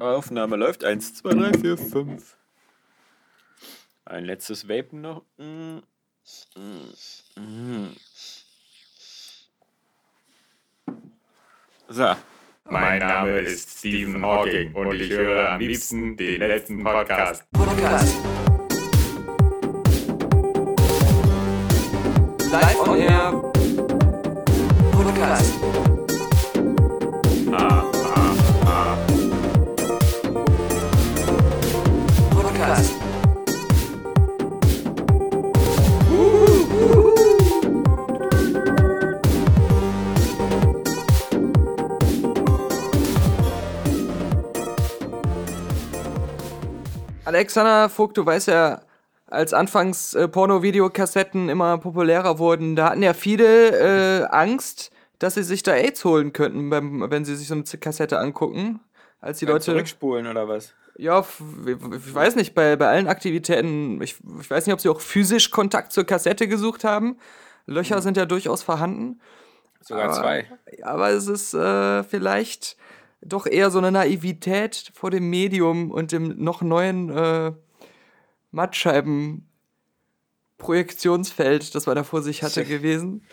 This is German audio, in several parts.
Aufnahme läuft. 1, 2, 3, 4, 5. Ein letztes Vapen noch. Mm. Mm. So. Mein Name ist Stephen Hawking und ich höre am liebsten den letzten Podcast. Podcast. Live on Air. Podcast. Podcast. Alexander Vogt, du weißt ja, als anfangs äh, Porno-Videokassetten immer populärer wurden, da hatten ja viele äh, Angst, dass sie sich da AIDS holen könnten, beim, wenn sie sich so eine Kassette angucken. Als die Leute. Zurückspulen oder was? Ja, ich weiß nicht, bei, bei allen Aktivitäten, ich, ich weiß nicht, ob sie auch physisch Kontakt zur Kassette gesucht haben. Löcher sind ja durchaus vorhanden. Sogar Aber- zwei. Aber es ist äh, vielleicht doch eher so eine Naivität vor dem Medium und dem noch neuen äh, Mattscheiben-Projektionsfeld, das man da vor sich hatte, gewesen.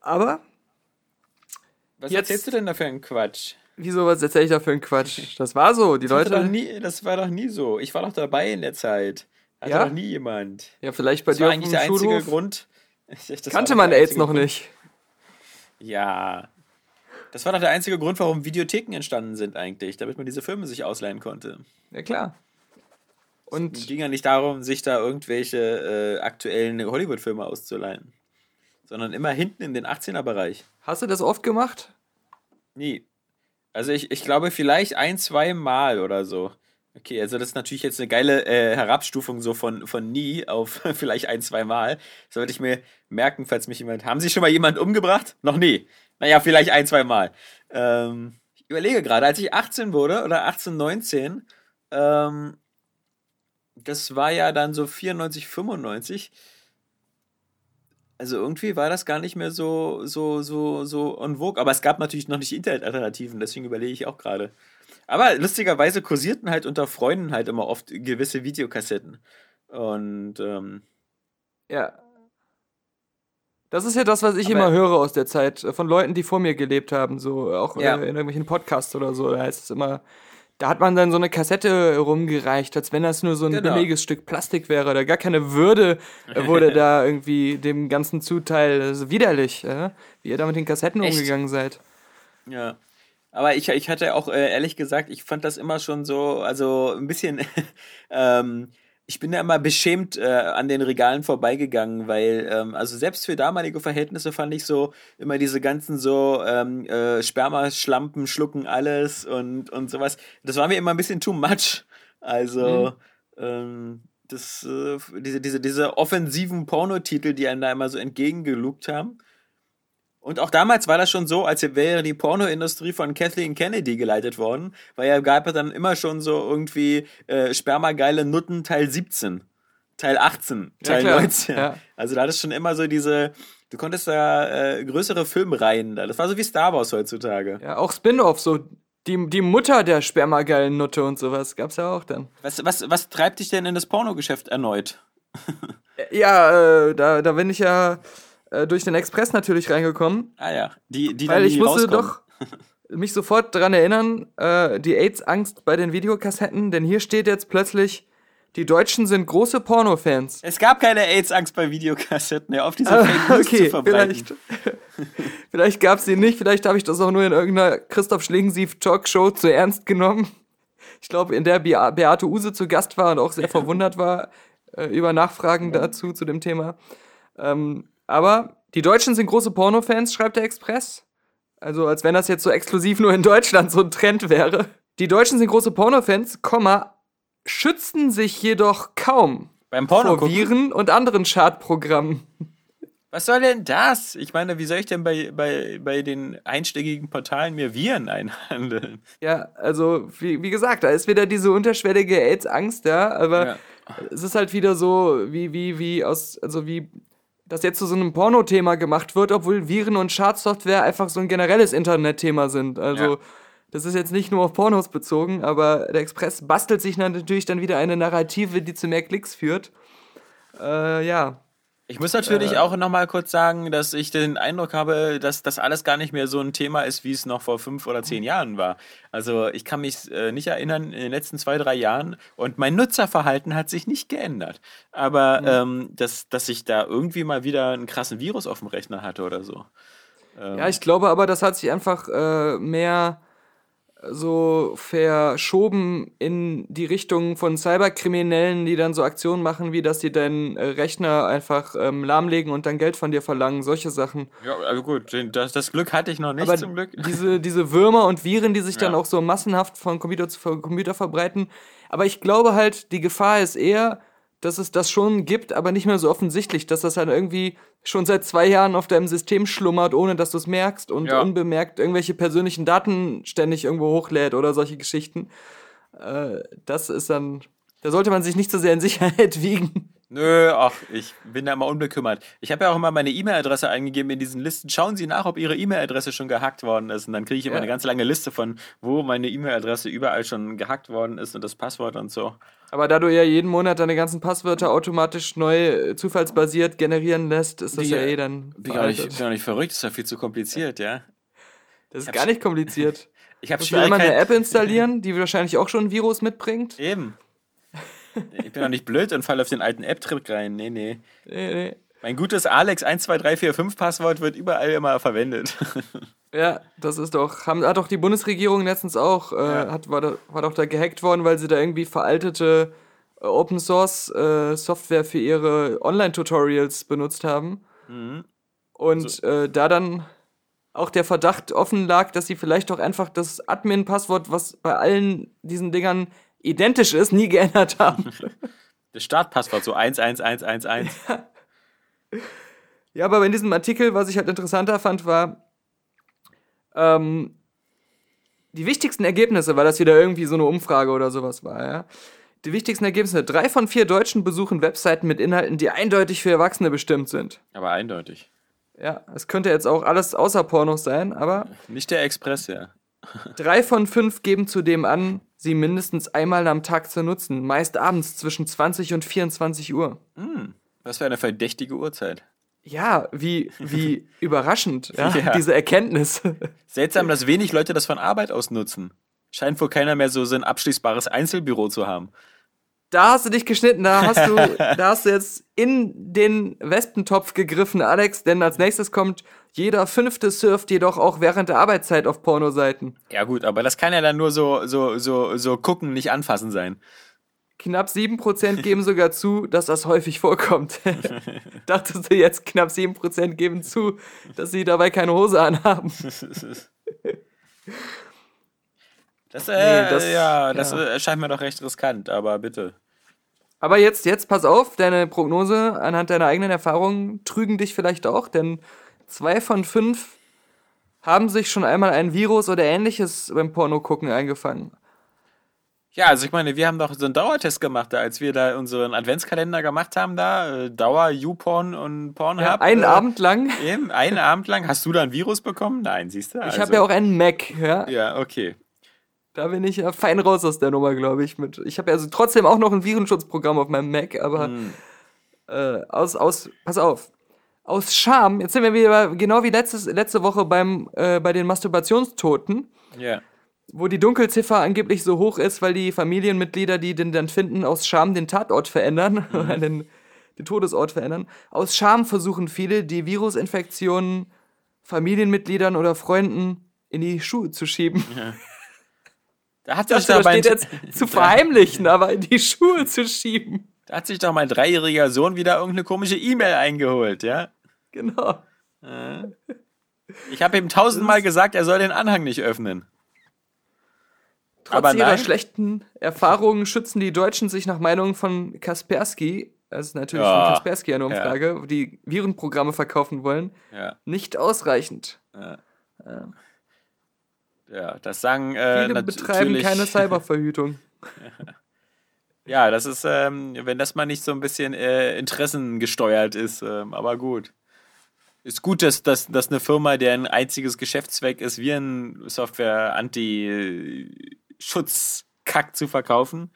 Aber, Was Jetzt- erzählst du denn da für einen Quatsch? wieso, was erzähle ich da für einen Quatsch? Das war so, die Das, Leute. nie, das war doch nie so. Ich war doch dabei in der Zeit. Hatte Ja? doch nie jemand. Ja, vielleicht bei Das dir war auf eigentlich dem der einzige Schulhof. Grund. Das Kannte man AIDS einzige noch Grund. nicht. Ja. Das war doch der einzige Grund, warum Videotheken entstanden sind eigentlich, damit man diese Filme sich ausleihen konnte. Ja, klar. Es Und ging ja nicht darum, sich da irgendwelche äh, aktuellen Hollywood-Filme auszuleihen, sondern immer hinten in den 18er-Bereich. hast du das oft gemacht? Nie. Also ich, ich glaube vielleicht ein, zwei Mal oder so. Okay, also das ist natürlich jetzt eine geile äh, Herabstufung so von, von nie auf vielleicht ein, zwei Mal. Das sollte ich mir merken, falls mich jemand. Haben Sie schon mal jemanden umgebracht? Noch nie. Naja, vielleicht ein, zwei Mal. Ähm, ich überlege gerade, als ich 18 wurde oder 18, 19, ähm, das war ja dann so 94, 95. Also irgendwie war das gar nicht mehr so, so, so, so en vogue. Aber es gab natürlich noch nicht Internetalternativen, deswegen überlege ich auch gerade. Aber lustigerweise kursierten halt unter Freunden halt immer oft gewisse Videokassetten. Und ähm, Ja. Das ist ja das, was ich Aber- immer höre aus der Zeit, äh, von Leuten, die vor mir gelebt haben, so auch Ja. äh, in irgendwelchen Podcasts oder so. Da heißt es immer, da hat man dann so eine Kassette rumgereicht, als wenn das nur so ein Genau. billiges Stück Plastik wäre. Da gar keine Würde äh, wurde da irgendwie dem ganzen Zuteil. Ist widerlich, äh, wie ihr da mit den Kassetten Echt? umgegangen seid. Ja. Aber ich, ich hatte auch ehrlich gesagt, ich fand das immer schon so, also ein bisschen, ähm, ich bin da immer beschämt äh, an den Regalen vorbeigegangen, weil, ähm, also selbst für damalige Verhältnisse fand ich so immer diese ganzen so ähm, äh, Spermaschlampen schlucken alles und, und sowas. Das war mir immer ein bisschen too much. Also, ähm, das, äh, diese, diese, diese offensiven Pornotitel, die einen da immer so entgegengelugt haben. Und auch damals war das schon so, als wäre die Pornoindustrie von Kathleen Kennedy geleitet worden, weil ja gab es dann immer schon so irgendwie äh, Spermageile Nutten Teil 17, Teil 18, Ja, Teil klar. 19. Ja. Also da hattest schon immer so diese, du konntest da äh, größere Filmreihen da. Das war so wie Star Wars heutzutage. Ja, auch Spin-off, so die, die Mutter der spermageilen Nutte und sowas gab's ja auch dann. Was, was, was treibt dich denn in das Pornogeschäft erneut? Ja, äh, da, da bin ich ja äh, durch den Express natürlich reingekommen. Ah ja, die, die Weil ich musste rauskommen. doch mich sofort daran erinnern, äh, die AIDS-Angst bei den Videokassetten, denn hier steht jetzt plötzlich, die Deutschen sind große Pornofans. Es gab keine AIDS-Angst bei Videokassetten, ja, auf diese Ah, Fake News okay, zu verbreiten. vielleicht, vielleicht gab's die nicht, vielleicht habe ich das auch nur in irgendeiner Christoph Schlingensief Talkshow zu ernst genommen. Ich glaube, in der Bea Beate Use zu Gast war und auch sehr verwundert war äh, über Nachfragen dazu, zu dem Thema. Ähm, aber die Deutschen sind große Pornofans, schreibt der Express. Also als wenn das jetzt so exklusiv nur in Deutschland so ein Trend wäre. Die Deutschen sind große Pornofans, Komma, schützen sich jedoch kaum Beim Porno vor gucken? Viren und anderen Schadprogrammen. Was soll denn das? Ich meine, wie soll ich denn bei, bei, bei den einschlägigen Portalen mir Viren einhandeln? Ja, also wie, wie gesagt, da ist wieder diese unterschwellige AIDS-Angst, ja, aber Ja. es ist halt wieder so, wie, wie, wie aus, also wie das jetzt zu so einem Porno-Thema gemacht wird, obwohl Viren und Schadsoftware einfach so ein generelles Internetthema sind. Also Das ist jetzt nicht nur auf Pornos bezogen, aber der Express bastelt sich dann natürlich dann wieder eine Narrative, die zu mehr Klicks führt. Äh, ja. Ich muss natürlich auch noch mal kurz sagen, dass ich den Eindruck habe, dass das alles gar nicht mehr so ein Thema ist, wie es noch vor fünf oder zehn Jahren war. Also ich kann mich äh, nicht erinnern in den letzten zwei, drei Jahren und mein Nutzerverhalten hat sich nicht geändert. Aber ähm, dass, dass ich da irgendwie mal wieder einen krassen Virus auf dem Rechner hatte oder so. Ja, ich glaube aber, das hat sich einfach äh, mehr so verschoben in die Richtung von Cyberkriminellen, die dann so Aktionen machen, wie dass sie deinen äh, Rechner einfach ähm, lahmlegen und dann Geld von dir verlangen, solche Sachen. Ja, also gut, das, das Glück hatte ich noch nicht Aber zum Glück. diese, diese Würmer und Viren, die sich dann Ja. auch so massenhaft von Computer zu Computer verbreiten. Aber ich glaube halt, die Gefahr ist eher, dass es das schon gibt, aber nicht mehr so offensichtlich, dass das halt irgendwie schon seit zwei Jahren auf deinem System schlummert, ohne dass du es merkst und Ja. unbemerkt irgendwelche persönlichen Daten ständig irgendwo hochlädt oder solche Geschichten. Äh, das ist dann, da sollte man sich nicht so sehr in Sicherheit wiegen. Nö, ach, ich bin da immer unbekümmert. Ich habe ja auch immer meine E-Mail-Adresse eingegeben in diesen Listen. Schauen Sie nach, ob Ihre E-Mail-Adresse schon gehackt worden ist. Und dann kriege ich immer Ja. eine ganz lange Liste von, wo meine E-Mail-Adresse überall schon gehackt worden ist und das Passwort und so. Aber da du ja jeden Monat deine ganzen Passwörter automatisch neu äh, zufallsbasiert generieren lässt, ist das Wie, ja äh, eh dann. Bin gar, nicht, bin gar nicht verrückt, ist ja viel zu kompliziert, ja. Das ist gar nicht kompliziert. Ich habe man immer eine Schwierigkeiten. App installieren, die wahrscheinlich auch schon ein Virus mitbringt. Eben. Ich bin doch nicht blöd und falle auf den alten App-Trip rein. Nee, nee. Nee, nee. Mein gutes Alex12345-Passwort wird überall immer verwendet. Ja, das ist doch, haben, hat doch die Bundesregierung letztens auch, äh, Ja. hat, war, da, war doch da gehackt worden, weil sie da irgendwie veraltete äh, Open Source äh, Software für ihre Online-Tutorials benutzt haben. Mhm. Und äh, da dann auch der Verdacht offen lag, dass sie vielleicht doch einfach das Admin-Passwort, was bei allen diesen Dingern identisch ist, nie geändert haben. Das Startpasswort so 11111. Ja, aber in diesem Artikel, was ich halt interessanter fand, war, ähm, die wichtigsten Ergebnisse, weil das wieder irgendwie so eine Umfrage oder sowas war, ja. Die wichtigsten Ergebnisse, drei von vier Deutschen besuchen Webseiten mit Inhalten, die eindeutig für Erwachsene bestimmt sind. Aber eindeutig. Ja, es könnte jetzt auch alles außer Pornos sein, aber Nicht der Express, ja. drei von fünf geben zudem an, sie mindestens einmal am Tag zu nutzen, meist abends zwischen 20 und 24 Uhr. Was für eine verdächtige Uhrzeit. Ja, wie, wie überraschend, ja, Ja. diese Erkenntnis. Seltsam, dass wenig Leute das von Arbeit aus nutzen. Scheint wohl keiner mehr so so ein abschließbares Einzelbüro zu haben. Da hast du dich geschnitten, da hast du, da hast du jetzt in den Wespentopf gegriffen, Alex, denn als nächstes kommt, jeder fünfte surft jedoch auch während der Arbeitszeit auf Pornoseiten. Ja gut, aber das kann ja dann nur so, so, so, so gucken, nicht anfassen sein. Knapp 7% geben sogar zu, dass das häufig vorkommt. Dachtest du jetzt, knapp 7% geben zu, dass sie dabei keine Hose anhaben. Das, äh, Nee, das- ja, das ja. äh, scheint mir doch recht riskant, aber bitte. Aber jetzt, jetzt pass auf, deine Prognose anhand deiner eigenen Erfahrungen trügen dich vielleicht auch, denn zwei von fünf haben sich schon einmal ein Virus oder ähnliches beim Porno-Gucken eingefangen. Ja, also ich meine, wir haben doch so einen Dauertest gemacht, da, als wir da unseren Adventskalender gemacht haben, da, äh, Dauer, YouPorn und Pornhub. Ja, einen äh, Abend lang. Eben, einen Abend lang. Hast du da ein Virus bekommen? Nein, siehst du? Ich habe ja auch einen Mac, ja. Ja, okay. Da bin ich ja fein raus aus der Nummer, glaube ich. Mit. Ich habe ja also trotzdem auch noch ein Virenschutzprogramm auf meinem Mac, aber Hm. äh, aus, aus, pass auf. Aus Scham, jetzt sind wir wieder genau wie letztes, letzte Woche beim, äh, bei den Masturbationstoten. Ja. wo die Dunkelziffer angeblich so hoch ist, weil die Familienmitglieder, die den dann finden, aus Scham den Tatort verändern, oder den, den Todesort verändern. Aus Scham versuchen viele, die Virusinfektionen Familienmitgliedern oder Freunden in die Schuhe zu schieben. Da hat, sich doch mein, steht jetzt zu verheimlichen, aber in die Schuhe zu schieben. da hat sich doch mein dreijähriger Sohn wieder irgendeine komische E-Mail eingeholt, ja? Genau. Ich habe ihm tausendmal gesagt, er soll den Anhang nicht öffnen. Trotz Aber ihrer nein. schlechten Erfahrungen schützen die Deutschen sich nach Meinung von Kaspersky, das ist natürlich Ja. von Kaspersky eine Umfrage, die Virenprogramme verkaufen wollen, Ja. nicht ausreichend. Ja, das sagen äh, Viele betreiben keine Cyberverhütung. Ja, das ist, ähm, wenn das mal nicht so ein bisschen äh, interessengesteuert ist, ähm, aber gut. Ist gut, dass, dass, dass eine Firma, deren einziges Geschäftszweck ist, Virensoftware Anti-Schutzkack zu verkaufen,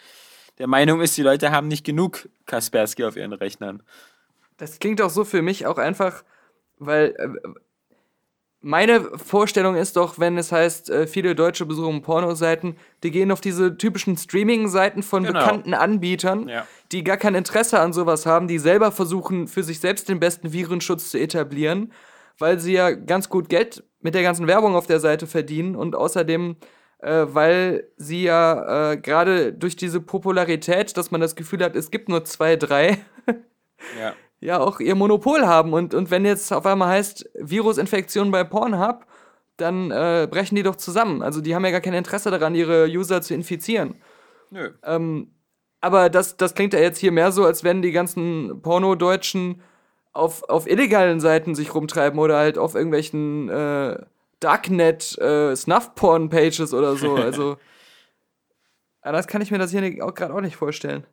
der Meinung ist, die Leute haben nicht genug Kaspersky auf ihren Rechnern. Das klingt auch so für mich auch einfach, weil äh, meine Vorstellung ist doch, wenn es heißt, äh, viele Deutsche besuchen Pornoseiten, die gehen auf diese typischen Streaming-Seiten von Genau. bekannten Anbietern, Ja. die gar kein Interesse an sowas haben, die selber versuchen, für sich selbst den besten Virenschutz zu etablieren, weil sie ja ganz gut Geld mit der ganzen Werbung auf der Seite verdienen und außerdem, äh, weil sie ja äh, gerade durch diese Popularität, dass man das Gefühl hat, es gibt nur zwei, drei, Ja. ja auch ihr Monopol haben. Und, und wenn jetzt auf einmal heißt, Virusinfektion bei Pornhub, dann äh, brechen die doch zusammen. Also die haben ja gar kein Interesse daran, ihre User zu infizieren. Nö. Ähm, aber das, das klingt ja jetzt hier mehr so, als wenn die ganzen Pornodeutschen auf, auf illegalen Seiten sich rumtreiben oder halt auf irgendwelchen äh, Darknet äh, Snuff-Porn-Pages oder so. Also anders kann ich mir das hier gerade auch nicht vorstellen.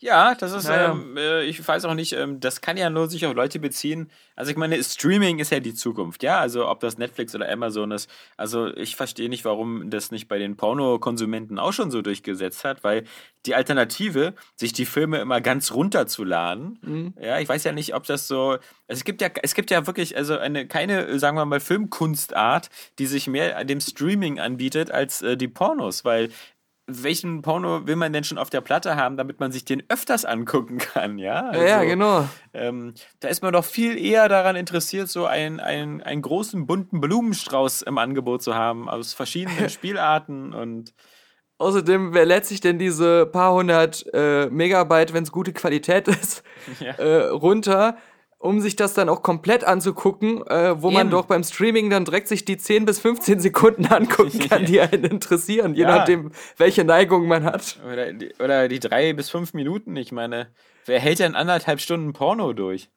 Ja, das ist, Naja. ähm, äh, ich weiß auch nicht, ähm, das kann ja nur sich auf Leute beziehen. Also ich meine, Streaming ist ja die Zukunft, ja. Also ob das Netflix oder Amazon ist. Also ich verstehe nicht, warum das nicht bei den Pornokonsumenten auch schon so durchgesetzt hat, weil die Alternative, sich die Filme immer ganz runterzuladen, ja, ich weiß ja nicht, ob das so. Also es gibt ja, es gibt ja wirklich, also eine keine, sagen wir mal, Filmkunstart, die sich mehr dem Streaming anbietet als äh, die Pornos, weil welchen Porno will man denn schon auf der Platte haben, damit man sich den öfters angucken kann, ja? Ja, ja, Also, genau. Ähm, da ist man doch viel eher daran interessiert, so einen, einen, einen großen bunten Blumenstrauß im Angebot zu haben, aus verschiedenen Spielarten und Außerdem, wer lädt sich denn diese paar hundert äh, Megabyte, wenn es gute Qualität ist, Ja. äh, runter, um sich das dann auch komplett anzugucken, äh, wo man Eben. doch beim Streaming dann direkt sich die 10 bis 15 Sekunden angucken kann, die einen interessieren, je Ja. nachdem, welche Neigung man hat. oder die, oder die drei bis fünf Minuten. Ich meine, wer hält denn anderthalb Stunden Porno durch?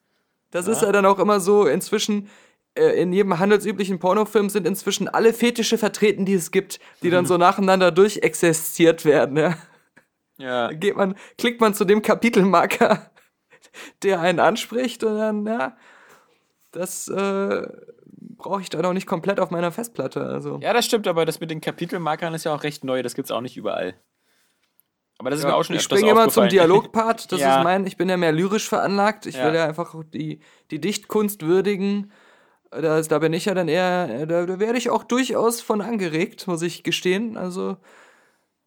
Das ist ja dann auch immer so, inzwischen, äh, in jedem handelsüblichen Pornofilm sind inzwischen alle Fetische vertreten, die es gibt, die dann so nacheinander durchexerziert werden, ja. Ja. geht man, klickt man zu dem Kapitelmarker, der einen anspricht und dann, ja, das äh, brauche ich dann auch nicht komplett auf meiner Festplatte. Also. Ja, das stimmt, aber das mit den Kapitelmarkern ist ja auch recht neu, das gibt's auch nicht überall. Aber das ist mir auch schon ich springe immer zum. Dialogpart, das Ja. ist mein, ich bin ja mehr lyrisch veranlagt, ich Ja. will ja einfach die, die Dichtkunst würdigen. Da, ist- da bin ich ja dann eher, da, da werde ich auch durchaus von angeregt, muss ich gestehen. Also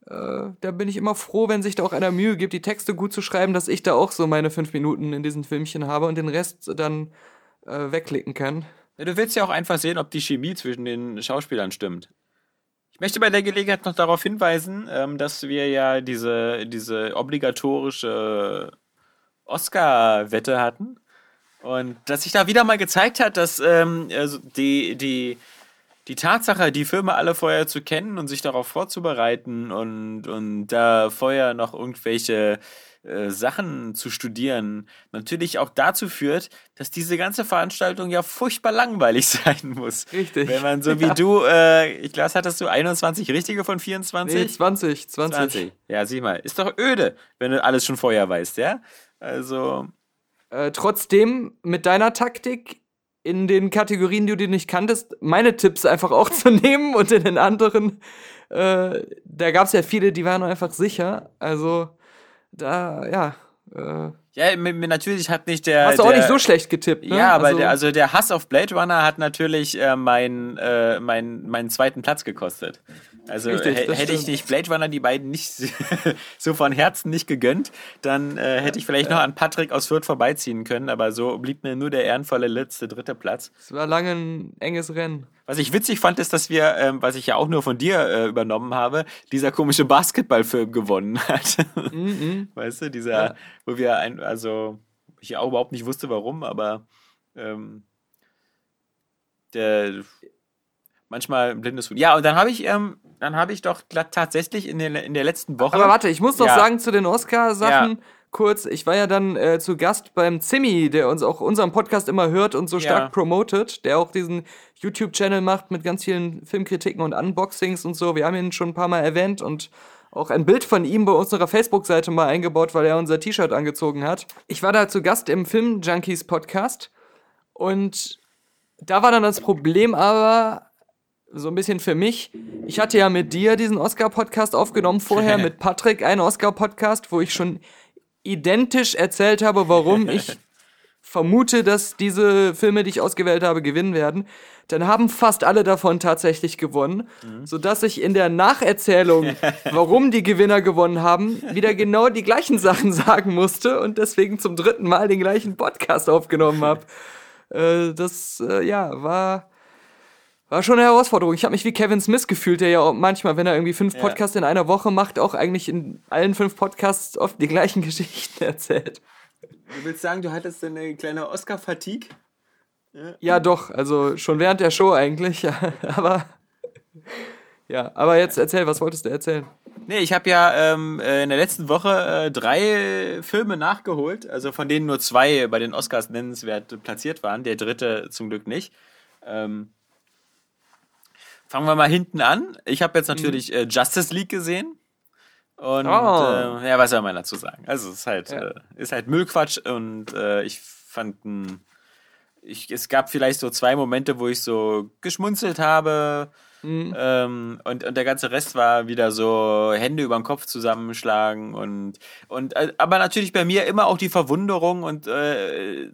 äh, da bin ich immer froh, wenn sich da auch einer Mühe gibt, die Texte gut zu schreiben, dass ich da auch so meine fünf Minuten in diesen Filmchen habe und den Rest dann äh, wegklicken kann. Ja, du willst ja auch einfach sehen, ob die Chemie zwischen den Schauspielern stimmt. Ich möchte bei der Gelegenheit noch darauf hinweisen, ähm, dass wir ja diese, diese obligatorische Oscar-Wette hatten. Und dass sich da wieder mal gezeigt hat, dass ähm, also die, die, die Tatsache, die Filme alle vorher zu kennen und sich darauf vorzubereiten und, und da vorher noch irgendwelche äh, Sachen zu studieren, natürlich auch dazu führt, dass diese ganze Veranstaltung ja furchtbar langweilig sein muss. Richtig. Wenn man so wie Ja. du, äh, ich glaube, hattest du 21 richtige von 24? Nee, 20, 20. 20. Ja, sieh mal, ist doch öde, wenn du alles schon vorher weißt, ja? Also, Äh, trotzdem mit deiner Taktik in den Kategorien, die du nicht kanntest, meine Tipps einfach auch zu nehmen und in den anderen, äh, da gab es ja viele, die waren einfach sicher. Also da, ja. Äh, ja, mir- mir natürlich hat nicht der. hast du auch der, nicht so schlecht getippt, ne? Ja, aber also, der, also der Hass auf Blade Runner hat natürlich äh, meinen äh, mein, meinen zweiten Platz gekostet. Also Richtig, hätte ich stimmt. nicht Blade Runner die beiden nicht so von Herzen nicht gegönnt, dann äh, hätte ich vielleicht noch an Patrick aus Fürth vorbeiziehen können, aber so blieb mir nur der ehrenvolle letzte dritte Platz. es war lange ein enges Rennen. Was ich witzig fand, ist, dass wir, ähm, was ich ja auch nur von dir äh, übernommen habe, dieser komische Basketballfilm gewonnen hat. Weißt du, dieser, Ja. wo wir ein, also ich auch überhaupt nicht wusste, warum, aber ähm, der manchmal ein blindes Huhn. Ja, und dann habe ich, ähm, dann habe ich doch tatsächlich in der, in der letzten Woche. Aber warte, ich muss noch Ja. sagen zu den Oscar-Sachen Ja. Kurz. Ich war ja dann äh, zu Gast beim Zimmi, der uns auch unseren Podcast immer hört und so stark Ja. promotet, der auch diesen YouTube-Channel macht mit ganz vielen Filmkritiken und Unboxings und so. Wir haben ihn schon ein paar Mal erwähnt und auch ein Bild von ihm bei unserer Facebook-Seite mal eingebaut, weil er unser T-Shirt angezogen hat. Ich war da zu Gast im Film Junkies Podcast Und da war dann das Problem aber so ein bisschen für mich. Ich hatte ja mit dir diesen Oscar-Podcast aufgenommen, vorher mit Patrick einen Oscar-Podcast, wo ich schon identisch erzählt habe, warum ich vermute, dass diese Filme, die ich ausgewählt habe, gewinnen werden. Dann haben fast alle davon tatsächlich gewonnen, sodass ich in der Nacherzählung, warum die Gewinner gewonnen haben, wieder genau die gleichen Sachen sagen musste und deswegen zum dritten Mal den gleichen Podcast aufgenommen habe. Äh, das, äh, ja, war, war schon eine Herausforderung. Ich habe mich wie Kevin Smith gefühlt, der ja manchmal, wenn er irgendwie fünf Ja. Podcasts in einer Woche macht, auch eigentlich in allen fünf Podcasts oft die gleichen Geschichten erzählt. Du willst sagen, du hattest eine kleine Oscar-Fatigue? Ja, doch, also schon während der Show eigentlich, ja, aber ja, aber jetzt erzähl, was wolltest du erzählen? Nee, ich habe ja ähm, äh, in der letzten Woche äh, drei Filme nachgeholt, also von denen nur zwei bei den Oscars nennenswert platziert waren, der dritte zum Glück nicht. Ähm, fangen wir mal hinten an. Ich habe jetzt natürlich äh, Justice League gesehen. Und Oh. äh, ja, was soll man dazu sagen? Also es ist halt, Ja. äh, ist halt Müllquatsch und äh, ich fand n- ich, es gab vielleicht so zwei Momente, wo ich so geschmunzelt habe. Ähm, und, und der ganze Rest war wieder so Hände über den Kopf zusammenschlagen und, und äh, aber natürlich bei mir immer auch die Verwunderung und, äh,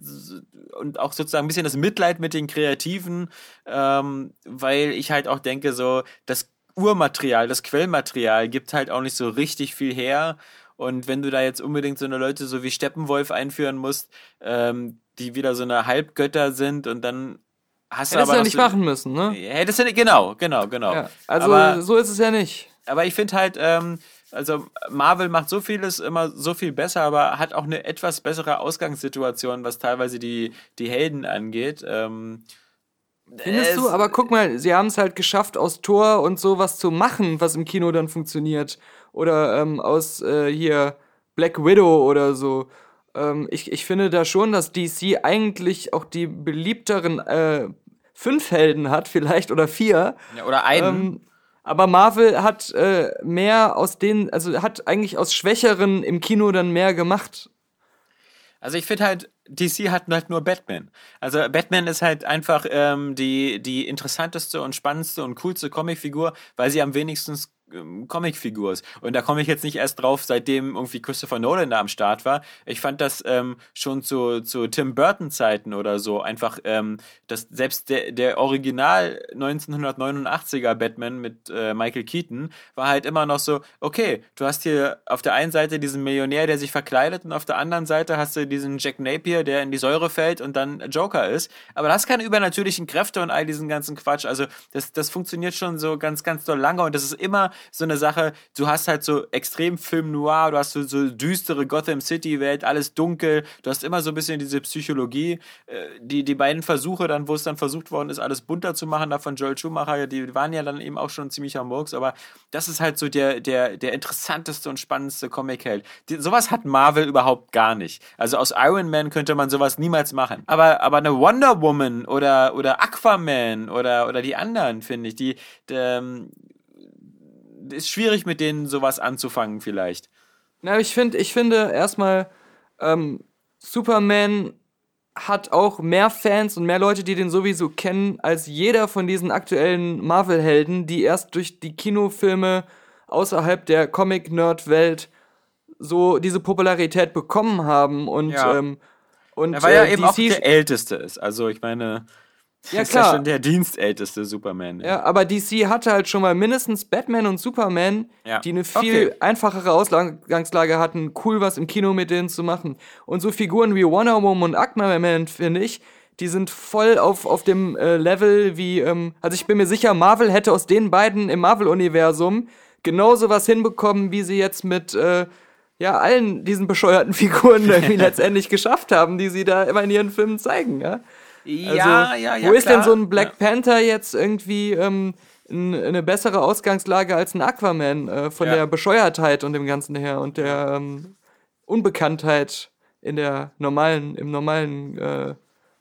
und auch sozusagen ein bisschen das Mitleid mit den Kreativen, ähm, weil ich halt auch denke, so das Urmaterial, das Quellmaterial gibt halt auch nicht so richtig viel her. Und wenn du da jetzt unbedingt so eine Leute so wie Steppenwolf einführen musst, ähm, die wieder so eine Halbgötter sind und dann hast du Hättest du ja nicht machen müssen, ne? Hättest du nicht, genau, genau, genau. Ja, also aber, so ist es ja nicht. aber ich finde halt, ähm, also Marvel macht so vieles immer so viel besser, aber hat auch eine etwas bessere Ausgangssituation, was teilweise die, die Helden angeht. Ähm, Findest es- du? Aber guck mal, sie haben es halt geschafft, aus Tor und sowas zu machen, was im Kino dann funktioniert. Oder ähm, aus äh, hier Black Widow oder so. Ähm, ich, ich finde da schon, dass DC eigentlich auch die beliebteren äh, fünf Helden hat, vielleicht oder vier. ja, oder einen. Ähm, aber Marvel hat äh, mehr aus denen, also hat eigentlich aus Schwächeren im Kino dann mehr gemacht. Also ich finde halt, DC hat halt nur Batman. Also Batman ist halt einfach ähm, die, die interessanteste und spannendste und coolste Comicfigur, weil sie am wenigsten Comicfigur ist. Und da komme ich jetzt nicht erst drauf, seitdem irgendwie Christopher Nolan da am Start war. Ich fand das ähm, schon zu, zu Tim Burton Zeiten oder so einfach, ähm, dass selbst der, der Original 1989er Batman mit äh, Michael Keaton war halt immer noch so, okay, du hast hier auf der einen Seite diesen Millionär, der sich verkleidet und auf der anderen Seite hast du diesen Jack Napier, der in die Säure fällt und dann Joker ist. Aber das keine übernatürlichen Kräfte und all diesen ganzen Quatsch. Also das, das funktioniert schon so ganz, ganz doll lange und das ist immer so eine Sache, du hast halt so extrem Film Noir, du hast so, so düstere Gotham City Welt, alles dunkel, du hast immer so ein bisschen diese Psychologie, äh, die, die beiden Versuche dann, wo es dann versucht worden ist, alles bunter zu machen, da von Joel Schumacher, die waren ja dann eben auch schon ziemlicher Murks, aber das ist halt so der, der, der interessanteste und spannendste Comic-Held. Sowas hat Marvel überhaupt gar nicht. Also aus Iron Man könnte man sowas niemals machen. Aber, aber eine Wonder Woman oder, oder Aquaman oder, oder die anderen, finde ich, die, die ähm, ist schwierig mit denen sowas anzufangen vielleicht. Na, ich finde, ich finde erstmal, ähm, Superman hat auch mehr Fans und mehr Leute, die den sowieso kennen, als jeder von diesen aktuellen Marvel-Helden, die erst durch die Kinofilme außerhalb der Comic-Nerd-Welt so diese Popularität bekommen haben. Und, Ja. ähm, und Er war ja äh, eben auch DC der Älteste ist. Also ich meine, Ja, ist ja klar. schon der dienstälteste Superman. Ja, aber DC hatte halt schon mal mindestens Batman und Superman, Ja. die eine viel Okay. einfachere Ausgangslage hatten, cool was im Kino mit denen zu machen. Und so Figuren wie Wonder Woman und Aquaman, finde ich, die sind voll auf, auf dem äh, Level wie, ähm, also ich bin mir sicher, Marvel hätte aus den beiden im Marvel-Universum genauso was hinbekommen, wie sie jetzt mit, äh, ja, allen diesen bescheuerten Figuren irgendwie letztendlich geschafft haben, die sie da immer in ihren Filmen zeigen, ja. Also, ja, ja, ja. wo ist denn klar. so ein Black Panther jetzt irgendwie ähm, eine bessere Ausgangslage als ein Aquaman äh, von Ja. der Bescheuertheit und dem Ganzen her und der ähm, Unbekanntheit in der normalen, im normalen, äh,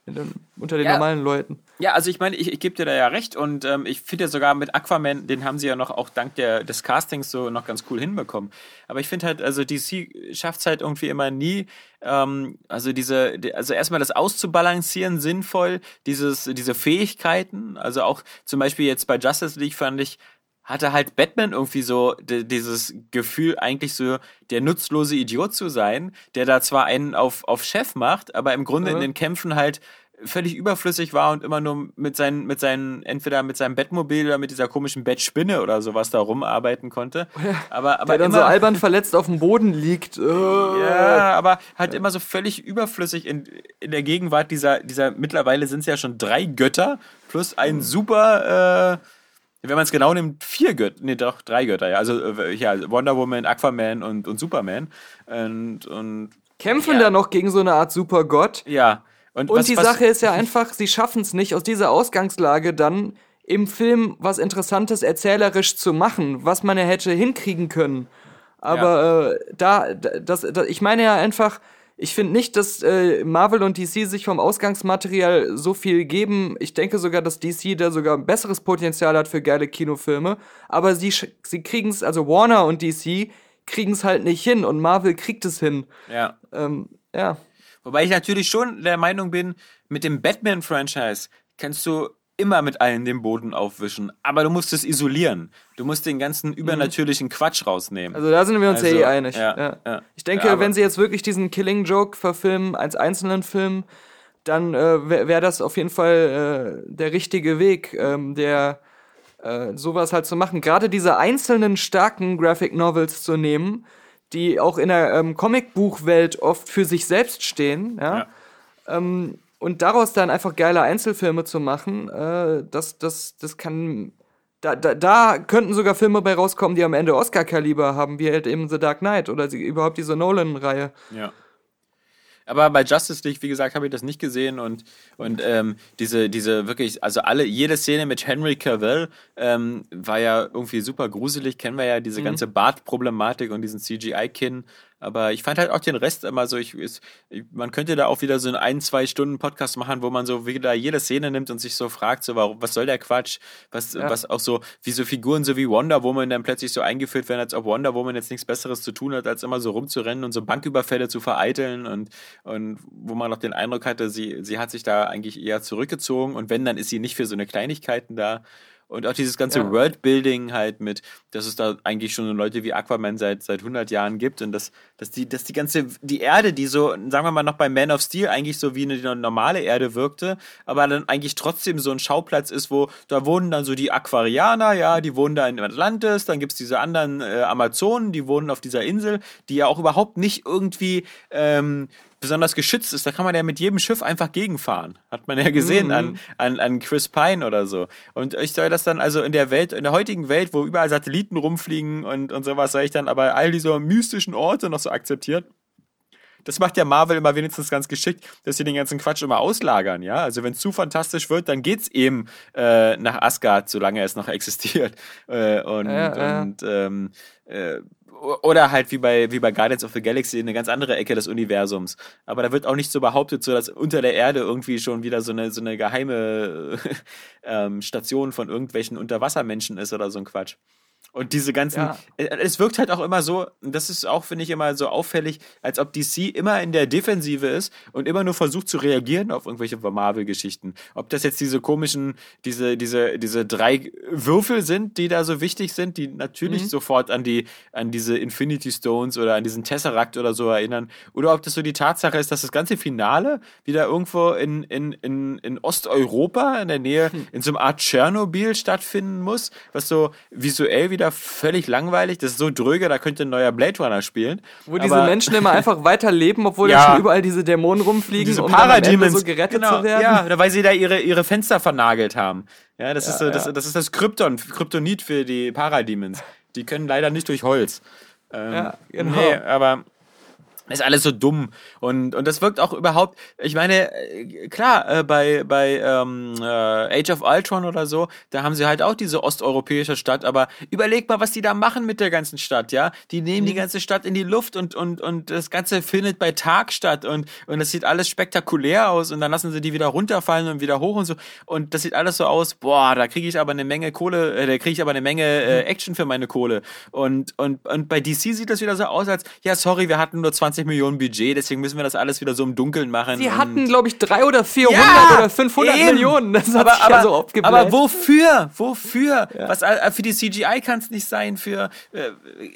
in den, unter den Ja. normalen Leuten. Ja, also ich meine, ich, ich gebe dir da ja recht und ähm, ich finde ja sogar mit Aquaman, den haben sie ja noch auch dank der, des Castings so noch ganz cool hinbekommen. Aber ich finde halt, also DC schafft es halt irgendwie immer nie, ähm, also diese, die- also erstmal das auszubalancieren sinnvoll, dieses, diese Fähigkeiten, also auch zum Beispiel jetzt bei Justice League fand ich, hatte halt Batman irgendwie so di- dieses Gefühl, eigentlich so der nutzlose Idiot zu sein, der da zwar einen auf, auf Chef macht, aber im Grunde in Ja. den Kämpfen halt völlig überflüssig war und immer nur mit seinen, mit seinen, entweder mit seinem Bettmobil oder mit dieser komischen Bettspinne oder sowas da rumarbeiten konnte. Aber, aber Der dann immer, so albern verletzt auf dem Boden liegt. Äh. ja, aber halt immer so völlig überflüssig in, in der Gegenwart dieser, dieser, mittlerweile sind es ja schon drei Götter plus ein super, äh, wenn man es genau nimmt, vier Götter, nee, doch, drei Götter, ja. Also, äh, ja, Wonder Woman, Aquaman und, und Superman. Und, und, Kämpfen Ja. da noch gegen so eine Art Supergott. ja. Und, Und was, die was, Sache ist ja einfach, sie schaffen es nicht, aus dieser Ausgangslage dann im Film was Interessantes erzählerisch zu machen, was man ja hätte hinkriegen können. Aber äh, da, da, das, da, ich meine ja einfach, ich finde nicht, dass äh, Marvel und DC sich vom Ausgangsmaterial so viel geben. Ich denke sogar, dass DC da sogar ein besseres Potenzial hat für geile Kinofilme. Aber sie, sie kriegen es, also Warner und DC kriegen es halt nicht hin und Marvel kriegt es hin. ja. Ähm, ja. Wobei ich natürlich schon der Meinung bin, mit dem Batman-Franchise kannst du immer mit allen den Boden aufwischen, aber du musst es isolieren. Du musst den ganzen übernatürlichen Quatsch rausnehmen. Mhm. Also da sind wir uns Also, ja eh einig. ja, Ja, ja. Ich denke, wenn sie jetzt wirklich diesen Killing Joke verfilmen als einzelnen Film, dann äh, wäre wär das auf jeden Fall äh, der richtige Weg, ähm, der äh, sowas halt zu machen. Gerade diese einzelnen starken Graphic Novels zu nehmen, die auch in der ähm, Comicbuchwelt oft für sich selbst stehen, ja. Ähm, und daraus dann einfach geile Einzelfilme zu machen, äh, das, das, das kann. Da, da, da könnten sogar Filme bei rauskommen, die am Ende Oscar-Kaliber haben, wie halt eben The Dark Knight oder sie, überhaupt diese Nolan-Reihe. Ja. Aber bei Justice League, wie gesagt, habe ich das nicht gesehen und, und ähm, diese, diese wirklich, also alle, jede Szene mit Henry Cavill ähm, war ja irgendwie super gruselig, kennen wir ja diese ganze Bart-Problematik und diesen CGI-Kinn. Aber ich fand halt auch den Rest immer so, ich, ist, ich, man könnte da auch wieder so einen ein, zwei Stunden Podcast machen, wo man so wieder jede Szene nimmt und sich so fragt, so, warum, was soll der Quatsch? Was, Ja. was auch so, wie so Figuren so wie Wonder Woman dann plötzlich so eingeführt werden, als ob Wonder Woman jetzt nichts Besseres zu tun hat, als immer so rumzurennen und so Banküberfälle zu vereiteln und, und wo man noch den Eindruck hatte, sie, sie hat sich da eigentlich eher zurückgezogen und wenn, dann ist sie nicht für so eine Kleinigkeiten da. Und auch dieses ganze Ja. Worldbuilding halt mit, dass es da eigentlich schon Leute wie Aquaman seit, seit 100 Jahren gibt und dass, dass, die, dass die ganze, die Erde, die so, sagen wir mal noch bei Man of Steel eigentlich so wie eine normale Erde wirkte, aber dann eigentlich trotzdem so ein Schauplatz ist, wo, da wohnen dann so die Aquarianer, ja, die wohnen da in Atlantis, dann gibt's diese anderen äh, Amazonen, die wohnen auf dieser Insel, die ja auch überhaupt nicht irgendwie ähm, besonders geschützt ist, da kann man ja mit jedem Schiff einfach gegenfahren. Hat man ja gesehen an, an, an Chris Pine oder so. Und ich soll das dann also in der Welt, in der heutigen Welt, wo überall Satelliten rumfliegen und, und sowas, soll ich dann aber all diese mystischen Orte noch so akzeptieren? Das macht ja Marvel immer wenigstens ganz geschickt, dass sie den ganzen Quatsch immer auslagern, ja. Also wenn es zu fantastisch wird, dann geht's eben äh, nach Asgard, solange es noch existiert. Äh, und Ja, ja. und ähm, äh, oder halt wie bei, wie bei Guardians of the Galaxy eine ganz andere Ecke des Universums. Aber da wird auch nicht so behauptet, so dass unter der Erde irgendwie schon wieder so eine, so eine geheime ähm, Station von irgendwelchen Unterwassermenschen ist oder so ein Quatsch. Und diese ganzen, Ja. äh, es wirkt halt auch immer so, das ist auch, finde ich, immer so auffällig, als ob DC immer in der Defensive ist und immer nur versucht zu reagieren auf irgendwelche Marvel-Geschichten. Ob das jetzt diese komischen, diese, diese, diese drei Würfel sind, die da so wichtig sind, die natürlich Mhm. sofort an die, an diese Infinity Stones oder an diesen Tesseract oder so erinnern. Oder ob das so die Tatsache ist, dass das ganze Finale wieder irgendwo in, in, in, in Osteuropa in der Nähe Hm. in so einer Art Tschernobyl stattfinden muss, was so visuell wieder völlig langweilig, das ist so dröge, da könnte ein neuer Blade Runner spielen. Wo diese Aber- Menschen immer einfach weiterleben, obwohl Ja. ja schon überall diese Dämonen rumfliegen, diese um Parademons so gerettet genau, zu werden. Ja, weil sie da ihre, ihre Fenster vernagelt haben. Ja, das ist so, das, ja. das ist das Krypton, Kryptonit für die Parademons. Die können leider nicht durch Holz. Ähm, Ja, genau. Nee, aber ist alles so dumm. Und und das wirkt auch überhaupt ich meine äh, klar äh, bei bei ähm, äh, Age of Ultron oder so da haben sie halt auch diese osteuropäische Stadt aber überleg mal was die da machen mit der ganzen Stadt ja? Die nehmen die ganze Stadt in die Luft und und und das ganze findet bei Tag statt und und das sieht alles spektakulär aus und dann lassen sie die wieder runterfallen und wieder hoch und so. Und das sieht alles so aus boah da kriege ich aber eine Menge Kohle äh, da kriege ich aber eine Menge äh, Action für meine Kohle. Und und und bei DC sieht das wieder so aus als ja sorry wir hatten nur 20 Millionen Budget, deswegen müssen wir das alles wieder so im Dunkeln machen. Und- hatten, glaube ich, 300 oder 400 Ja, oder 500 eben. Millionen. Das hat aber, sich aber, ja so aufgebläht. aber wofür? Wofür? Was äh, für die CGI kann es nicht sein. Für äh,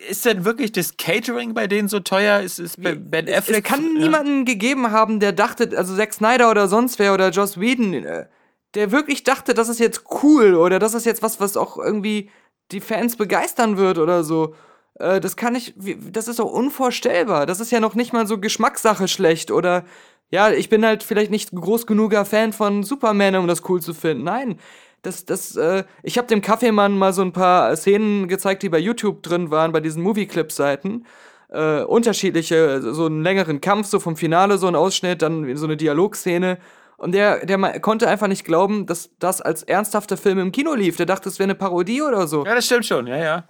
ist denn wirklich das Catering bei denen so teuer? Ist, ist bei Ben es, Affleck? es kann ja. niemanden gegeben haben, der dachte, also Zack Snyder oder sonst wer oder Joss Whedon, äh, der wirklich dachte, das ist jetzt cool oder das ist jetzt was, was auch irgendwie die Fans begeistern wird oder so. Äh, Das kann ich, das ist doch unvorstellbar. Das ist ja noch nicht mal so Geschmackssache schlecht oder ja, ich bin halt vielleicht nicht groß genuger Fan von Superman, um das cool zu finden. Nein, das, das, äh, ich habe dem Kaffeemann mal so ein paar Szenen gezeigt, die bei YouTube drin waren, bei diesen Movie-Clip-Seiten äh, unterschiedliche, so einen längeren Kampf, so vom Finale, so ein Ausschnitt, dann so eine Dialogszene. Und der, der konnte einfach nicht glauben, dass das als ernsthafter Film im Kino lief. Der dachte, es wäre eine Parodie oder so. Ja, das stimmt schon. Ja, ja.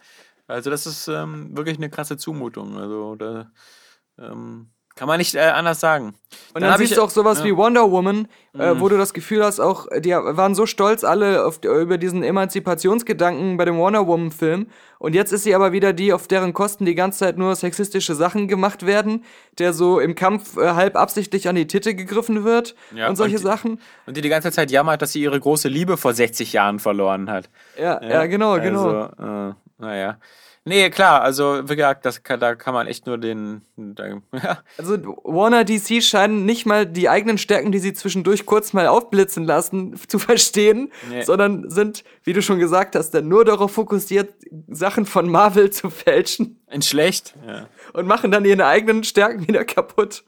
Also das ist ähm, wirklich eine krasse Zumutung. Also da ähm, kann man nicht äh, anders sagen. Und dann, hab siehst ich- du auch sowas ja. wie Wonder Woman, äh, wo du das Gefühl hast, auch, die waren so stolz alle auf, über diesen Emanzipationsgedanken bei dem Wonder Woman-Film. Und jetzt ist sie aber wieder die, auf deren Kosten die ganze Zeit nur sexistische Sachen gemacht werden, der so im Kampf äh, halb absichtlich an die Titte gegriffen wird Ja, und solche und die- Sachen. Und die die ganze Zeit jammert, dass sie ihre große Liebe vor 60 Jahren verloren hat. Ja, ja, genau, genau. Also, äh, naja. Nee, klar, also wie gesagt, das kann, da kann man echt nur den. Ja. Also Warner DC scheinen nicht mal die eigenen Stärken, die sie zwischendurch kurz mal aufblitzen lassen, zu verstehen, Nee. sondern sind, wie du schon gesagt hast, dann nur darauf fokussiert, Sachen von Marvel zu fälschen In schlecht. Ja. und machen dann ihre eigenen Stärken wieder kaputt.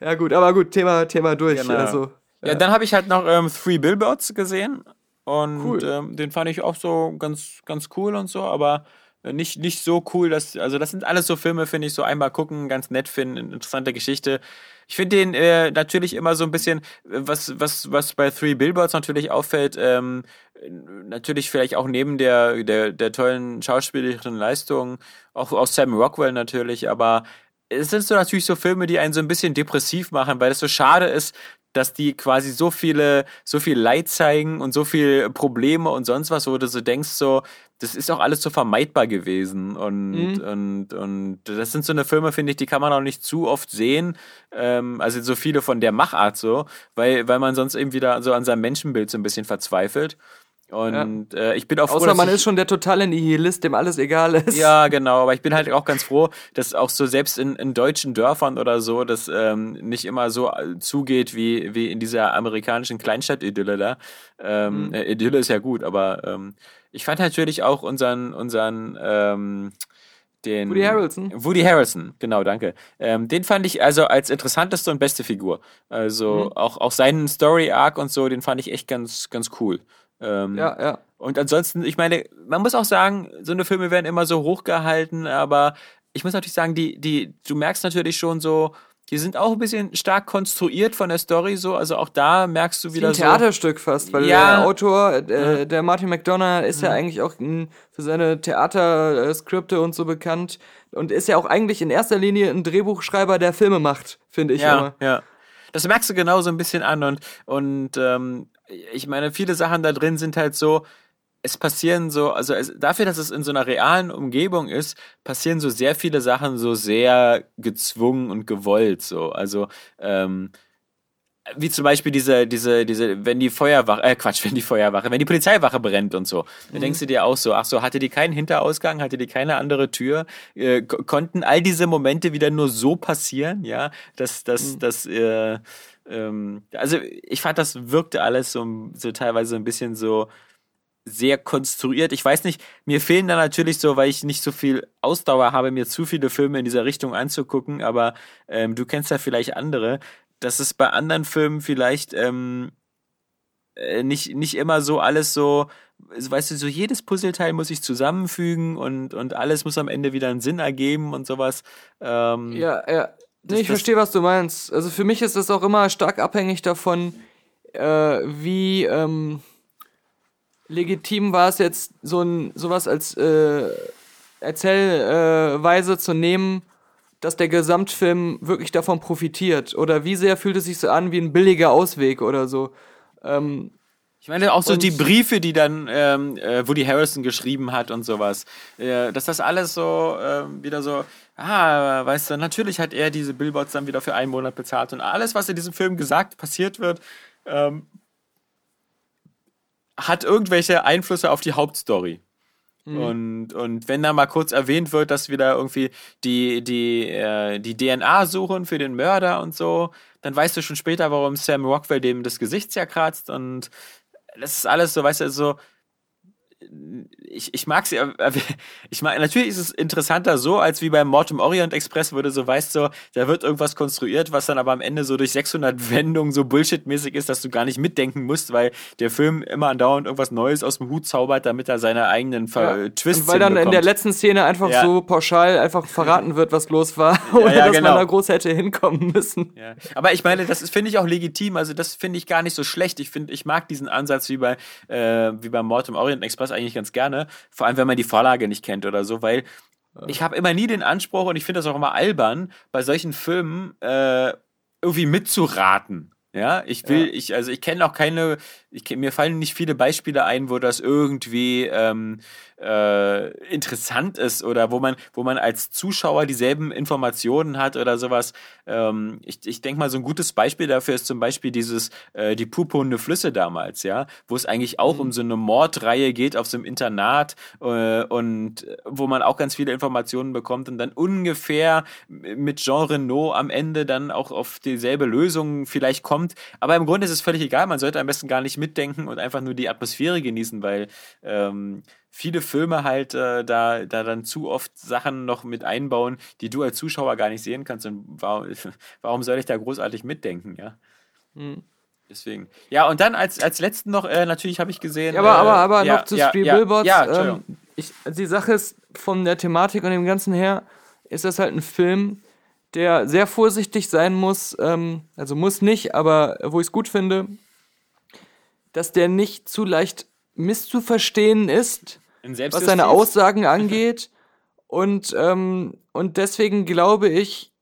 ja gut, aber gut, Thema, Thema durch. Genau. Also, Ja, dann habe ich halt noch ähm, Three Billboards gesehen und Cool. ähm, den fand ich auch so ganz, ganz cool und so, aber äh, nicht, nicht so cool, dass, also das sind alles so Filme, finde ich, so einmal gucken, ganz nett finden, interessante Geschichte. Ich finde den äh, natürlich immer so ein bisschen, äh, was, was, was bei Three Billboards natürlich auffällt, ähm, äh, natürlich vielleicht auch neben der, der, der tollen schauspielerischen Leistung, auch aus Sam Rockwell natürlich, aber es sind so natürlich so Filme, die einen so ein bisschen depressiv machen, weil es so schade ist, dass die quasi so viele, so viel Leid zeigen und so viel Probleme und sonst was, wo du so denkst, so, das ist auch alles so vermeidbar gewesen. Und, und, und das sind so eine Filme, finde ich, die kann man auch nicht zu oft sehen. Ähm, also so viele von der Machart so, weil, weil man sonst eben wieder so an seinem Menschenbild so ein bisschen verzweifelt. Und äh, ich bin auch froh, außer dass man ist schon der totale Nihilist, dem alles egal ist. ja, genau, aber ich bin halt auch ganz froh, dass auch so selbst in, in deutschen Dörfern oder so, das ähm, nicht immer so äh, zugeht wie, wie in dieser amerikanischen Kleinstadt-Idylle da. Ähm, äh, Idylle ist ja gut, aber ähm, ich fand natürlich auch unseren, unseren ähm, den Woody Harrelson. Woody Harrelson, genau, danke. Ähm, den fand ich also als interessanteste und beste Figur. Also auch, auch seinen Story-Arc und so, den fand ich echt ganz, ganz cool. Ähm, ja, ja. und ansonsten, ich meine, man muss auch sagen, so eine Filme werden immer so hochgehalten, aber ich muss natürlich sagen, die, die, du merkst natürlich schon so, die sind auch ein bisschen stark konstruiert von der Story so, also auch da merkst du Wie wieder ein so. Theaterstück fast, weil Ja. der Autor, äh, der Martin McDonough, ist ja eigentlich auch mh, für seine Theaterskripte und so bekannt und ist ja auch eigentlich in erster Linie ein Drehbuchschreiber, der Filme macht, finde ich Ja, immer. ja. Das merkst du genau so ein bisschen an und, und ähm, ich meine, viele Sachen da drin sind halt so, es passieren so, also es, dafür, dass es in so einer realen Umgebung ist, passieren so sehr viele Sachen so sehr gezwungen und gewollt, so. Also, ähm, wie zum Beispiel diese, diese, diese, wenn die Feuerwache, äh Quatsch, wenn die Feuerwache, wenn die Polizeiwache brennt und so, dann denkst du dir auch so, ach so, hatte die keinen Hinterausgang, hatte die keine andere Tür, äh, ko- konnten all diese Momente wieder nur so passieren, ja, dass, dass, dass, äh, ähm, also ich fand, das wirkte alles so, so teilweise ein bisschen so sehr konstruiert. Ich weiß nicht, mir fehlen da natürlich so, weil ich nicht so viel Ausdauer habe, mir zu viele Filme in dieser Richtung anzugucken, aber ähm, du kennst ja vielleicht andere, dass es bei anderen Filmen vielleicht ähm, äh, nicht, nicht immer so alles so, weißt du, so jedes Puzzleteil muss sich zusammenfügen und, und alles muss am Ende wieder einen Sinn ergeben und sowas. Ähm, Ja, ja. Nee, ich verstehe, was du meinst. Also für mich ist das auch immer stark abhängig davon, äh, wie ähm, legitim war es jetzt, so ein sowas als äh, Erzählweise äh, zu nehmen, dass der Gesamtfilm wirklich davon profitiert. Oder wie sehr fühlt es sich so an wie ein billiger Ausweg oder so. Ähm, Ich meine auch so Und- die Briefe, die dann ähm, äh, Woody Harrison geschrieben hat und sowas, äh, dass das alles so ähm, wieder so, ah, weißt du, natürlich hat er diese Billboards dann wieder für einen Monat bezahlt und alles, was in diesem Film gesagt, passiert wird, ähm, hat irgendwelche Einflüsse auf die Hauptstory. Und, und wenn da mal kurz erwähnt wird, dass wir da irgendwie die, die, äh, die DNA suchen für den Mörder und so, dann weißt du schon später, warum Sam Rockwell dem das Gesicht zerkratzt und das ist alles so, weißt du, so. Ich, ich mag sie, ich mag, natürlich ist es interessanter so, als wie beim Mord im Orient Express, wo du so weißt, so, da wird irgendwas konstruiert, was dann aber am Ende so durch 600 Wendungen so Bullshit-mäßig ist, dass du gar nicht mitdenken musst, weil der Film immer andauernd irgendwas Neues aus dem Hut zaubert, damit er seine eigenen Ver ja. Twists Und weil dann in der letzten Szene einfach Ja. so pauschal einfach verraten wird, was los war, ohne ja, dass genau. man da groß hätte hinkommen müssen. Aber ich meine, das finde ich auch legitim. Also das finde ich gar nicht so schlecht. Ich finde, ich mag diesen Ansatz wie bei äh, wie beim Mord im Orient Express eigentlich ganz gerne. Vor allem, wenn man die Vorlage nicht kennt oder so, weil ich habe immer nie den Anspruch und ich finde das auch immer albern, bei solchen Filmen äh, irgendwie mitzuraten. Ja, ich will, Ja. ich, also ich kenne auch keine, ich mir fallen nicht viele Beispiele ein, wo das irgendwie ähm, äh, interessant ist oder wo man, wo man als Zuschauer dieselben Informationen hat oder sowas. Ähm, ich ich denke mal, so ein gutes Beispiel dafür ist zum Beispiel dieses äh, die purpurne Flüsse damals, ja, wo es eigentlich auch um so eine Mordreihe geht auf so einem Internat äh, und wo man auch ganz viele Informationen bekommt und dann ungefähr mit Jean Renault am Ende dann auch auf dieselbe Lösung vielleicht kommt. Aber im Grunde ist es völlig egal, man sollte am besten gar nicht mitdenken und einfach nur die Atmosphäre genießen, weil ähm, viele Filme halt äh, da, da dann zu oft Sachen noch mit einbauen, die du als Zuschauer gar nicht sehen kannst. Und warum, warum soll ich da großartig mitdenken, ja? Hm. Deswegen. Ja, und dann als, als letzten noch, äh, natürlich habe ich gesehen. Ja, aber, äh, aber, aber ja, noch zu ja, Three ja, Billboards. Ja, ähm, ich, also die Sache ist, von der Thematik und dem Ganzen her, ist das halt ein Film, der sehr vorsichtig sein muss, ähm, also muss nicht, aber wo ich es gut finde, dass der nicht zu leicht misszuverstehen ist, was seine Aussagen angeht. Und, ähm, und deswegen glaube ich,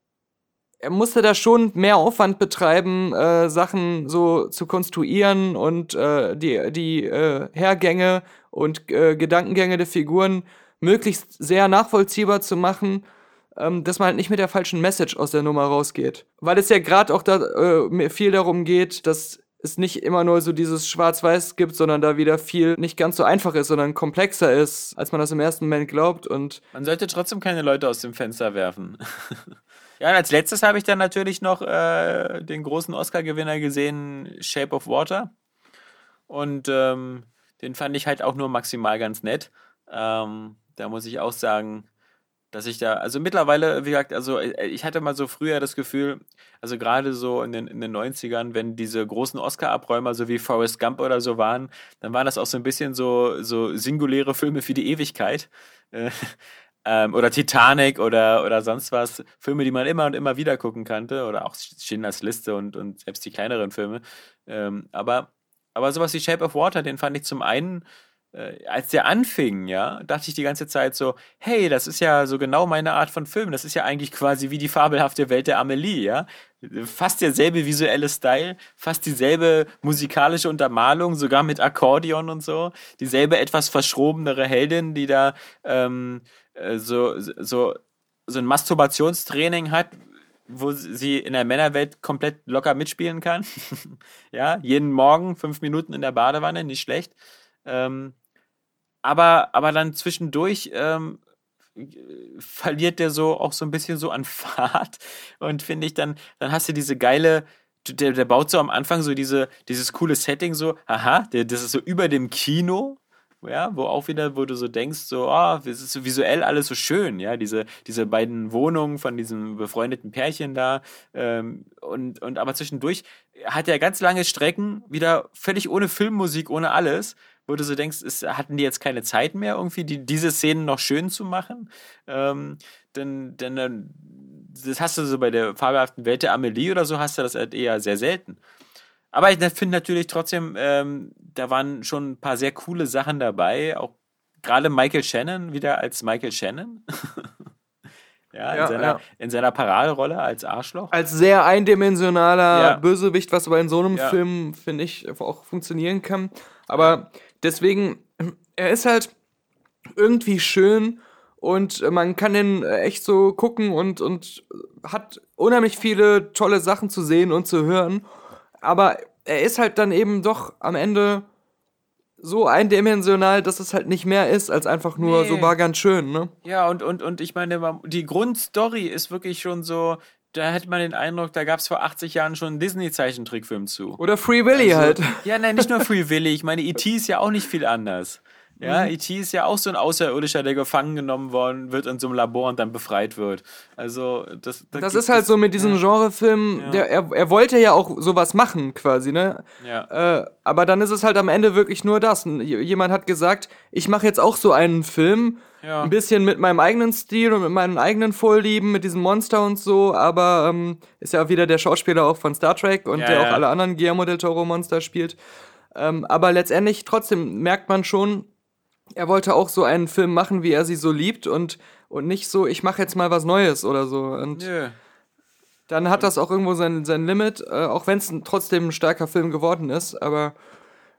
er musste da schon mehr Aufwand betreiben, äh, Sachen so zu konstruieren und äh, die, die äh, Hergänge und äh, Gedankengänge der Figuren möglichst sehr nachvollziehbar zu machen, ähm, dass man halt nicht mit der falschen Message aus der Nummer rausgeht. Weil es ja gerade auch da äh, viel darum geht, dass es nicht immer nur so dieses Schwarz-Weiß gibt, sondern da wieder viel nicht ganz so einfach ist, sondern komplexer ist, als man das im ersten Moment glaubt. Und Man sollte trotzdem keine Leute aus dem Fenster werfen. ja, und als letztes habe ich dann natürlich noch äh, den großen Oscar-Gewinner gesehen, Shape of Water. Und ähm, den fand ich halt auch nur maximal ganz nett. Ähm, da muss ich auch sagen, dass ich da, also mittlerweile, wie gesagt, also äh, ich hatte mal so früher das Gefühl, also gerade so in den, in den 90ern, wenn diese großen Oscar-Abräumer so wie Forrest Gump oder so waren, dann waren das auch so ein bisschen so, so singuläre Filme für die Ewigkeit. Äh, ähm, oder Titanic oder, oder sonst was. Filme, die man immer und immer wieder gucken kannte. Oder auch Schindlers Liste und, und selbst die kleineren Filme. Ähm, aber, aber sowas wie Shape of Water, den fand ich zum einen äh, als der anfing, ja, dachte ich die ganze Zeit so, hey, das ist ja so genau meine Art von Film. Das ist ja eigentlich quasi wie die fabelhafte Welt der Amelie, ja. Fast derselbe visuelle Style, fast dieselbe musikalische Untermalung, sogar mit Akkordeon und so. Dieselbe etwas verschrobenere Heldin, die da ähm, äh, so, so, so ein Masturbationstraining hat, wo sie in der Männerwelt komplett locker mitspielen kann. ja, jeden Morgen fünf Minuten in der Badewanne, nicht schlecht. Ähm, aber, aber dann zwischendurch ähm, verliert der so auch so ein bisschen so an Fahrt. Und finde ich dann, dann hast du diese geile, der, der baut so am Anfang so diese, dieses coole Setting so, aha, der, das ist so über dem Kino, ja, wo auch wieder, wo du so denkst, so, ah, es ist so visuell alles so schön, ja, diese, diese beiden Wohnungen von diesem befreundeten Pärchen da, ähm, und, und aber zwischendurch hat er ganz lange Strecken wieder völlig ohne Filmmusik, ohne alles, wo du so denkst, ist, hatten die jetzt keine Zeit mehr, irgendwie die, diese Szenen noch schön zu machen? Ähm, denn, denn dann, das hast du so bei der fabelhaften Welt der Amelie oder so, hast du das halt eher sehr selten. Aber ich finde natürlich trotzdem, ähm, da waren schon ein paar sehr coole Sachen dabei. Auch gerade Michael Shannon wieder als Michael Shannon. ja, Ja, in, seiner, ja. in seiner Paraderolle als Arschloch. Als sehr eindimensionaler Ja. Bösewicht, was aber in so einem. Film, finde ich, auch funktionieren kann. Aber deswegen, er ist halt irgendwie schön und man kann den äh, echt so gucken und, und hat unheimlich viele tolle Sachen zu sehen und zu hören. Aber er ist halt dann eben doch am Ende so eindimensional, dass es halt nicht mehr ist, als einfach nur Nee. so war ganz schön, ne? Ja, und, und, und ich meine, die Grundstory ist wirklich schon so, da hätte man den Eindruck, da gab es vor 80 Jahren schon einen Disney-Zeichentrickfilm zu. Oder Free Willy halt. Ja, nein, nicht nur Free Willy. Ich meine, E.T. ist ja auch nicht viel anders. Ja, E.T. ist ja auch so ein Außerirdischer, der gefangen genommen worden wird in so einem Labor und dann befreit wird. Also, das, Das gibt ist halt es- so mit diesem Genrefilm, Ja. der, er, er wollte ja auch sowas machen, quasi, ne? Ja. Äh, aber dann ist es halt am Ende wirklich nur das. Jemand hat gesagt, ich mache jetzt auch so einen Film, Ja. ein bisschen mit meinem eigenen Stil und mit meinen eigenen Vorlieben, mit diesem Monster und so, aber ähm, ist ja wieder der Schauspieler auch von Star Trek und Ja, der ja. auch alle anderen Guillermo del Toro Monster spielt. Ähm, aber letztendlich trotzdem merkt man schon, er wollte auch so einen Film machen, wie er sie so liebt und, und nicht so, ich mache jetzt mal was Neues oder so. Und Nö. dann hat das auch irgendwo sein, sein Limit, äh, auch wenn es trotzdem ein starker Film geworden ist, aber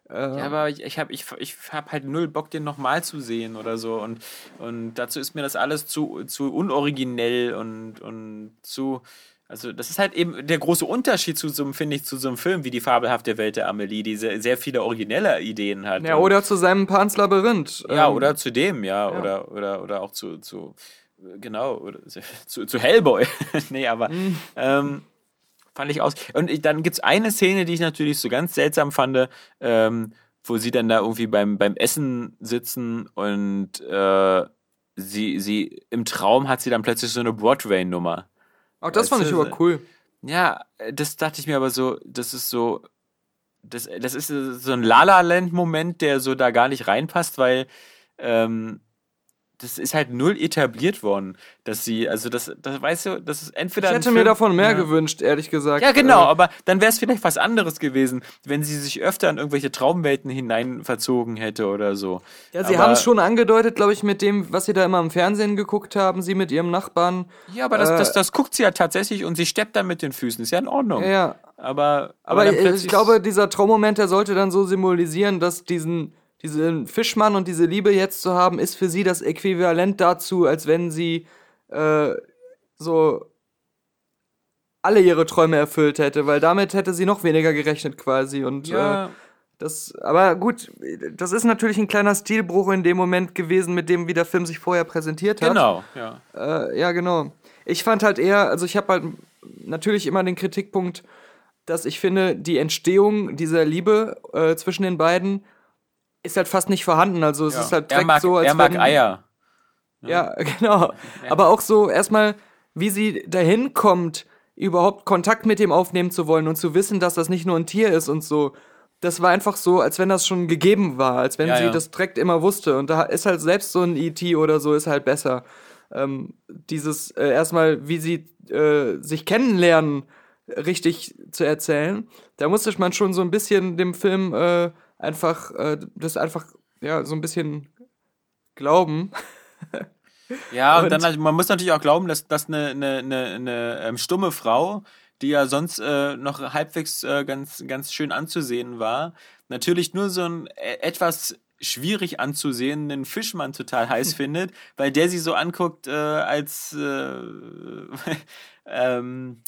Ja, aber ich, ich habe ich, ich hab halt null Bock, den nochmal zu sehen oder so. Und, und dazu ist mir das alles zu, zu unoriginell und, und zu. Also, das ist halt eben der große Unterschied zu so einem, finde ich, zu so einem Film wie die fabelhafte Welt der Amelie, die sehr, sehr viele originelle Ideen hat. ja, oder zu seinem Pans Labyrinth. Ja, Ähm, oder zu dem, ja, Oder, oder, oder auch zu, zu genau, oder, zu, zu Hellboy. nee, aber Mhm. ähm, fand ich aus. Und ich, dann gibt's eine Szene, die ich natürlich so ganz seltsam fand, ähm, wo sie dann da irgendwie beim, beim Essen sitzen und äh, sie, sie im Traum hat sie dann plötzlich so eine Broadway-Nummer. Auch das fand ich aber cool. Ja, das dachte ich mir aber so, das ist so, das, das ist so ein La-La-Land-Moment, der so da gar nicht reinpasst, weil ähm, das ist halt null etabliert worden, dass sie, also das, das weißt du, das ist entweder. Ich hätte Film- mir davon mehr ja. gewünscht, ehrlich gesagt. Ja, genau, Äh, aber dann wäre es vielleicht was anderes gewesen, wenn sie sich öfter in irgendwelche Traumwelten hinein verzogen hätte oder so. ja, sie aber- haben es schon angedeutet, glaube ich, mit dem, was sie da immer im Fernsehen geguckt haben, sie mit ihrem Nachbarn. Ja, aber das, Äh, das, das guckt sie ja tatsächlich und sie steppt dann mit den Füßen. Ist ja in Ordnung. Ja. Aber, Aber, äh, ich glaube, dieser Traummoment, der sollte dann so symbolisieren, dass diesen, diesen Fischmann und diese Liebe jetzt zu haben, ist für sie das Äquivalent dazu, als wenn sie äh, so alle ihre Träume erfüllt hätte, weil damit hätte sie noch weniger gerechnet quasi und Ja. äh, das, aber gut, das ist natürlich ein kleiner Stilbruch in dem Moment gewesen, mit dem, wie der Film sich vorher präsentiert hat. Genau, ja. Äh, ja, genau. Ich fand halt eher, also ich habe halt natürlich immer den Kritikpunkt, dass ich finde, die Entstehung dieser Liebe äh, zwischen den beiden ist halt fast nicht vorhanden. Also es ja. ist halt er direkt mag, so, als er mag wenn, Eier. Ja, genau. Aber auch so erstmal, wie sie dahin kommt, überhaupt Kontakt mit ihm aufnehmen zu wollen und zu wissen, dass das nicht nur ein Tier ist und so. Das war einfach so, als wenn das schon gegeben war, als wenn Ja, sie ja. das direkt immer wusste. Und da ist halt selbst so ein E.T. oder so ist halt besser. Ähm, dieses äh, erstmal, wie sie äh, sich kennenlernen, richtig zu erzählen. Da musste man schon so ein bisschen dem Film äh, einfach, äh, das einfach, ja, so ein bisschen glauben. Ja, und, Und- dann, man muss natürlich auch glauben, dass, dass eine, eine, eine, eine ähm, stumme Frau, die ja sonst äh, noch halbwegs äh, ganz, ganz schön anzusehen war, natürlich nur so einen äh, etwas schwierig anzusehenden Fischmann total heiß findet, weil der sie so anguckt, äh, als äh, ähm,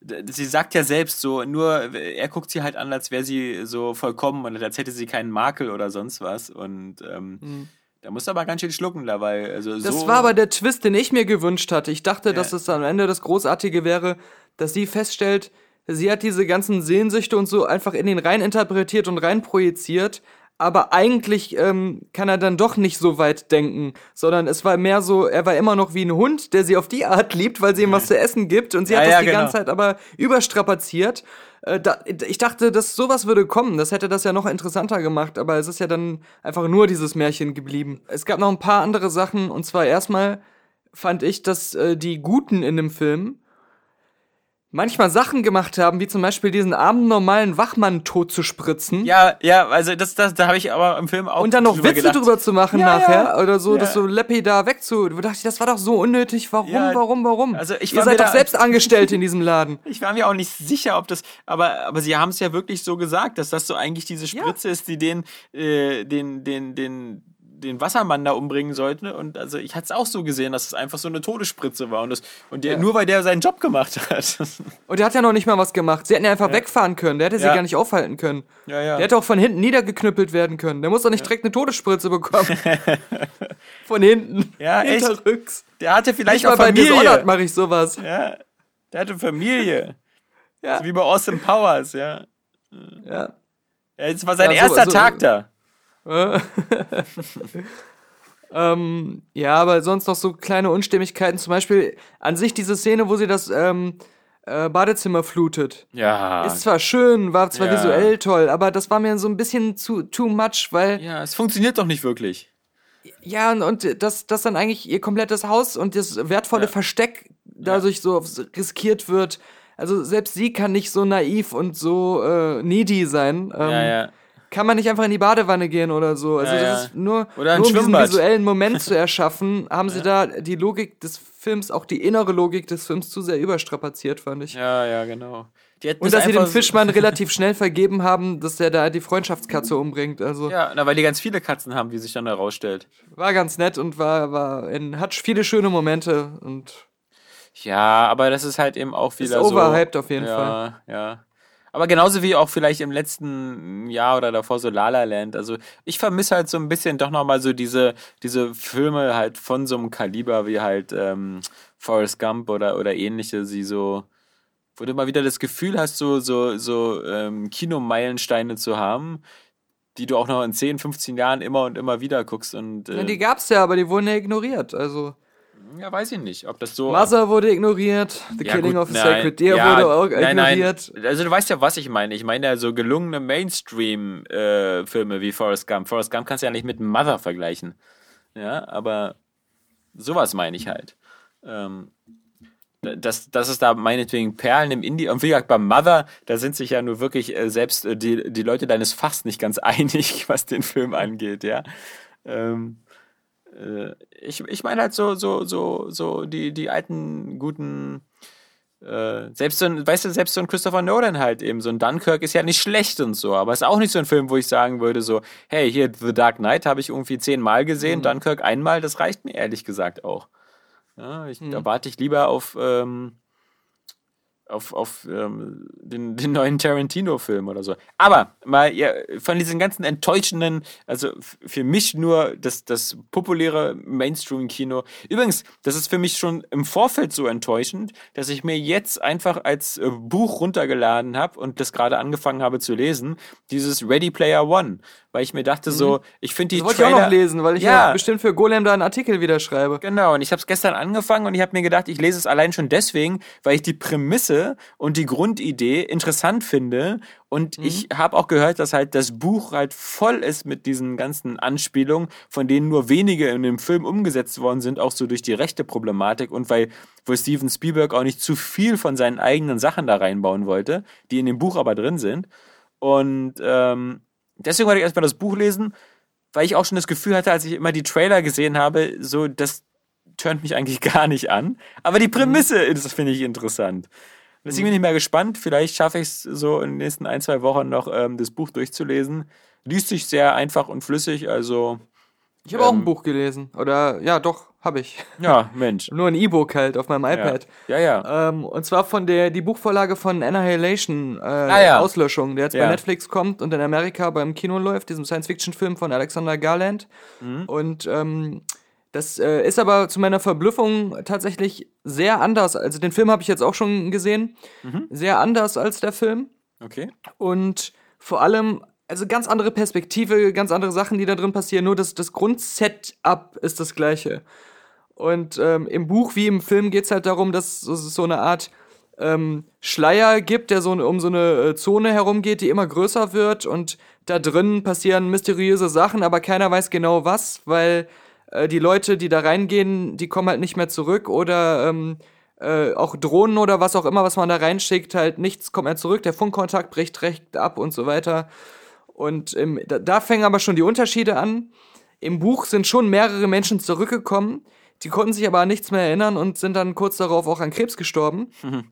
sie sagt ja selbst so, nur er guckt sie halt an, als wäre sie so vollkommen und als hätte sie keinen Makel oder sonst was. Und ähm, da musst du aber ganz schön schlucken dabei. Also Das so, war aber der Twist, den ich mir gewünscht hatte. Ich dachte, dass Ja. es am Ende das Großartige wäre, dass sie feststellt, sie hat diese ganzen Sehnsüchte und so einfach in den rein interpretiert und rein projiziert, aber eigentlich ähm, kann er dann doch nicht so weit denken, sondern es war mehr so, er war immer noch wie ein Hund, der sie auf die Art liebt, weil sie ihm was zu essen gibt und sie Ja, hat das ja, die genau. ganze Zeit aber überstrapaziert. Äh, da, ich dachte, dass sowas würde kommen, das hätte das ja noch interessanter gemacht, aber es ist ja dann einfach nur dieses Märchen geblieben. Es gab noch ein paar andere Sachen und zwar erstmal fand ich, dass äh, die Guten in dem Film manchmal Sachen gemacht haben, wie zum Beispiel diesen armen normalen Wachmann tot zu spritzen. Ja, ja, also das, das, da habe ich aber im Film auch Und dann noch drüber Witze gedacht. drüber zu machen Ja, nachher ja. oder so, Ja. das so lapidar wegzu. Da dachte ich, das war doch so unnötig. Warum, warum, warum? also ich Ihr seid doch da- selbst angestellt in diesem Laden. Ich war mir auch nicht sicher, ob das, aber, aber sie haben es ja wirklich so gesagt, dass das so eigentlich diese Spritze ist, die den, äh, den, den, den, den Wassermann da umbringen sollte. Und also ich hatte es auch so gesehen, dass es einfach so eine Todesspritze war. Und, das, und der, Ja. nur weil der seinen Job gemacht hat. Und der hat ja noch nicht mal was gemacht. Sie hätten ja einfach wegfahren können. Der hätte sie Ja. gar nicht aufhalten können. Ja, ja. Der hätte auch von hinten niedergeknüppelt werden können. Der muss doch nicht direkt eine Todesspritze bekommen. von hinten. Ja, echt? Hinterrücks. Der hatte vielleicht Nicht mal auch bei Dishonored Familie. mache ich sowas. Ja, der hatte Familie. Ja. So wie bei Austin Powers, ja. Ja. ja jetzt war sein Ja, so- erster so- Tag da. Ähm, ja, aber sonst noch so kleine Unstimmigkeiten. Zum Beispiel an sich diese Szene, wo sie das ähm, äh, Badezimmer flutet. Ja. Ist zwar schön, war zwar Ja. visuell toll, aber das war mir so ein bisschen zu too much, weil ja, es funktioniert doch nicht wirklich. ja und, und das, das dann eigentlich ihr komplettes Haus und das wertvolle Ja. Versteck dadurch so riskiert wird. Also selbst sie kann nicht so naiv und so äh, needy sein. Ähm, Ja, ja. Kann man nicht einfach in die Badewanne gehen oder so? Also Ja, das ja. ist nur, Oder nur um diesen visuellen Moment zu erschaffen, haben sie da die Logik des Films, auch die innere Logik des Films zu sehr überstrapaziert, fand ich. Ja, ja, genau. Und dass sie dem Fischmann relativ schnell vergeben haben, dass er da die Freundschaftskatze umbringt. Also Ja, na, weil die ganz viele Katzen haben, wie sich dann herausstellt. war ganz nett und war, war in, hat viele schöne Momente und Ja, aber das ist halt eben auch wieder Ist so. overhyped auf jeden ja, Fall. Ja, Aber genauso wie auch vielleicht im letzten Jahr oder davor so La La Land. Also ich vermisse halt so ein bisschen doch nochmal so diese, diese Filme halt von so einem Kaliber wie halt ähm, Forrest Gump oder, oder ähnliche, sie so, wo du mal wieder das Gefühl hast, so, so, so ähm, Kinomeilensteine zu haben, die du auch noch in 10, 15 Jahren immer und immer wieder guckst und äh, ja, die gab's ja, aber die wurden ja ignoriert. Also ja, weiß ich nicht, ob das so Mother wurde ignoriert, The Ja, Killing gut, of a nein. Sacred Deer Ja, wurde auch nein, nein. ignoriert. Also du weißt ja, was ich meine. Ich meine ja so gelungene Mainstream-Filme wie Forrest Gump. Forrest Gump kannst du ja nicht mit Mother vergleichen. Ja, aber sowas meine ich halt. Ähm, dass, dass es da meinetwegen Perlen im Indie und wie gesagt, bei Mother, da sind sich ja nur wirklich äh, selbst äh, die, die Leute deines Fachs nicht ganz einig, was den Film angeht, ja. Ähm, äh, ich, ich meine halt so, so, so, so die, die alten, guten, äh, selbst so ein, weißt du, selbst so ein Christopher Nolan halt eben, so ein Dunkirk ist ja nicht schlecht und so, aber ist auch nicht so ein Film, wo ich sagen würde, so, hey, hier The Dark Knight habe ich irgendwie zehnmal gesehen, Dunkirk einmal, das reicht mir ehrlich gesagt auch. Ja, ich, Da warte ich lieber auf, ähm, auf, auf ähm, den, den neuen Tarantino-Film oder so. Aber mal ja, von diesen ganzen enttäuschenden, also für mich nur das, das populäre Mainstream-Kino. Übrigens, das ist für mich schon im Vorfeld so enttäuschend, dass ich mir jetzt einfach als äh, Buch runtergeladen habe und das gerade angefangen habe zu lesen, dieses Ready Player One. Weil ich mir dachte so, ich finde die Das wollte ich auch Trailer... noch lesen, weil ich ja, bestimmt für Golem da einen Artikel wieder schreibe. Genau, und ich habe es gestern angefangen und ich habe mir gedacht, ich lese es allein schon deswegen, weil ich die Prämisse und die Grundidee interessant finde. Und ich habe auch gehört, dass halt das Buch halt voll ist mit diesen ganzen Anspielungen, von denen nur wenige in dem Film umgesetzt worden sind, auch so durch die rechte Problematik und weil wo Steven Spielberg auch nicht zu viel von seinen eigenen Sachen da reinbauen wollte, die in dem Buch aber drin sind. Und ähm, deswegen wollte ich erstmal das Buch lesen, weil ich auch schon das Gefühl hatte, als ich immer die Trailer gesehen habe, so, das turnt mich eigentlich gar nicht an. Aber die Prämisse, das finde ich interessant. Deswegen bin ich mal gespannt. Vielleicht schaffe ich es so in den nächsten ein, zwei Wochen noch, ähm, das Buch durchzulesen. Liest sich sehr einfach und flüssig, also, Ich habe auch Ähm, ein Buch gelesen. Oder, ja, doch, habe ich. ja, Mensch. Nur ein E-Book halt auf meinem Ja, iPad. ja. ja. Ähm, und zwar von der die Buchvorlage von Annihilation, äh, Ah, ja. Auslöschung, der jetzt Ja. bei Netflix kommt und in Amerika beim Kino läuft, diesem Science-Fiction-Film von Alexander Garland. Mhm. Und ähm, das äh, ist aber zu meiner Verblüffung tatsächlich sehr anders. Also den Film habe ich jetzt auch schon gesehen. Mhm. Sehr anders als der Film. Okay. Und vor allem also ganz andere Perspektive, ganz andere Sachen, die da drin passieren. Nur das, das Grundsetup ist das gleiche. Und ähm, im Buch wie im Film geht es halt darum, dass es so eine Art ähm, Schleier gibt, der so um so eine äh, Zone herumgeht, die immer größer wird. Und da drin passieren mysteriöse Sachen, aber keiner weiß genau was, weil äh, die Leute, die da reingehen, die kommen halt nicht mehr zurück oder ähm, äh, auch Drohnen oder was auch immer, was man da reinschickt, halt nichts kommt mehr zurück. Der Funkkontakt bricht recht ab und so weiter. Und ähm, da, da fängen aber schon die Unterschiede an. Im Buch sind schon mehrere Menschen zurückgekommen, die konnten sich aber an nichts mehr erinnern und sind dann kurz darauf auch an Krebs gestorben. Mhm.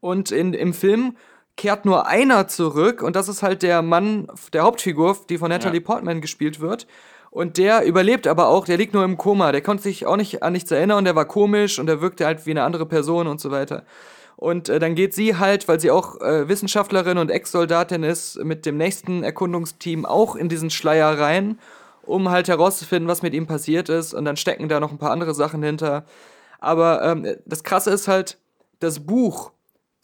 Und in, im Film kehrt nur einer zurück und das ist halt der Mann der Hauptfigur, die von Natalie ja. Portman gespielt wird. Und der überlebt aber auch, der liegt nur im Koma, der konnte sich auch nicht an nichts erinnern, der war komisch und der wirkte halt wie eine andere Person und so weiter. Und äh, dann geht sie halt, weil sie auch äh, Wissenschaftlerin und Ex-Soldatin ist, mit dem nächsten Erkundungsteam auch in diesen Schleier rein um halt herauszufinden, was mit ihm passiert ist. Und dann stecken da noch ein paar andere Sachen hinter. Aber ähm, das Krasse ist halt, das Buch,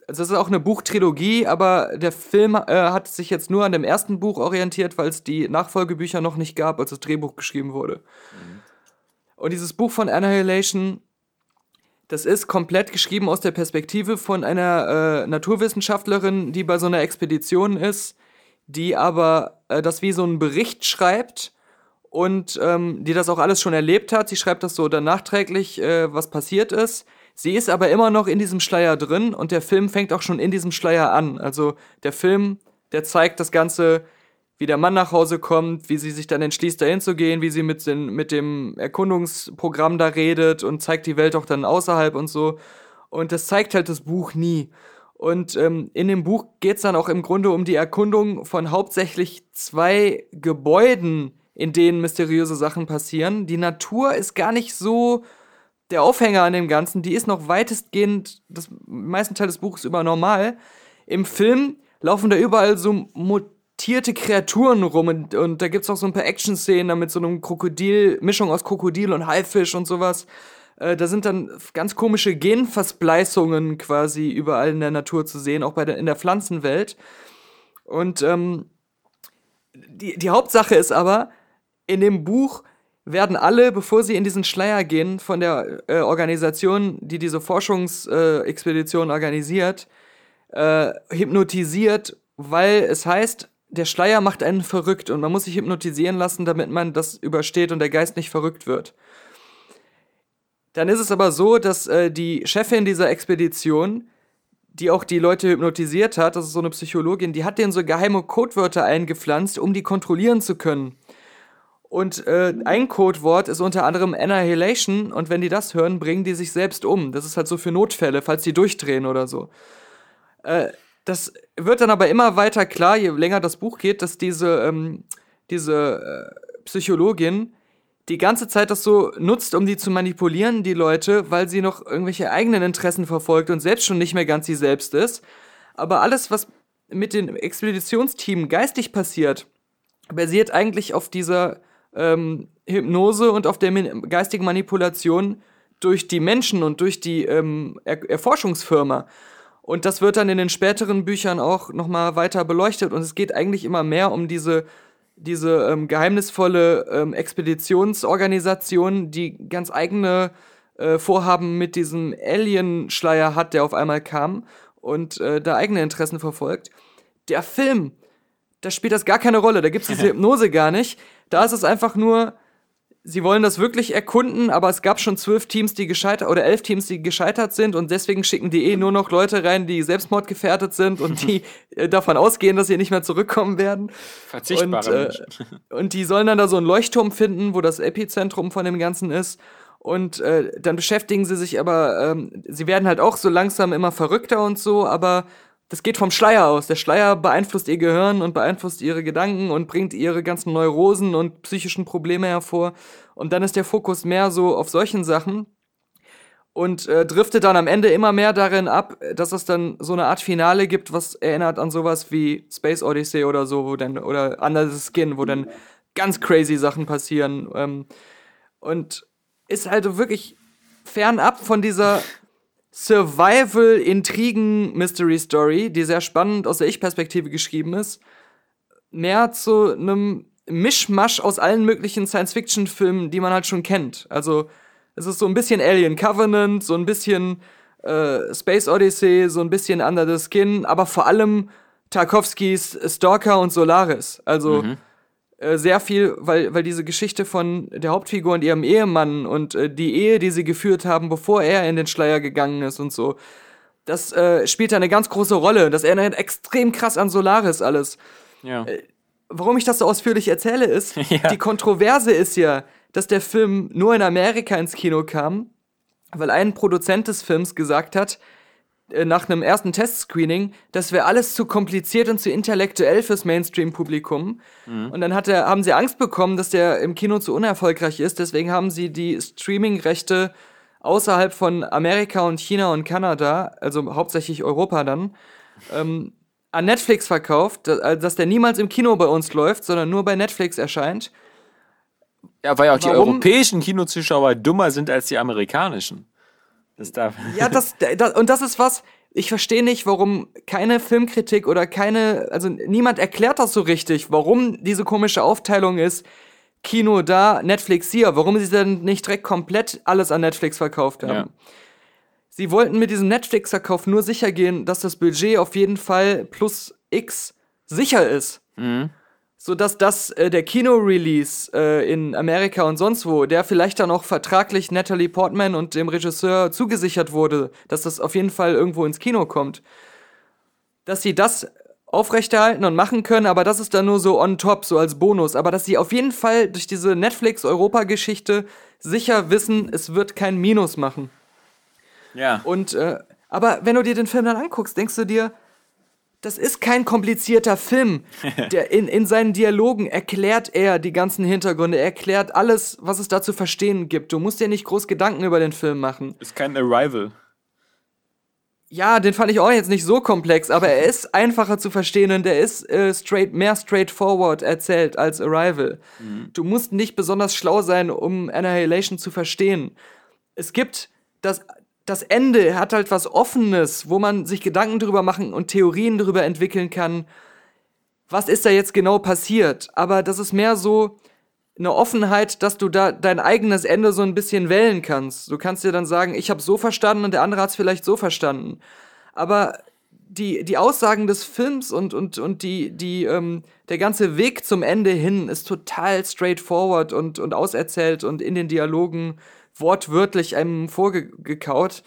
also das ist auch eine Buchtrilogie, aber der Film äh, hat sich jetzt nur an dem ersten Buch orientiert, weil es die Nachfolgebücher noch nicht gab, als das Drehbuch geschrieben wurde. Mhm. Und dieses Buch von Annihilation, das ist komplett geschrieben aus der Perspektive von einer äh, Naturwissenschaftlerin, die bei so einer Expedition ist, die aber äh, das wie so einen Bericht schreibt und ähm, die das auch alles schon erlebt hat. Sie schreibt das so dann nachträglich, äh, was passiert ist. Sie ist aber immer noch in diesem Schleier drin und der Film fängt auch schon in diesem Schleier an. Also der Film, der zeigt das Ganze, wie der Mann nach Hause kommt, wie sie sich dann entschließt, dahin zu gehen, wie sie mit, den, mit dem Erkundungsprogramm da redet und zeigt die Welt auch dann außerhalb und so. Und das zeigt halt das Buch nie. Und ähm, in dem Buch geht es dann auch im Grunde um die Erkundung von hauptsächlich zwei Gebäuden, in denen mysteriöse Sachen passieren. Die Natur ist gar nicht so der Aufhänger an dem Ganzen. Die ist noch weitestgehend, das meisten Teil des Buches über normal. Im Film laufen da überall so mutierte Kreaturen rum und, und da gibt es auch so ein paar Action-Szenen mit so einem Krokodil, Mischung aus Krokodil und Haifisch und sowas. Äh, da sind dann ganz komische Genverspleißungen quasi überall in der Natur zu sehen, auch bei der, in der Pflanzenwelt. Und ähm, die, die Hauptsache ist aber, in dem Buch werden alle, bevor sie in diesen Schleier gehen, von der äh, Organisation, die diese Forschungsexpedition äh, organisiert, äh, hypnotisiert, weil es heißt, der Schleier macht einen verrückt und man muss sich hypnotisieren lassen, damit man das übersteht und der Geist nicht verrückt wird. Dann ist es aber so, dass äh, die Chefin dieser Expedition, die auch die Leute hypnotisiert hat, das ist so eine Psychologin, die hat denen so geheime Codewörter eingepflanzt, um die kontrollieren zu können. Und äh, ein Codewort ist unter anderem Annihilation und wenn die das hören, bringen die sich selbst um. Das ist halt so für Notfälle, falls die durchdrehen oder so. Äh, das wird dann aber immer weiter klar, je länger das Buch geht, dass diese, ähm, diese äh, Psychologin die ganze Zeit das so nutzt, um die zu manipulieren, die Leute, weil sie noch irgendwelche eigenen Interessen verfolgt und selbst schon nicht mehr ganz sie selbst ist. Aber alles, was mit dem Expeditionsteam geistig passiert, basiert eigentlich auf dieser ähm, Hypnose und auf der geistigen Manipulation durch die Menschen und durch die ähm, er Erforschungsfirma. Und das wird dann in den späteren Büchern auch nochmal weiter beleuchtet. Und es geht eigentlich immer mehr um diese, diese ähm, geheimnisvolle ähm, Expeditionsorganisation, die ganz eigene äh, Vorhaben mit diesem Alien-Schleier hat, der auf einmal kam und äh, da eigene Interessen verfolgt. Der Film, da spielt das gar keine Rolle. Da gibt es diese Hypnose gar nicht. Da ist es einfach nur, sie wollen das wirklich erkunden, aber es gab schon zwölf Teams, die gescheitert oder elf Teams, die gescheitert sind und deswegen schicken die eh nur noch Leute rein, die selbstmordgefährdet sind und die äh, davon ausgehen, dass sie nicht mehr zurückkommen werden. Verzichtbare und, äh, und die sollen dann da so einen Leuchtturm finden, wo das Epizentrum von dem Ganzen ist. Und äh, dann beschäftigen sie sich aber, ähm, sie werden halt auch so langsam immer verrückter und so, aber das geht vom Schleier aus. Der Schleier beeinflusst ihr Gehirn und beeinflusst ihre Gedanken und bringt ihre ganzen Neurosen und psychischen Probleme hervor. Und dann ist der Fokus mehr so auf solchen Sachen und äh, driftet dann am Ende immer mehr darin ab, dass es dann so eine Art Finale gibt, was erinnert an sowas wie Space Odyssey oder so, wo dann, oder Under the Skin, wo dann ganz crazy Sachen passieren. Ähm, und ist halt wirklich fernab von dieser Survival-Intrigen-Mystery-Story, die sehr spannend aus der Ich-Perspektive geschrieben ist. mehr zu einem Mischmasch aus allen möglichen Science-Fiction-Filmen, die man halt schon kennt. Also es ist so ein bisschen Alien Covenant, so ein bisschen äh, Space Odyssey, so ein bisschen Under the Skin, aber vor allem Tarkovskis Stalker und Solaris. Also Mhm. Äh, sehr viel, weil, weil diese Geschichte von der Hauptfigur und ihrem Ehemann und äh, die Ehe, die sie geführt haben, bevor er in den Schleier gegangen ist und so, das äh, spielt da eine ganz große Rolle. Das erinnert extrem krass an Solaris alles. Ja. Warum ich das so ausführlich erzähle, ist, Ja. die Kontroverse ist ja, dass der Film nur in Amerika ins Kino kam, weil ein Produzent des Films gesagt hat, äh, nach einem ersten Testscreening, das wäre alles zu kompliziert und zu intellektuell fürs Mainstream-Publikum. Und dann hat er, haben sie Angst bekommen, dass der im Kino zu unerfolgreich ist. Deswegen haben sie die Streaming-Rechte außerhalb von Amerika und China und Kanada, also hauptsächlich Europa dann, ähm, an Netflix verkauft, da- also dass der niemals im Kino bei uns läuft, sondern nur bei Netflix erscheint. ja, weil auch die Warum? europäischen Kinozuschauer dummer sind als die amerikanischen. Das darf. Ja, das, das und das ist was, ich verstehe nicht, warum keine Filmkritik oder keine, also niemand erklärt das so richtig, warum diese komische Aufteilung ist, Kino da, Netflix hier, warum sie dann nicht direkt komplett alles an Netflix verkauft haben. Ja. Sie wollten mit diesem Netflix-Verkauf nur sicher gehen, dass das Budget auf jeden Fall plus X sicher ist. Sodass das äh, der Kino-Release äh, in Amerika und sonst wo, der vielleicht dann auch vertraglich Natalie Portman und dem Regisseur zugesichert wurde, dass das auf jeden Fall irgendwo ins Kino kommt, dass sie das aufrechterhalten und machen können, aber das ist dann nur so on top, so als Bonus. Aber dass sie auf jeden Fall durch diese Netflix-Europa-Geschichte sicher wissen, es wird kein Minus machen. Ja. Und, äh, aber wenn du dir den Film dann anguckst, denkst du dir, das ist kein komplizierter Film. Der in, in seinen Dialogen erklärt er die ganzen Hintergründe, er erklärt alles, was es da zu verstehen gibt. Du musst dir nicht groß Gedanken über den Film machen. Ist kein Arrival. Ja, den fand ich auch jetzt nicht so komplex, aber er ist einfacher zu verstehen und er ist äh, straight, mehr straightforward erzählt als Arrival. Du musst nicht besonders schlau sein, um Annihilation zu verstehen. Es gibt das, das Ende hat halt was Offenes, wo man sich Gedanken drüber machen und Theorien drüber entwickeln kann. Was ist da jetzt genau passiert? Aber das ist mehr so eine Offenheit, dass du da dein eigenes Ende so ein bisschen wählen kannst. Du kannst dir dann sagen, ich habe so verstanden und der andere hat es vielleicht so verstanden. Aber die, die Aussagen des Films und, und, und die, die, ähm, der ganze Weg zum Ende hin ist total straightforward und, und auserzählt und in den Dialogen wortwörtlich einem vorgekaut.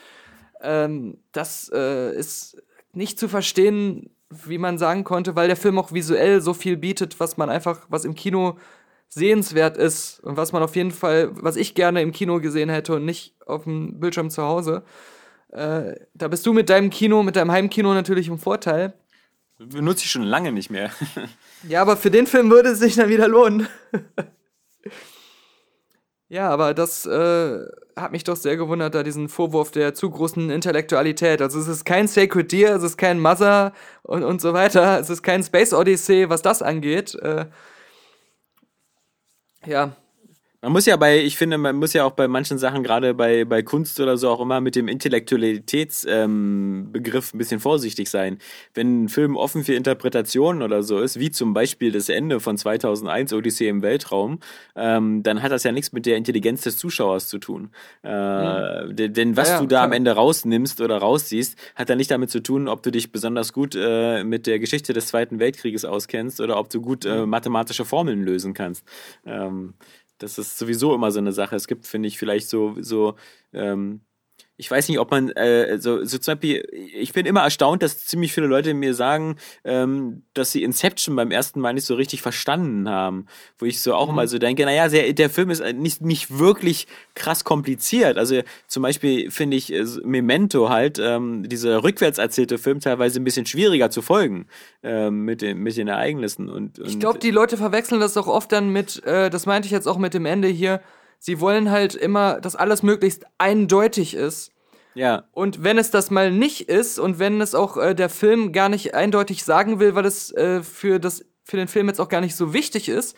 Ähm, das äh, ist nicht zu verstehen, wie man sagen konnte, weil der Film auch visuell so viel bietet, was man einfach, was im Kino sehenswert ist und was man auf jeden Fall, was ich gerne im Kino gesehen hätte und nicht auf dem Bildschirm zu Hause. Äh, da bist du mit deinem Kino, mit deinem Heimkino natürlich im Vorteil. Benutze ich schon lange nicht mehr. Ja, aber für den Film würde es sich dann wieder lohnen. ja, aber das äh, hat mich doch sehr gewundert, da diesen Vorwurf der zu großen Intellektualität. Also es ist kein Sacred Deer, es ist kein Mother und, und so weiter. Es ist kein Space Odyssey, was das angeht. Äh, ja, Man muss ja bei, ich finde, man muss ja auch bei manchen Sachen, gerade bei, bei Kunst oder so, auch immer mit dem Intellektualitätsbegriff ähm, Begriff ein bisschen vorsichtig sein. Wenn ein Film offen für Interpretationen oder so ist, wie zum Beispiel das Ende von 2001, Odyssee im Weltraum, ähm, dann hat das ja nichts mit der Intelligenz des Zuschauers zu tun. Äh, denn, denn was Ja, ja, du da am klar. Ende rausnimmst oder rausziehst, hat dann nicht damit zu tun, ob du dich besonders gut äh, mit der Geschichte des Zweiten Weltkrieges auskennst oder ob du gut äh, mathematische Formeln lösen kannst. Ähm, das ist sowieso immer so eine Sache. Es gibt, finde ich, vielleicht so, so, ähm, ich weiß nicht, ob man, äh, so, so zum Beispiel, ich bin immer erstaunt, dass ziemlich viele Leute mir sagen, ähm, dass sie Inception beim ersten Mal nicht so richtig verstanden haben. Wo ich so auch Mhm. mal so denke, naja, der, der Film ist nicht, nicht wirklich krass kompliziert. Also zum Beispiel finde ich äh, Memento halt, ähm, dieser rückwärts erzählte Film teilweise ein bisschen schwieriger zu folgen ähm, mit, den, mit den Ereignissen. Und, und Ich glaube, die Leute verwechseln das auch oft dann mit, äh, das meinte ich jetzt auch mit dem Ende hier, sie wollen halt immer, dass alles möglichst eindeutig ist. ja, Und wenn es das mal nicht ist und wenn es auch äh, der Film gar nicht eindeutig sagen will, weil es äh, für, das, für den Film jetzt auch gar nicht so wichtig ist,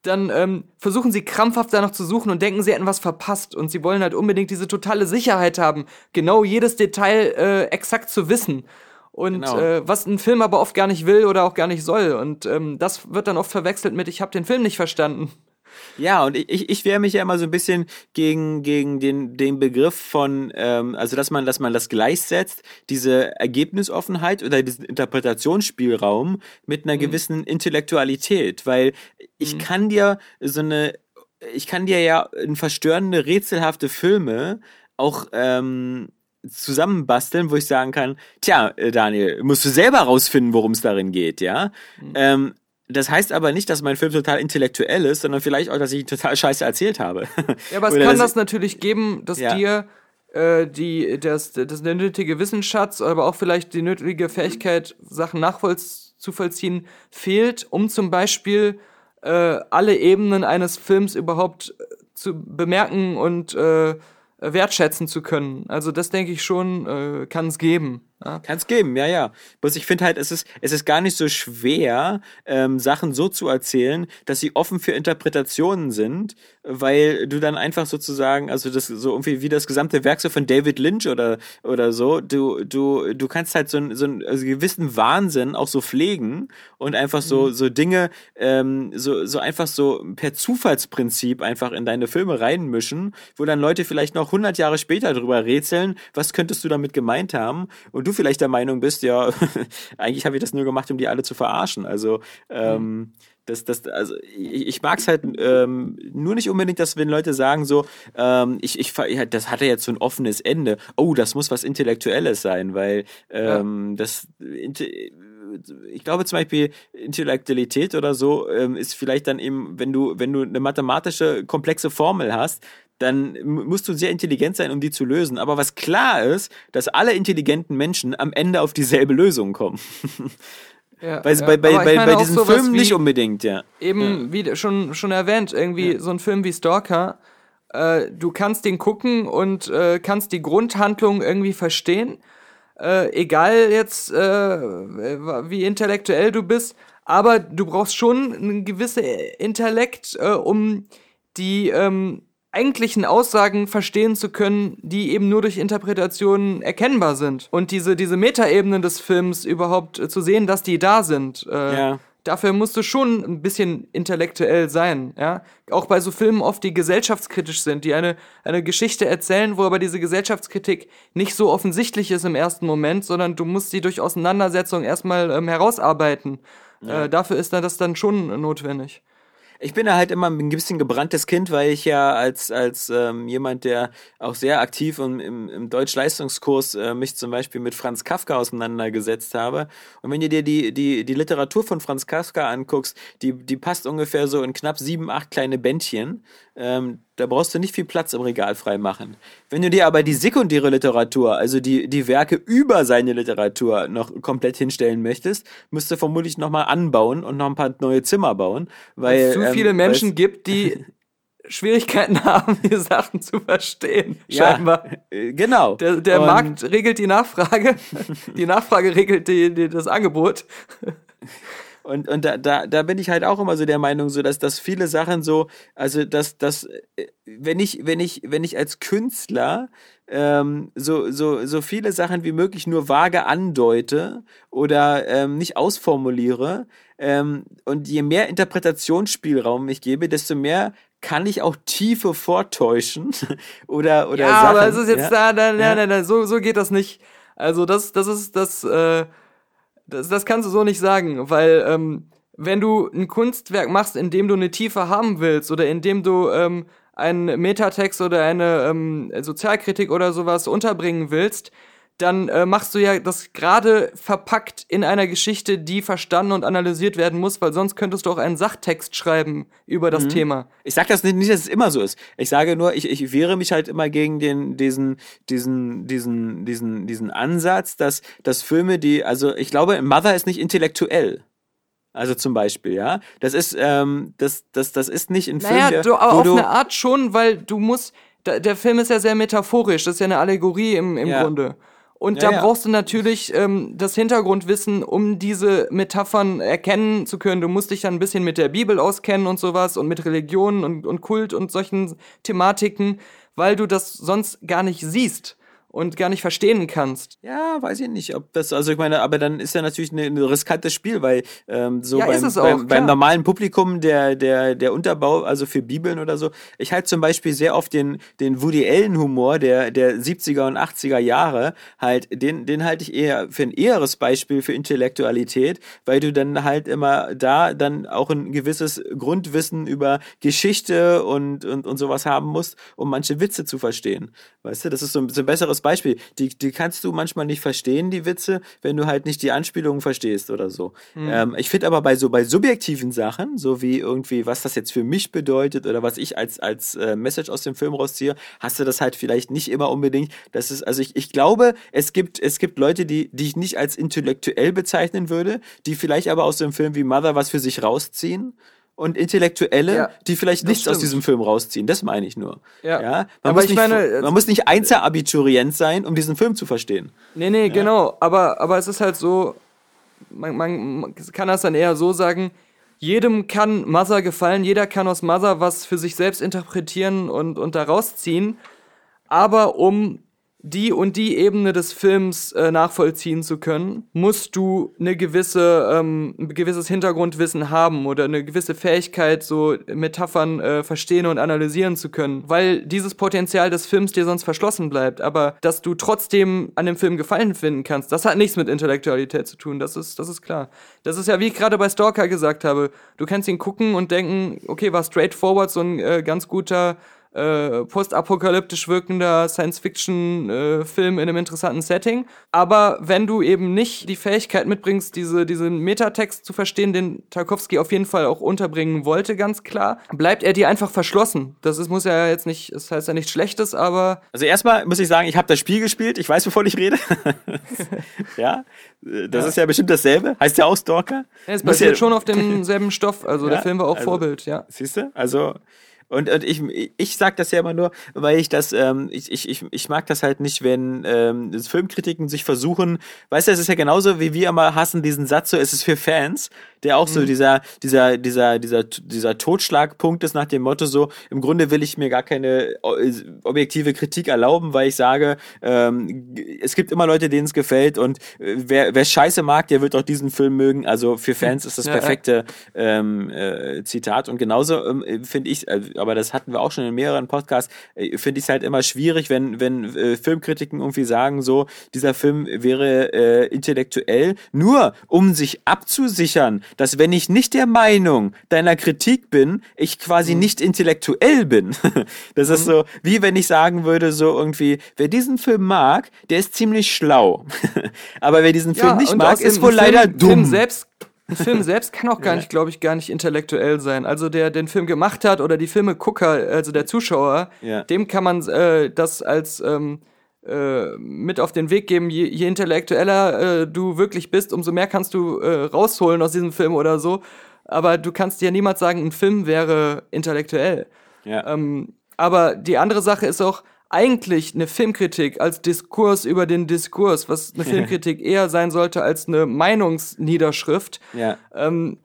dann ähm, versuchen sie krampfhaft danach zu suchen und denken, sie hätten was verpasst. Und sie wollen halt unbedingt diese totale Sicherheit haben, genau jedes Detail äh, exakt zu wissen. Und Genau. äh, was ein Film aber oft gar nicht will oder auch gar nicht soll. Und ähm, das wird dann oft verwechselt mit, ich habe den Film nicht verstanden. Ja, und ich, ich wehre mich ja immer so ein bisschen gegen, gegen den, den Begriff von, ähm, also dass man, dass man das gleichsetzt, diese Ergebnisoffenheit oder diesen Interpretationsspielraum mit einer gewissen Intellektualität, weil ich kann dir so eine, ich kann dir ja in verstörende, rätselhafte Filme auch ähm, zusammenbasteln, wo ich sagen kann, tja, äh, Daniel, musst du selber rausfinden, worum es darin geht, ja. Ähm, das heißt aber nicht, dass mein Film total intellektuell ist, sondern vielleicht auch, dass ich ihn total scheiße erzählt habe. Ja, aber es Oder kann das natürlich geben, dass Ja. dir äh, die, das, das der nötige Wissensschatz, aber auch vielleicht die nötige Fähigkeit, Sachen nachvollziehen, fehlt, um zum Beispiel äh, alle Ebenen eines Films überhaupt äh, zu bemerken und äh, wertschätzen zu können. Also das denke ich schon, äh, kann es geben. Ja? Kann es geben, ja, ja. Bloß ich finde halt, es ist, es ist gar nicht so schwer, ähm, Sachen so zu erzählen, dass sie offen für Interpretationen sind, weil du dann einfach sozusagen, also das so irgendwie wie das gesamte Werk so von David Lynch oder, oder so, du, du, du kannst halt so, einen- so einen also gewissen Wahnsinn auch so pflegen und einfach so, so Dinge, ähm, so, so einfach so per Zufallsprinzip einfach in deine Filme reinmischen, wo dann Leute vielleicht noch 100 Jahre später drüber rätseln, was könntest du damit gemeint haben und du vielleicht der Meinung bist, ja, eigentlich habe ich das nur gemacht, um die alle zu verarschen. Also, ähm, das, das, also ich, ich mag es halt ähm, nur nicht unbedingt, dass wenn Leute sagen so, ähm, ich, ich, ja, das hatte jetzt so ein offenes Ende. Oh, das muss was Intellektuelles sein, weil ähm, das inte- ich glaube zum Beispiel Intellektualität oder so ähm, ist vielleicht dann eben, wenn du, wenn du eine mathematische komplexe Formel hast, dann musst du sehr intelligent sein, um die zu lösen. Aber was klar ist, dass alle intelligenten Menschen am Ende auf dieselbe Lösung kommen. Ja, Bei, ja. bei, bei, bei, bei Filmen wie- nicht unbedingt, ja. eben, wie schon, schon erwähnt, irgendwie so ein Film wie Stalker, äh, du kannst den gucken und äh, kannst die Grundhandlung irgendwie verstehen. Äh, egal jetzt, äh, wie intellektuell du bist, aber du brauchst schon einen gewissen Intellekt, äh, um die ähm, eigentlichen Aussagen verstehen zu können, die eben nur durch Interpretationen erkennbar sind. Und diese, diese Metaebenen des Films überhaupt äh, zu sehen, dass die da sind. Äh, Ja. Dafür musst du schon ein bisschen intellektuell sein, ja. Auch bei so Filmen oft, die gesellschaftskritisch sind, die eine, eine Geschichte erzählen, wo aber diese Gesellschaftskritik nicht so offensichtlich ist im ersten Moment, sondern du musst sie durch Auseinandersetzung erstmal ähm, herausarbeiten. Äh, dafür ist dann das dann schon notwendig. Ich bin da halt immer ein bisschen gebranntes Kind, weil ich ja als, als ähm, jemand, der auch sehr aktiv im, im, im Deutsch-Leistungskurs äh, mich zum Beispiel mit Franz Kafka auseinandergesetzt habe. Und wenn du dir die, die, die Literatur von Franz Kafka anguckst, die, die passt ungefähr so in knapp sieben, acht kleine Bändchen. Ähm, da brauchst du nicht viel Platz im Regal freimachen. Wenn du dir aber die sekundäre Literatur, also die, die Werke über seine Literatur noch komplett hinstellen möchtest, müsst du vermutlich nochmal anbauen und noch ein paar neue Zimmer bauen. Weil, es zu ähm, viele Menschen weil's- gibt, die Schwierigkeiten haben, die Sachen zu verstehen. Ja, Scheinbar. äh, genau. Der, der Und- Markt regelt die Nachfrage, die Nachfrage regelt die, die, das Angebot. Und, und da, da, da bin ich halt auch immer so der Meinung, so dass, dass viele Sachen so, also dass, dass äh, wenn ich, wenn ich, wenn ich als Künstler ähm, so, so, so viele Sachen wie möglich nur vage andeute oder ähm, nicht ausformuliere, ähm, und je mehr Interpretationsspielraum ich gebe, desto mehr kann ich auch Tiefe vortäuschen oder, oder ja, Sachen. aber es ist jetzt ja? da, nein, nein, nein, so, so geht das nicht. Also das, das ist das, äh, das, das kannst du so nicht sagen, weil ähm, wenn du ein Kunstwerk machst, in dem du eine Tiefe haben willst oder in dem du ähm, einen Metatext oder eine ähm, Sozialkritik oder sowas unterbringen willst, dann äh, machst du ja das gerade verpackt in einer Geschichte, die verstanden und analysiert werden muss, weil sonst könntest du auch einen Sachtext schreiben über das Thema. Ich sag das nicht, nicht, dass es immer so ist. Ich sage nur, ich, ich wehre mich halt immer gegen den, diesen, diesen, diesen, diesen, diesen Ansatz, dass, dass Filme, die, also ich glaube, Mother ist nicht intellektuell. Also zum Beispiel, ja. Das ist, ähm, das, das, das ist nicht ein Film, Naja, du, wo auf du, eine Art schon, weil du musst, da, der Film ist ja sehr metaphorisch, das ist ja eine Allegorie im, im Ja. Grunde. Und Ja, da brauchst du natürlich ähm, das Hintergrundwissen, um diese Metaphern erkennen zu können. Du musst dich dann ein bisschen mit der Bibel auskennen und sowas und mit Religion und, und Kult und solchen Thematiken, weil du das sonst gar nicht siehst. Und gar nicht verstehen kannst. Ja, weiß ich nicht, ob das, also ich meine, aber dann ist ja natürlich ein riskantes Spiel, weil ähm, so Ja, beim, auch, beim, beim normalen Publikum der, der, der Unterbau, also für Bibeln oder so, ich halte zum Beispiel sehr oft den, den Woody Allen Humor der, der 70er und 80er Jahre, halt, den, den halte ich eher für ein eheres Beispiel für Intellektualität, weil du dann halt immer da dann auch ein gewisses Grundwissen über Geschichte und, und, und sowas haben musst, um manche Witze zu verstehen. Weißt du, das ist so ein, so ein besseres Beispiel. Die, die kannst du manchmal nicht verstehen, die Witze, wenn du halt nicht die Anspielungen verstehst oder so. Ähm, ich finde aber bei so bei subjektiven Sachen, so wie irgendwie, was das jetzt für mich bedeutet oder was ich als, als äh, Message aus dem Film rausziehe, hast du das halt vielleicht nicht immer unbedingt. Das ist, also ich, ich glaube, es gibt, es gibt Leute, die, die ich nicht als intellektuell bezeichnen würde, die vielleicht aber aus dem Film wie Mother was für sich rausziehen. Und Intellektuelle, Ja, die vielleicht nichts aus stimmt. diesem Film rausziehen. Das meine ich nur. Ja. Man, Aber muss ich nicht, meine, man muss nicht Einzelabiturient sein, um diesen Film zu verstehen. Nee, nee, genau. Aber, aber es ist halt so, man, man man kann das dann eher so sagen, jedem kann Mother gefallen, jeder kann aus Mother was für sich selbst interpretieren und, und daraus ziehen. Aber um die und die Ebene des Films äh, nachvollziehen zu können, musst du eine gewisse, ähm, ein gewisses Hintergrundwissen haben oder eine gewisse Fähigkeit, so Metaphern äh, verstehen und analysieren zu können, weil dieses Potenzial des Films dir sonst verschlossen bleibt. Aber dass du trotzdem an dem Film Gefallen finden kannst, das hat nichts mit Intellektualität zu tun, das ist, das ist klar. Das ist ja, wie ich gerade bei Stalker gesagt habe, du kannst ihn gucken und denken, okay, war straightforward so ein äh, ganz guter äh, postapokalyptisch wirkender Science-Fiction-Film in einem interessanten Setting. Aber wenn du eben nicht die Fähigkeit mitbringst, diese, diesen Metatext zu verstehen, den Tarkovsky auf jeden Fall auch unterbringen wollte, ganz klar, bleibt er dir einfach verschlossen. Das ist, muss ja jetzt nicht, das heißt ja nichts Schlechtes, aber Also erstmal muss ich sagen, ich habe das Spiel gespielt, ich weiß, wovon ich rede. ja, äh, das ist ja bestimmt dasselbe. Heißt ja auch Stalker. es Muss basiert ja- schon auf demselben Stoff. Also der Ja, Film war auch also- Vorbild, ja. Siehst du? Also und, und ich, ich sag das ja immer nur, weil ich das, ähm, ich, ich, ich, mag das halt nicht, wenn ähm, Filmkritiken sich versuchen, weißt du, es ist ja genauso, wie wir immer hassen diesen Satz, so es ist für Fans, der auch so dieser, dieser, dieser, dieser, dieser Totschlagpunkt ist nach dem Motto so, im Grunde will ich mir gar keine äh, objektive Kritik erlauben, weil ich sage, ähm, es gibt immer Leute, denen es gefällt und äh, wer, wer Scheiße mag, der wird auch diesen Film mögen. Also für Fans ist das Ja, ja. perfekte ähm, äh, Zitat und genauso ähm, finde ich, äh, aber das hatten wir auch schon in mehreren Podcasts, äh, finde ich es halt immer schwierig, wenn wenn Filmkritiken irgendwie sagen so, dieser Film wäre äh, intellektuell, nur um sich abzusichern, dass wenn ich nicht der Meinung deiner Kritik bin, ich Mhm. quasi nicht intellektuell bin. das ist so, wie wenn ich sagen würde so irgendwie, wer diesen Film mag, der ist ziemlich schlau. aber wer diesen Film nicht und mag, ist wohl Film, leider dumm. Film selbst, ein Film selbst kann auch gar nicht, glaube ich, gar nicht intellektuell sein. Also der den Film gemacht hat oder die Filmegucker, also der Zuschauer, Ja. dem kann man äh, das als ähm, äh, mit auf den Weg geben. Je, je intellektueller äh, du wirklich bist, umso mehr kannst du äh, rausholen aus diesem Film oder so. Aber du kannst dir niemals sagen, ein Film wäre intellektuell. ja. Ähm, aber die andere Sache ist auch eigentlich eine Filmkritik als Diskurs über den Diskurs, was eine Filmkritik eher sein sollte als eine Meinungsniederschrift, ja. ähm,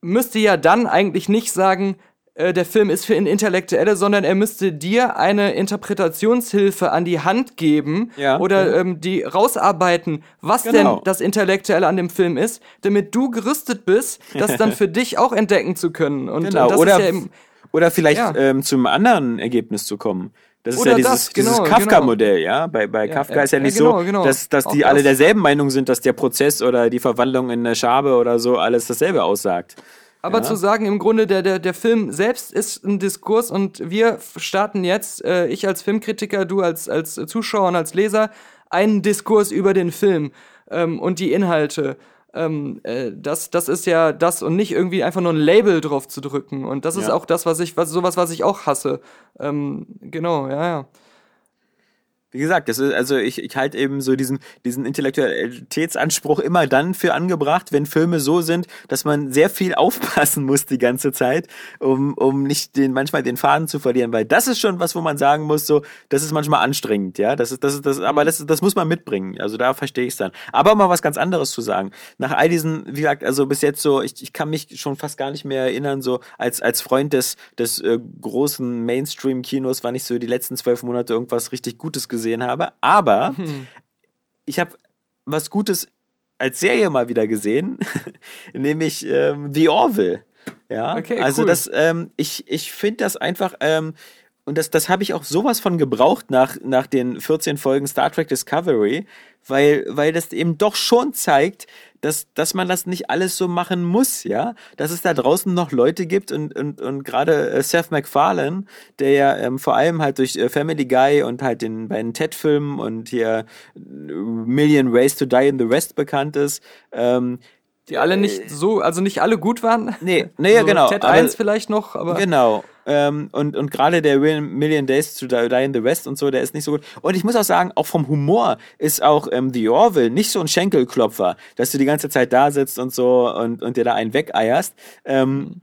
müsste ja dann eigentlich nicht sagen, äh, der Film ist für Intellektuelle, sondern er müsste dir eine Interpretationshilfe an die Hand geben Ja. oder ähm, die rausarbeiten, was Genau. denn das Intellektuelle an dem Film ist, damit du gerüstet bist, das dann für dich auch entdecken zu können. Und, Genau, und oder, ja eben, oder vielleicht ähm, zum anderen Ergebnis zu kommen. Das ist Oder ja dieses, genau, dieses Kafka-Modell, ja. Bei, bei Kafka ja, ist ja ja, nicht genau, so, genau. dass, dass die Auch alle derselben Meinung sind, dass der Prozess oder die Verwandlung in eine Schabe oder so alles dasselbe aussagt. Aber Ja. zu sagen, im Grunde, der, der, der Film selbst ist ein Diskurs und wir starten jetzt, äh, ich als Filmkritiker, du als, als Zuschauer und als Leser, einen Diskurs über den Film ähm, und die Inhalte. Ähm, äh, das, das ist ja das und nicht irgendwie einfach nur ein Label drauf zu drücken. Und das ist Ja. auch das, was ich, was, sowas, was ich auch hasse. Ähm, genau, ja, ja. Wie gesagt, das ist, also ich, ich halte eben so diesen, diesen Intellektualitätsanspruch immer dann für angebracht, wenn Filme so sind, dass man sehr viel aufpassen muss die ganze Zeit, um, um nicht den, manchmal den Faden zu verlieren, weil das ist schon was, wo man sagen muss, so, das ist manchmal anstrengend, ja, das ist, das ist, das, aber das, das muss man mitbringen, also da verstehe ich es dann. Aber mal was ganz anderes zu sagen. Nach all diesen, wie gesagt, also bis jetzt so, ich, ich kann mich schon fast gar nicht mehr erinnern, so als, als Freund des, des äh, großen Mainstream-Kinos, wann ich so die letzten zwölf Monate irgendwas richtig Gutes gesehen gesehen habe, aber ich habe was Gutes als Serie mal wieder gesehen, nämlich ähm, The Orville. Ja, Okay, also cool. das, ähm, ich, ich finde das einfach, ähm, und das, das habe ich auch sowas von gebraucht nach, nach den 14 Folgen Star Trek Discovery, weil, weil das eben doch schon zeigt, dass, dass man das nicht alles so machen muss, ja, dass es da draußen noch Leute gibt und, und, und gerade äh, Seth MacFarlane, der ja ähm, vor allem halt durch äh, Family Guy und halt den beiden Ted-Filmen und hier äh, Million Ways to Die in the West bekannt ist, ähm, Die alle nicht so, also nicht alle gut waren. Nee, nee, ja, genau. Ted aber- 1 vielleicht noch, aber Genau. Ähm, und, und gerade der Million Days to Die in the West und so, der ist nicht so gut. Und ich muss auch sagen, auch vom Humor ist auch ähm, The Orville nicht so ein Schenkelklopfer, dass du die ganze Zeit da sitzt und so und, und dir da einen wegeierst. Ähm,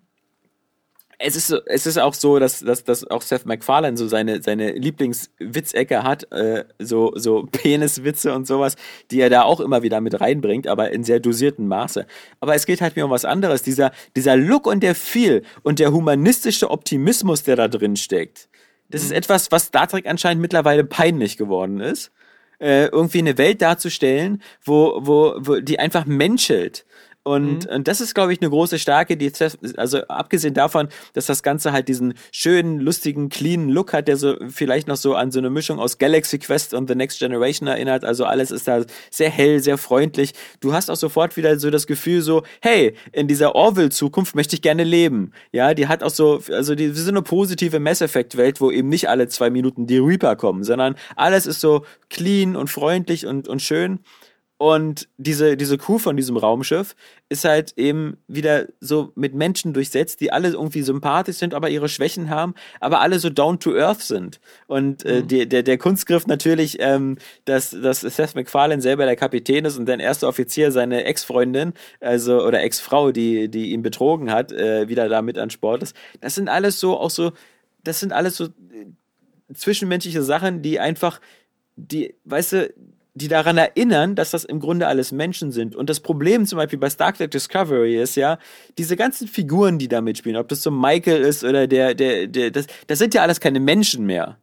es ist, so, es ist auch so, dass, dass, dass auch Seth MacFarlane so seine, seine Lieblingswitzecke hat, äh, so, so Peniswitze und sowas, die er da auch immer wieder mit reinbringt, aber in sehr dosiertem Maße. Aber es geht halt mir um was anderes. Dieser, dieser Look und der Feel und der humanistische Optimismus, der da drin steckt. Das ist etwas, was Star Trek anscheinend mittlerweile peinlich geworden ist. Äh, irgendwie eine Welt darzustellen, wo, wo, wo die einfach menschelt. Und, und das ist, glaube ich, eine große Stärke, die also abgesehen davon, dass das Ganze halt diesen schönen, lustigen, cleanen Look hat, der so vielleicht noch so an so eine Mischung aus Galaxy Quest und The Next Generation erinnert. Also alles ist da sehr hell, sehr freundlich. Du hast auch sofort wieder so das Gefühl so, hey, in dieser Orville-Zukunft möchte ich gerne leben. Ja, die hat auch so, also die, so eine positive Mass Effect-Welt, wo eben nicht alle zwei Minuten die Reaper kommen, sondern alles ist so clean und freundlich und, und schön. Und diese, diese Crew von diesem Raumschiff ist halt eben wieder so mit Menschen durchsetzt, die alle irgendwie sympathisch sind, aber ihre Schwächen haben, aber alle so down to earth sind. Und äh, die, der, der Kunstgriff natürlich, ähm, dass, dass Seth MacFarlane selber der Kapitän ist und dein erster Offizier seine Ex-Freundin, also oder Ex-Frau, die, die ihn betrogen hat, äh, wieder da mit an Sport ist. Das sind alles so, auch so, das sind alles so äh, zwischenmenschliche Sachen, die einfach, die, weißt du, die daran erinnern, dass das im Grunde alles Menschen sind. Und das Problem zum Beispiel bei Star Trek Discovery ist ja, diese ganzen Figuren, die da mitspielen, ob das so Michael ist oder der, der, der, das, das sind ja alles keine Menschen mehr.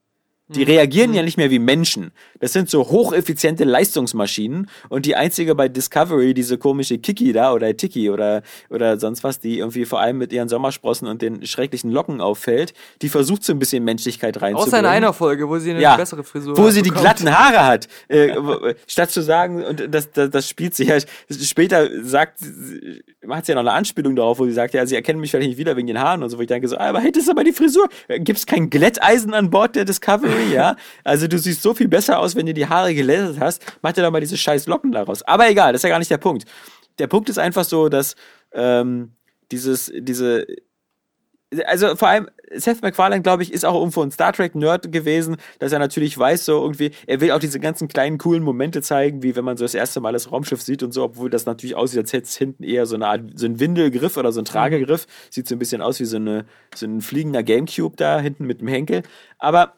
Die reagieren ja nicht mehr wie Menschen. Das sind so hocheffiziente Leistungsmaschinen und die einzige bei Discovery, diese komische Kiki da oder Tiki oder, oder sonst was, die irgendwie vor allem mit ihren Sommersprossen und den schrecklichen Locken auffällt, die versucht so ein bisschen Menschlichkeit reinzubringen. außer in einer Folge, wo sie eine Ja, bessere Frisur wo sie die bekommt. glatten Haare hat. Äh, statt zu sagen, und das, das, das spielt sie ja, später sagt, sie- macht sie ja noch eine Anspielung darauf, wo sie sagt, ja, sie erkennen mich vielleicht nicht wieder wegen den Haaren und so, wo ich denke so, aber hättest du aber die Frisur, gibt es kein Glätteisen an Bord der Discovery, ja? Also du siehst so viel besser aus, wenn du die Haare gelättet hast, mach dir doch mal diese scheiß Locken daraus. Aber egal, das ist ja gar nicht der Punkt. Der Punkt ist einfach so, dass ähm, dieses, diese also vor allem Seth MacFarlane, glaube ich, ist auch irgendwo ein Star Trek Nerd gewesen, dass er natürlich weiß, so irgendwie, er will auch diese ganzen kleinen coolen Momente zeigen, wie wenn man so das erste Mal das Raumschiff sieht und so, obwohl das natürlich aussieht, als hätte es hinten eher so eine Art, so ein Windelgriff oder so ein Tragegriff. Sieht so ein bisschen aus wie so, eine, so ein fliegender Gamecube da hinten mit dem Henkel. Aber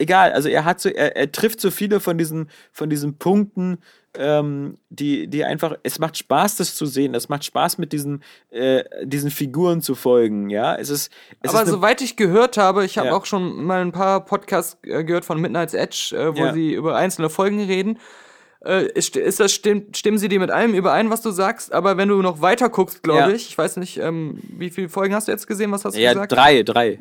egal, also er hat so, er, er trifft so viele von diesen, von diesen Punkten, ähm, die, die einfach, es macht Spaß, das zu sehen. Es macht Spaß, mit diesen, äh, diesen Figuren zu folgen, ja. Es ist, es Aber ist soweit ich gehört habe, ich habe Ja. auch schon mal ein paar Podcasts äh, gehört von Midnight's Edge, äh, wo Ja. sie über einzelne Folgen reden. Äh, ist, ist das, stimmt, stimmen sie dir mit allem überein, was du sagst? Aber wenn du noch weiter guckst, glaube Ja. ich, ich weiß nicht, ähm, wie viele Folgen hast du jetzt gesehen? Was hast du ja, gesagt? drei, drei,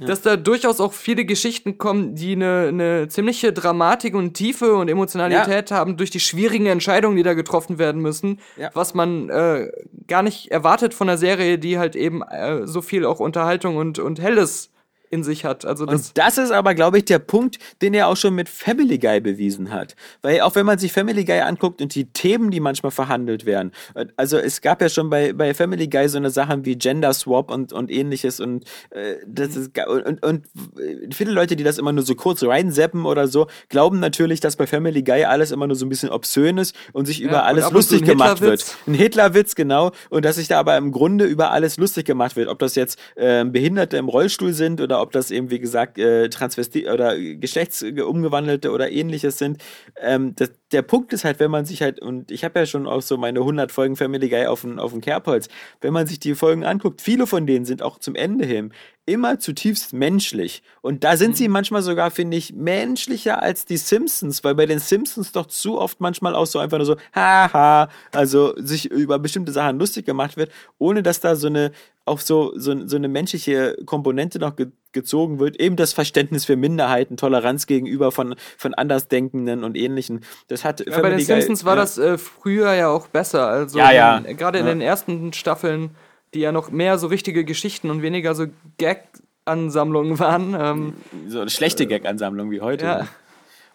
ja. Dass da durchaus auch viele Geschichten kommen, die eine, eine ziemliche Dramatik und Tiefe und Emotionalität haben durch die schwierigen Entscheidungen, die da getroffen werden müssen, Ja. was man äh, gar nicht erwartet von einer Serie, die halt eben äh, so viel auch Unterhaltung und, und Helles in sich hat. Also das, Und das ist aber, glaube ich, der Punkt, den er auch schon mit Family Guy bewiesen hat. Weil auch wenn man sich Family Guy anguckt und die Themen, die manchmal verhandelt werden, äh, also es gab ja schon bei, bei Family Guy so eine Sachen wie Gender Swap und, und ähnliches und äh, das ist und, und, und viele Leute, die das immer nur so kurz reinseppen oder so, glauben natürlich, dass bei Family Guy alles immer nur so ein bisschen obszön ist und sich über und alles lustig gemacht wird. Hitlerwitz. Ein Hitlerwitz, genau. Und dass sich da aber im Grunde über alles lustig gemacht wird. Ob das jetzt ähm, Behinderte im Rollstuhl sind oder oder ob das eben, wie gesagt, äh, Transvesti oder Geschlechtsumgewandelte oder ähnliches sind. Ähm, das, der Punkt ist halt, wenn man sich halt, und ich habe ja schon auch so meine 100 Folgen Family Guy auf dem, auf dem Kerbholz, wenn man sich die Folgen anguckt, viele von denen sind auch zum Ende hin immer zutiefst menschlich. Und da sind sie Mhm. manchmal sogar, finde ich, menschlicher als die Simpsons, weil bei den Simpsons doch zu oft manchmal auch so einfach nur so, haha, also sich über bestimmte Sachen lustig gemacht wird, ohne dass da so eine, auch so, so, so eine menschliche Komponente noch ge gezogen wird. Eben das Verständnis für Minderheiten, Toleranz gegenüber von, von Andersdenkenden und Ähnlichen. Das hat Ja, bei den Simpsons war ja. das äh, früher ja auch besser. Also Ja, ja. gerade in den ersten Staffeln, die ja noch mehr so richtige Geschichten und weniger so Gag-Ansammlungen waren. Ähm, so eine schlechte Gag-Ansammlung wie heute. Ja.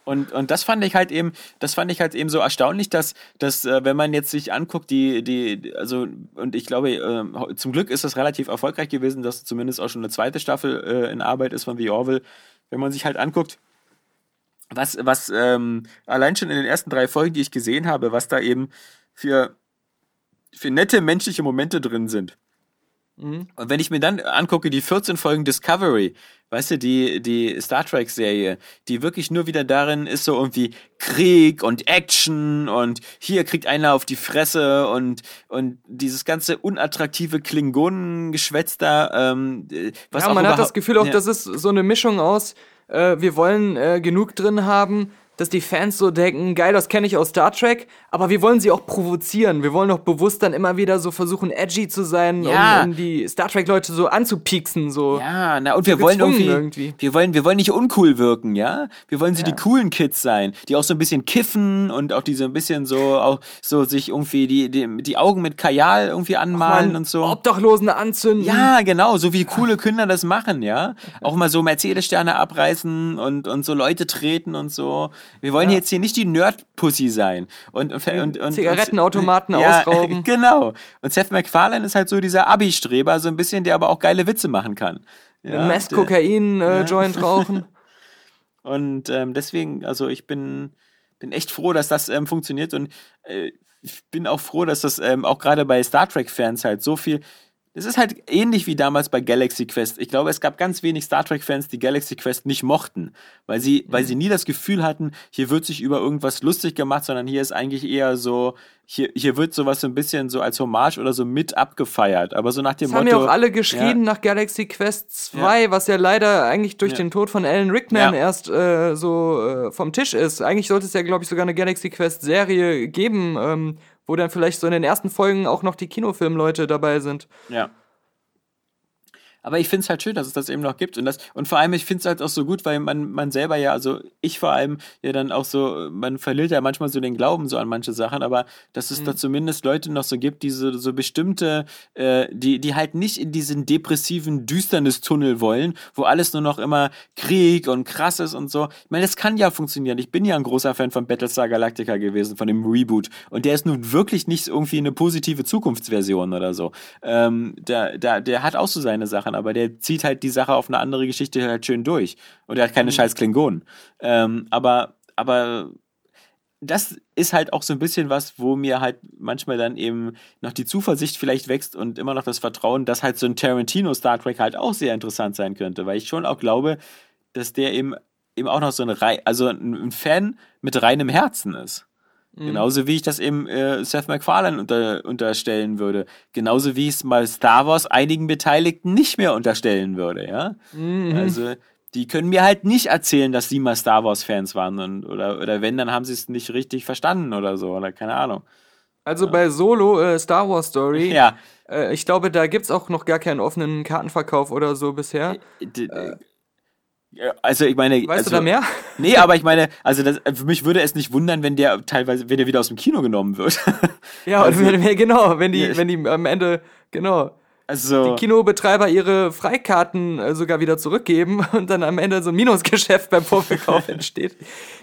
Und, und das fand ich halt eben, das fand ich halt eben so erstaunlich, dass, dass äh, wenn man jetzt sich anguckt, die, die, also, und ich glaube, ho- zum Glück ist das relativ erfolgreich gewesen, dass zumindest auch schon eine zweite Staffel äh, in Arbeit ist von The Orville. Wenn man sich halt anguckt, was, was ähm, allein schon in den ersten drei Folgen, die ich gesehen habe, was da eben für, für nette menschliche Momente drin sind. Und wenn ich mir dann angucke, die 14 Folgen Discovery, weißt du, die, die Star Trek-Serie, die wirklich nur wieder darin ist, so irgendwie Krieg und Action und hier kriegt einer auf die Fresse und, und dieses ganze unattraktive Klingonengeschwätz da, ähm, äh, was ja, man hat das Gefühl auch, ja. das ist so eine Mischung aus, äh, wir wollen äh, genug drin haben, dass die Fans so denken, geil, das kenne ich aus Star Trek, aber wir wollen sie auch provozieren. Wir wollen auch bewusst dann immer wieder so versuchen, edgy zu sein, Ja. um, um die Star Trek-Leute so anzupieksen. So. Ja, na, und wir wollen irgendwie, irgendwie. wir wollen, wir wollen nicht uncool wirken, ja? Wir wollen sie die coolen Kids sein, die auch so ein bisschen kiffen und auch die so ein bisschen so, auch so sich irgendwie die, die, die Augen mit Kajal irgendwie anmalen und so. Obdachlosen anzünden. Ja, genau, so wie coole Kinder das machen, ja. Auch mal so Mercedes-Sterne abreißen und, und so Leute treten und so. Wir wollen jetzt hier nicht die Nerd-Pussy sein. Und, und, und, und Zigarettenautomaten ja, ausrauben. Genau. Und Seth MacFarlane ist halt so dieser Abi-Streber, so ein bisschen, der aber auch geile Witze machen kann. Ja, Mess Kokain äh, Joint rauchen. und ähm, deswegen, also ich bin, bin echt froh, dass das ähm, funktioniert und äh, ich bin auch froh, dass das ähm, auch gerade bei Star Trek-Fans halt so viel. Es ist halt ähnlich wie damals bei Galaxy Quest. Ich glaube, es gab ganz wenig Star Trek-Fans, die Galaxy Quest nicht mochten, weil sie, weil sie nie das Gefühl hatten, hier wird sich über irgendwas lustig gemacht, sondern hier ist eigentlich eher so, hier, hier wird sowas so ein bisschen so als Hommage oder so mit abgefeiert. Aber so nach dem Das haben Motto. ja auch alle geschrien nach Galaxy Quest 2, was ja leider eigentlich durch Ja. den Tod von Alan Rickman Ja. erst äh, so äh, vom Tisch ist. Eigentlich sollte es ja, glaube ich, sogar eine Galaxy Quest Serie geben, ähm, wo dann vielleicht so in den ersten Folgen auch noch die Kinofilmleute dabei sind. Ja. Aber ich finde es halt schön, dass es das eben noch gibt. Und, das, und vor allem, ich finde es halt auch so gut, weil man, man selber ja, also ich vor allem, ja dann auch so, man verliert ja manchmal so den Glauben so an manche Sachen, aber dass es da zumindest Leute noch so gibt, die so, so bestimmte, äh, die, die halt nicht in diesen depressiven Düsternistunnel wollen, wo alles nur noch immer Krieg und krass ist und so. Ich meine, das kann ja funktionieren. Ich bin ja ein großer Fan von Battlestar Galactica gewesen, von dem Reboot. Und der ist nun wirklich nicht irgendwie eine positive Zukunftsversion oder so. Ähm, der, der, der hat auch so seine Sachen, aber der zieht halt die Sache auf eine andere Geschichte halt schön durch. Und er hat keine scheiß Klingonen. Ähm, aber, aber das ist halt auch so ein bisschen was, wo mir halt manchmal dann eben noch die Zuversicht vielleicht wächst und immer noch das Vertrauen, dass halt so ein Tarantino Star Trek halt auch sehr interessant sein könnte, weil ich schon auch glaube, dass der eben eben auch noch so ein also ein Fan mit reinem Herzen ist. Genauso wie ich das eben äh, Seth MacFarlane unter, unterstellen würde. Genauso wie ich es mal Star Wars einigen Beteiligten nicht mehr unterstellen würde, ja. Also, die können mir halt nicht erzählen, dass sie mal Star Wars-Fans waren und, oder, oder wenn, dann haben sie es nicht richtig verstanden oder so, oder keine Ahnung. Also bei Solo, äh, Star Wars Story, Ja. äh, ich glaube, da gibt's auch noch gar keinen offenen Kartenverkauf oder so bisher. D- ja, Also ich meine, Weißt also, du da mehr? Nee, aber ich meine, also das, für mich würde es nicht wundern, wenn der teilweise, wenn der wieder aus dem Kino genommen wird. Ja, Also- und genau, wenn die, Ja. wenn die am Ende, genau, Also die Kinobetreiber ihre Freikarten äh, sogar wieder zurückgeben und dann am Ende so ein Minusgeschäft beim Vorverkauf entsteht.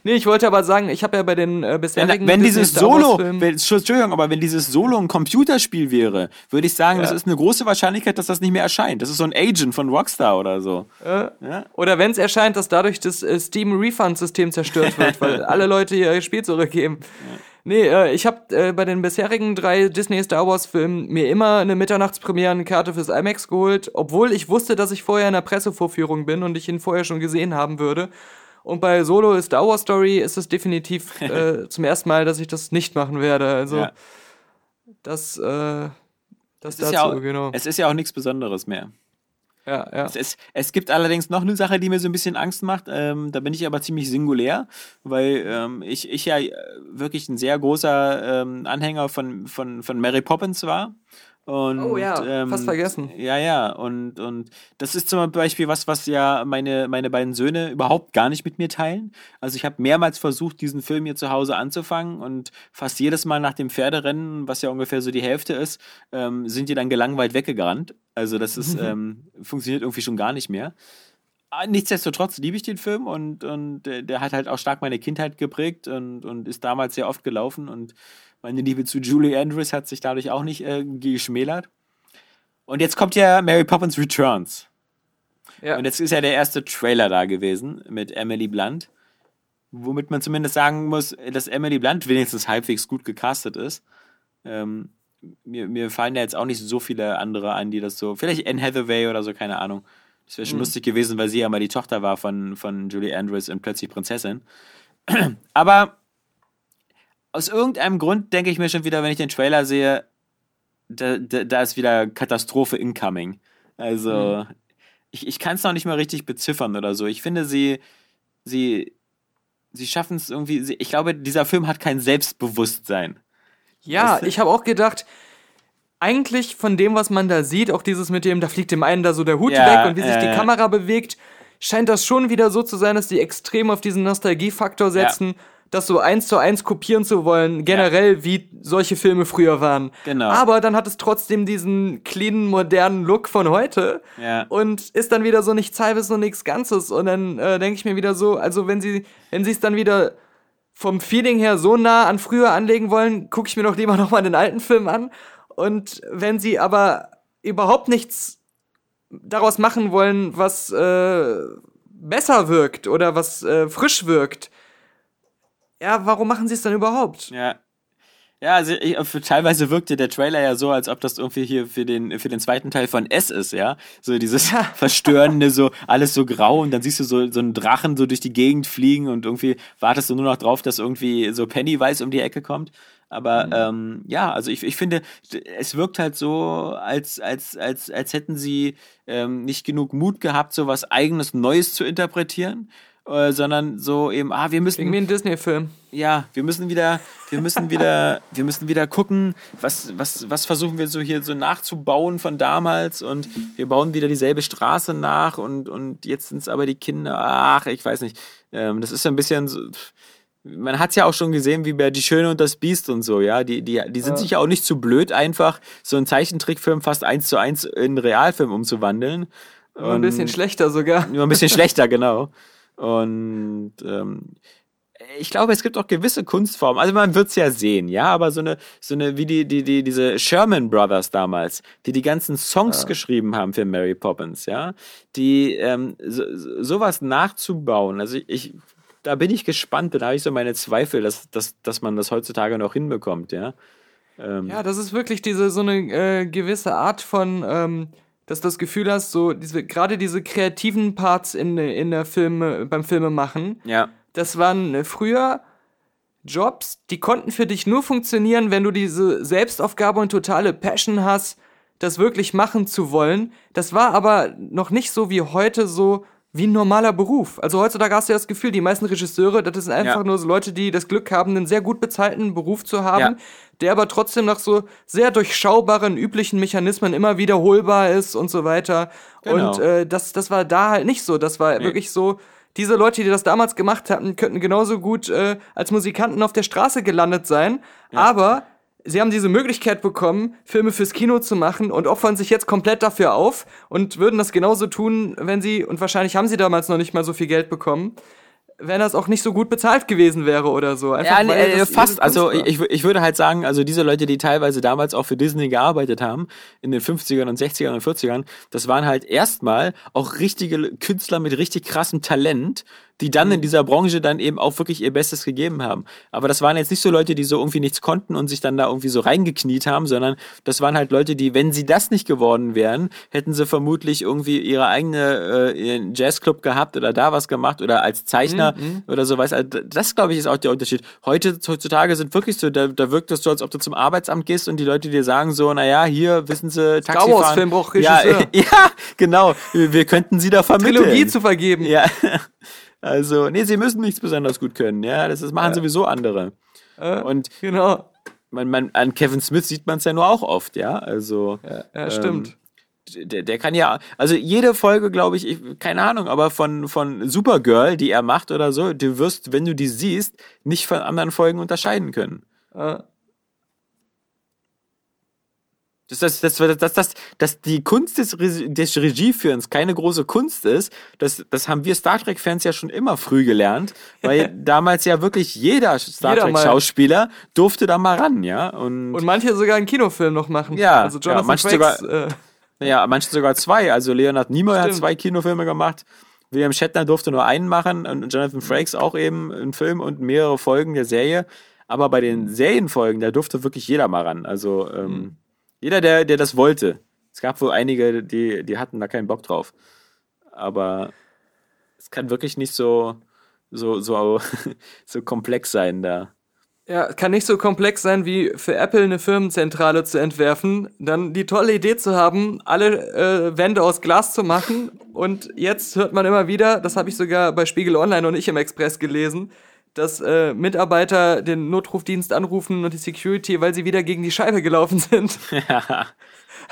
Nee, ich wollte aber sagen, ich habe ja bei den äh, Wenn, bisherigen wenn Disney dieses Solo, wenn, Entschuldigung, aber wenn dieses Solo ein Computerspiel wäre, würde ich sagen, das Ja. ist eine große Wahrscheinlichkeit, dass das nicht mehr erscheint. Das ist so ein Agent von Rockstar oder so. Äh, Ja. Oder wenn es erscheint, dass dadurch das äh, Steam Refund System zerstört wird, weil alle Leute ihr Spiel zurückgeben. Nee, äh, ich habe äh, bei den bisherigen drei Disney Star Wars Filmen mir immer eine Mitternachtspremierenkarte fürs IMAX geholt, obwohl ich wusste, dass ich vorher in der Pressevorführung bin und ich ihn vorher schon gesehen haben würde. Und bei Solo Star Wars Story ist es definitiv äh, zum ersten Mal, dass ich das nicht machen werde. Also Ja. das, äh, das dazu, ist, ja auch, genau. es ist ja auch nichts Besonderes mehr. Ja, ja. Es, ist, es gibt allerdings noch eine Sache, die mir so ein bisschen Angst macht. Ähm, da bin ich aber ziemlich singulär, weil ähm, ich, ich ja äh, wirklich ein sehr großer ähm, Anhänger von, von, von Mary Poppins war. Und, Oh ja, ähm, fast vergessen. Ja, ja. Und, und das ist zum Beispiel was, was ja meine, meine beiden Söhne überhaupt gar nicht mit mir teilen. Also ich habe mehrmals versucht, diesen Film hier zu Hause anzufangen und fast jedes Mal nach dem Pferderennen, was ja ungefähr so die Hälfte ist, ähm, sind die dann gelangweilt weggerannt. Also das ist, ähm, funktioniert irgendwie schon gar nicht mehr. Ah, Nichtsdestotrotz liebe ich den Film und, und der, der hat halt auch stark meine Kindheit geprägt und, und ist damals sehr oft gelaufen und meine Liebe zu Julie Andrews hat sich dadurch auch nicht äh, geschmälert. Und jetzt kommt ja Mary Poppins Returns. ja. Und jetzt ist ja der erste Trailer da gewesen mit Emily Blunt. Womit man zumindest sagen muss, dass Emily Blunt wenigstens halbwegs gut gecastet ist. Ähm, mir, mir fallen da jetzt auch nicht so viele andere an, die das so. Vielleicht Anne Hathaway oder so, keine Ahnung. Das wäre schon lustig gewesen, weil sie ja mal die Tochter war von, von Julie Andrews in Plötzlich Prinzessin. Aber aus irgendeinem Grund denke ich mir schon wieder, wenn ich den Trailer sehe, da, da, da ist wieder Katastrophe incoming. Also, ich, ich kann es noch nicht mal richtig beziffern oder so. Ich finde, sie, sie, sie schaffen es irgendwie. Sie, ich glaube, dieser Film hat kein Selbstbewusstsein. Ja, Weißt du? ich habe auch gedacht, eigentlich von dem, was man da sieht, auch dieses mit dem, da fliegt dem einen da so der Hut Ja, weg und wie sich die äh. Kamera bewegt, scheint das schon wieder so zu sein, dass die extrem auf diesen Nostalgiefaktor setzen, das so eins zu eins kopieren zu wollen, generell wie solche Filme früher waren. Genau. Aber dann hat es trotzdem diesen cleanen, modernen Look von heute Ja. und ist dann wieder so nichts halbes und nichts Ganzes. Und dann äh, denke ich mir wieder so, also wenn sie, wenn sie es dann wieder vom Feeling her so nah an früher anlegen wollen, gucke ich mir doch lieber nochmal den alten Film an. Und wenn sie aber überhaupt nichts daraus machen wollen, was äh, besser wirkt oder was äh, frisch wirkt, ja, warum machen sie es dann überhaupt? Ja. Ja, also ich, für, teilweise wirkte der Trailer ja so, als ob das irgendwie hier für den, für den zweiten Teil von S ist, ja. So dieses Verstörende, so alles so grau und dann siehst du so, so einen Drachen so durch die Gegend fliegen und irgendwie wartest du nur noch drauf, dass irgendwie so Pennywise um die Ecke kommt. Aber ähm, ja, also ich, ich finde, es wirkt halt so, als, als, als, als hätten sie ähm, nicht genug Mut gehabt, so was eigenes Neues zu interpretieren. Äh, sondern so eben, ah, wir müssen Irgendwie ein Disney-Film. ja, wir müssen wieder, wir müssen wieder, wir müssen wieder gucken, was, was, was versuchen wir so hier so nachzubauen von damals und wir bauen wieder dieselbe Straße nach und, und jetzt sind es aber die Kinder, ach, ich weiß nicht. Ähm, das ist so ein bisschen so, man hat es ja auch schon gesehen, wie bei Die Schöne und das Biest und so, ja. Die, die, die sind sich ja auch nicht zu blöd, einfach so einen Zeichentrickfilm fast eins zu eins in einen Realfilm umzuwandeln. Nur ein bisschen schlechter sogar. nur ein bisschen schlechter, genau. Und ähm, ich glaube, es gibt auch gewisse Kunstformen. Also man wird's ja sehen, ja, aber so eine, so eine, wie die, die, die, diese Sherman Brothers damals, die die ganzen Songs geschrieben haben für Mary Poppins, ja, die ähm, so- sowas nachzubauen. Also ich, ich, da bin ich gespannt, da habe ich so meine Zweifel, dass, dass, dass man das heutzutage noch hinbekommt, ja. Ähm, Ja, das ist wirklich diese so eine äh, gewisse Art von, ähm, dass du das Gefühl hast, so diese gerade diese kreativen Parts in in der Filme beim Filme machen. ja. Das waren äh, früher Jobs, die konnten für dich nur funktionieren, wenn du diese Selbstaufgabe und totale Passion hast, das wirklich machen zu wollen. Das war aber noch nicht so wie heute so wie ein normaler Beruf. Also heutzutage hast du ja das Gefühl, die meisten Regisseure, das sind einfach Ja. nur so Leute, die das Glück haben, einen sehr gut bezahlten Beruf zu haben, Ja. der aber trotzdem nach so sehr durchschaubaren, üblichen Mechanismen immer wiederholbar ist und so weiter. Genau. Und äh, das, das war da halt nicht so. Das war wirklich so, diese Leute, die das damals gemacht hatten, könnten genauso gut äh, als Musikanten auf der Straße gelandet sein. Aber sie haben diese Möglichkeit bekommen, Filme fürs Kino zu machen und opfern sich jetzt komplett dafür auf und würden das genauso tun, wenn sie, und wahrscheinlich haben sie damals noch nicht mal so viel Geld bekommen, wenn das auch nicht so gut bezahlt gewesen wäre oder so. Einfach, Ja, weil äh, fast. Also ich, ich würde halt sagen, also diese Leute, die teilweise damals auch für Disney gearbeitet haben, in den 50ern und 60ern und 40ern, das waren halt erstmal auch richtige Künstler mit richtig krassem Talent, die dann in dieser Branche dann eben auch wirklich ihr Bestes gegeben haben. Aber das waren jetzt nicht so Leute, die so irgendwie nichts konnten und sich dann da irgendwie so reingekniet haben, sondern das waren halt Leute, die, wenn sie das nicht geworden wären, hätten sie vermutlich irgendwie ihre eigene äh, ihren Jazzclub gehabt oder da was gemacht oder als Zeichner oder sowas. Also das, glaube ich, ist auch der Unterschied. Heute, heutzutage sind wirklich so, da, da wirkt es so, als ob du zum Arbeitsamt gehst und die Leute dir sagen so, naja, hier, wissen sie, Taxifahren. Wars-Film braucht ja, ja, genau. Wir, wir könnten sie da vermitteln. Trilogie zu vergeben. Ja. Also, nee, sie müssen nichts besonders gut können, ja. Das, das machen sowieso andere. Und Genau. man, man, an Kevin Smith sieht man es ja nur auch oft, ja. Also. Ja, ja stimmt. Der, der kann ja, also jede Folge, glaube ich, ich, keine Ahnung, aber von, von Supergirl, die er macht oder so, du wirst, wenn du die siehst, nicht von anderen Folgen unterscheiden können. Äh, Das, das, das, das, das, das, dass die Kunst des, des Regieführens keine große Kunst ist, das, das haben wir Star Trek-Fans ja schon immer früh gelernt, weil damals ja wirklich jeder Star. Trek-Schauspieler durfte da mal ran, ja. Und, und manche sogar einen Kinofilm noch machen. Ja, also ja, Jonathan manche Frakes, sogar- äh, naja, manche sogar zwei. Also Leonard Nimoy hat Stimmt. zwei Kinofilme gemacht. William Shatner durfte nur einen machen und Jonathan Frakes auch eben einen Film und mehrere Folgen der Serie. Aber bei den Serienfolgen, da durfte wirklich jeder mal ran. Also ähm, jeder, der, der das wollte. Es gab wohl einige, die, die hatten da keinen Bock drauf. Aber es kann wirklich nicht so, so, so, so komplex sein da. Ja, kann nicht so komplex sein, wie für Apple eine Firmenzentrale zu entwerfen, dann die tolle Idee zu haben, alle äh, Wände aus Glas zu machen. Und jetzt hört man immer wieder, das habe ich sogar bei Spiegel Online und nicht im Express gelesen, dass äh, Mitarbeiter den Notrufdienst anrufen und die Security, weil sie wieder gegen die Scheibe gelaufen sind.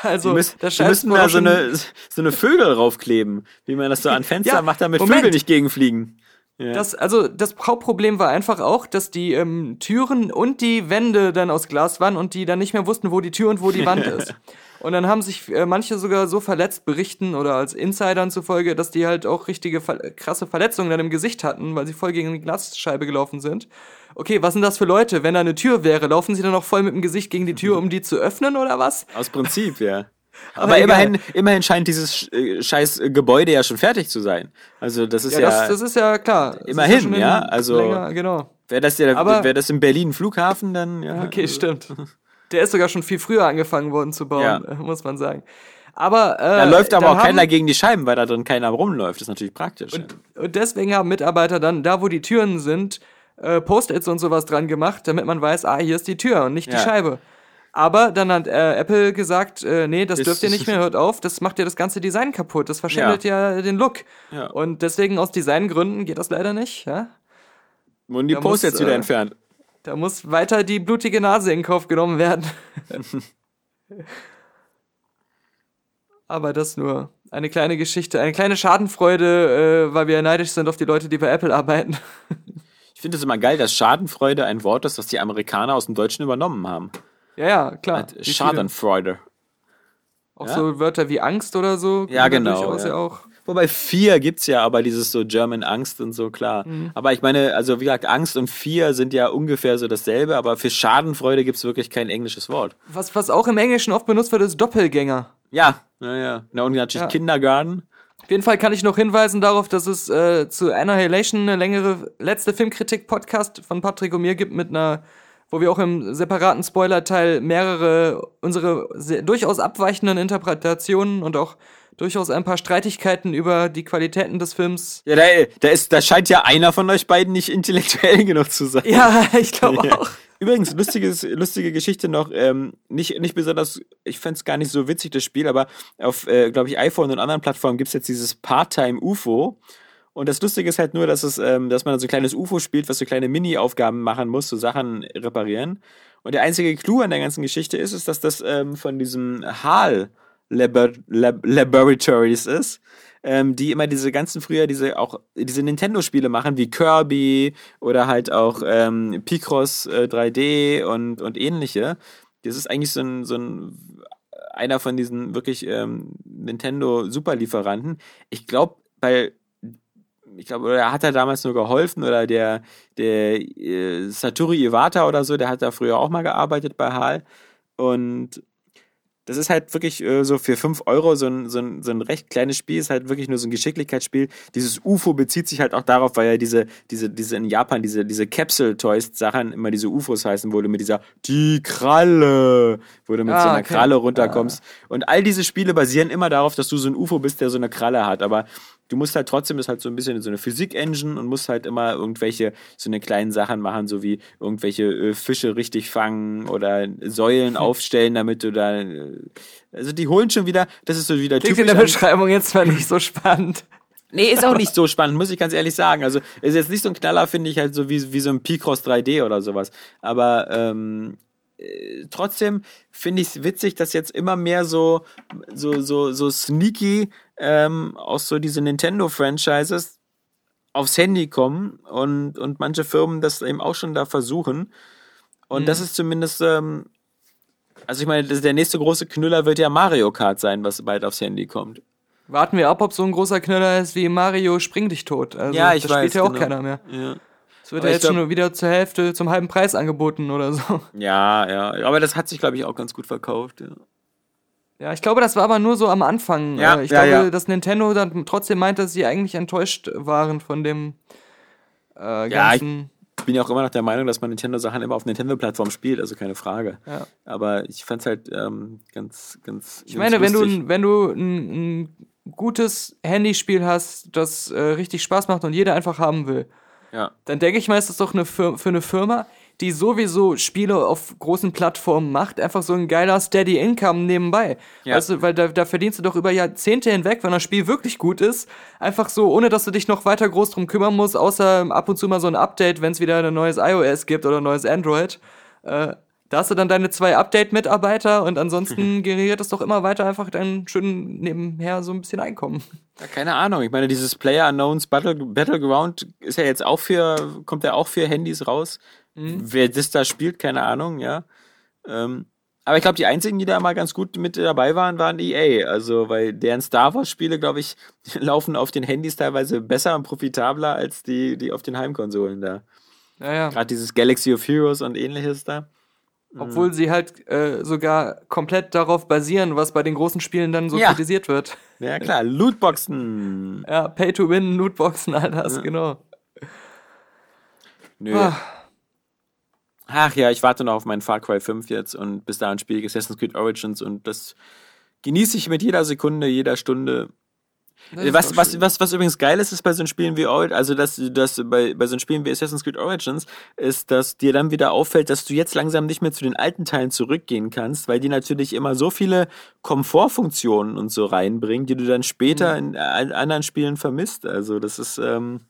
Also, Die, müssen, die müssen da so eine, so eine Vögel raufkleben, wie man das so an Fenster Ja, macht, damit Moment. Vögel nicht gegenfliegen. Ja. Das, also das Hauptproblem war einfach auch, dass die ähm, Türen und die Wände dann aus Glas waren und die dann nicht mehr wussten, wo die Tür und wo die Wand ist. Und dann haben sich äh, manche sogar so verletzt berichten oder als Insidern zufolge, dass die halt auch richtige ver krasse Verletzungen dann im Gesicht hatten, weil sie voll gegen die Glasscheibe gelaufen sind. Okay, was sind das für Leute? Wenn da eine Tür wäre, laufen sie dann auch voll mit dem Gesicht gegen die Tür, um die zu öffnen oder was? Aus Prinzip, ja. Aber Aber, immerhin, immerhin scheint dieses äh, scheiß äh, Gebäude ja schon fertig zu sein. Also das ist Ja, ja, das, das ist ja klar. Das immerhin, ja, also- Länger, genau. wäre das ja, aber- wäre das in Berlin Flughafen, dann ja. Okay, stimmt. Der ist sogar schon viel früher angefangen worden zu bauen, Ja. äh, muss man sagen. Aber äh, Da läuft aber auch keiner haben, gegen die Scheiben, weil da drin keiner rumläuft. Das ist natürlich praktisch. ja. Und deswegen haben Mitarbeiter dann, da wo die Türen sind, äh, Post-its und sowas dran gemacht, damit man weiß, ah, hier ist die Tür und nicht die Ja. Scheibe. Aber dann hat äh, Apple gesagt, äh, nee, das Ist- dürft ihr nicht mehr, hört auf, das macht ja das ganze Design kaputt, das verschandelt ja, den Look. Ja. Und deswegen aus Designgründen geht das leider nicht, ja. Wurden die jetzt wieder äh, entfernt. Da muss weiter die blutige Nase in Kauf genommen werden. Aber das nur eine kleine Geschichte, eine kleine Schadenfreude, äh, weil wir neidisch sind auf die Leute, die bei Apple arbeiten. Ich finde es immer geil, dass Schadenfreude ein Wort ist, das die Amerikaner aus dem Deutschen übernommen haben. ja, ja, klar. Schadenfreude. Auch ja? so Wörter wie Angst oder so. Ja, genau, Durchaus ja. ja. auch. Wobei vier gibt's ja, aber dieses so German Angst und so, klar. Mhm. Aber ich meine, also wie gesagt, Angst und vier sind ja ungefähr so dasselbe, aber für Schadenfreude gibt's wirklich kein englisches Wort. Was, was auch im Englischen oft benutzt wird, ist Doppelgänger. Ja, naja. Na und natürlich Ja. Kindergarten. Auf jeden Fall kann ich noch hinweisen darauf, dass es äh, zu Annihilation eine längere letzte Filmkritik-Podcast von Patrick und mir gibt mit einer, wo wir auch im separaten Spoiler-Teil mehrere unsere durchaus abweichenden Interpretationen und auch durchaus ein paar Streitigkeiten über die Qualitäten des Films. Ja, da, da, ist, da scheint ja einer von euch beiden nicht intellektuell genug zu sein. Ja, ich glaube Ja. auch. Übrigens, lustiges, lustige Geschichte noch, ähm, nicht, nicht besonders, ich fänd's gar nicht so witzig, das Spiel, aber auf, äh, glaube ich, iPhone und anderen Plattformen gibt's jetzt dieses Part-Time-UFO. Und das Lustige ist halt nur, dass es, ähm, dass man so ein kleines UFO spielt, was so kleine Mini-Aufgaben machen muss, so Sachen reparieren. Und der einzige Clou an der ganzen Geschichte ist, ist, dass das ähm, von diesem HAL Labor Lab Laboratories ist, ähm, die immer diese ganzen früher diese auch diese Nintendo-Spiele machen, wie Kirby oder halt auch ähm, Picross äh, 3D und, und ähnliche. Das ist eigentlich so ein, so ein einer von diesen wirklich ähm, Nintendo-Superlieferanten. Ich glaube, bei ich glaube, oder hat er damals nur geholfen oder der, der äh, Satoru Iwata oder so, der hat da früher auch mal gearbeitet bei HAL. Und das ist halt wirklich äh, so für 5 Euro so ein, so, ein, so ein recht kleines Spiel, ist halt wirklich nur so ein Geschicklichkeitsspiel. Dieses UFO bezieht sich halt auch darauf, weil ja diese, diese, diese in Japan, diese, diese Capsule-Toys-Sachen immer diese UFOs heißen, wo du mit dieser, die Kralle, wo du mit Ah, so einer okay. Kralle runterkommst. Und all diese Spiele basieren immer darauf, dass du so ein UFO bist, der so eine Kralle hat. Aber du musst halt trotzdem, ist halt so ein bisschen so eine Physik-Engine und musst halt immer irgendwelche so eine kleinen Sachen machen, so wie irgendwelche äh, Fische richtig fangen oder Säulen aufstellen, damit du da. Äh, also die holen schon wieder, das ist so wieder Klingt in der Beschreibung jetzt zwar nicht so spannend. Nee, ist auch nicht so spannend, muss ich ganz ehrlich sagen. Also ist jetzt nicht so ein Knaller, finde ich, halt so wie, wie so ein Picross 3D oder sowas. Aber ähm, äh, trotzdem finde ich es witzig, dass jetzt immer mehr so, so, so, so sneaky ähm, aus so diese Nintendo-Franchises aufs Handy kommen und, und manche Firmen das eben auch schon da versuchen. Und das ist zumindest, ähm, also ich meine, der nächste große Knüller wird ja Mario Kart sein, was bald aufs Handy kommt. Warten wir ab, ob so ein großer Knüller ist wie Mario Spring dich tot. Also, Ja, ich das weiß, spielt ja auch genau. keiner mehr. Ja. Es wird Aber ja jetzt glaub- schon wieder zur Hälfte zum halben Preis angeboten oder so. Ja, ja, aber das hat sich, glaube ich, auch ganz gut verkauft. Ja. Ja, ich glaube, das war aber nur so am Anfang. Ja, Äh, ich ja, glaube, ja. dass Nintendo dann trotzdem meint, dass sie eigentlich enttäuscht waren von dem äh, ganzen. Ich bin ja auch immer noch der Meinung, dass man Nintendo-Sachen immer auf Nintendo-Plattform spielt, also keine Frage. Aber ich fand's halt ähm, ganz, ganz. Ich meine, wenn du, ein- wenn du ein, ein gutes Handyspiel hast, das äh, richtig Spaß macht und jeder einfach haben will, Ja. dann denke ich mal, ist das doch eine Fir für eine Firma, die sowieso Spiele auf großen Plattformen macht, einfach so ein geiler Steady Income nebenbei. Ja. Weißt du, weil da, da verdienst du doch über Jahrzehnte hinweg, wenn das Spiel wirklich gut ist, einfach so, ohne dass du dich noch weiter groß drum kümmern musst, außer ab und zu mal so ein Update, wenn es wieder ein neues iOS gibt oder ein neues Android. Äh, da hast du dann deine zwei Update-Mitarbeiter und ansonsten generiert es doch immer weiter einfach dann schön nebenher so ein bisschen Einkommen. ja, keine Ahnung. Ich meine, dieses Player Unknowns Battle, Battleground ist ja jetzt auch für, kommt ja auch für Handys raus. Wer das da spielt, keine Ahnung, ja. Ähm, aber ich glaube, die einzigen, die da mal ganz gut mit dabei waren, waren EA. Also, weil deren Star Wars-Spiele, glaube ich, laufen auf den Handys teilweise besser und profitabler als die, die auf den Heimkonsolen da. Naja. Gerade dieses Galaxy of Heroes und ähnliches da. Obwohl sie halt äh, sogar komplett darauf basieren, was bei den großen Spielen dann so Ja. kritisiert wird. Ja, klar, Lootboxen. Ja, Pay-to-Win, Lootboxen, all das, genau. Nö. Ah, Ach ja, ich warte noch auf meinen Far Cry 5 jetzt und bis dahin spiele ich Assassin's Creed Origins und das genieße ich mit jeder Sekunde, jeder Stunde. Was, was, was, was übrigens geil ist, ist bei so Spielen wie Origins, also dass, dass bei, bei so Spielen wie Assassin's Creed Origins, ist, dass dir dann wieder auffällt, dass du jetzt langsam nicht mehr zu den alten Teilen zurückgehen kannst, weil die natürlich immer so viele Komfortfunktionen und so reinbringen, die du dann später in äh, anderen Spielen vermisst. Also das ist, ähm,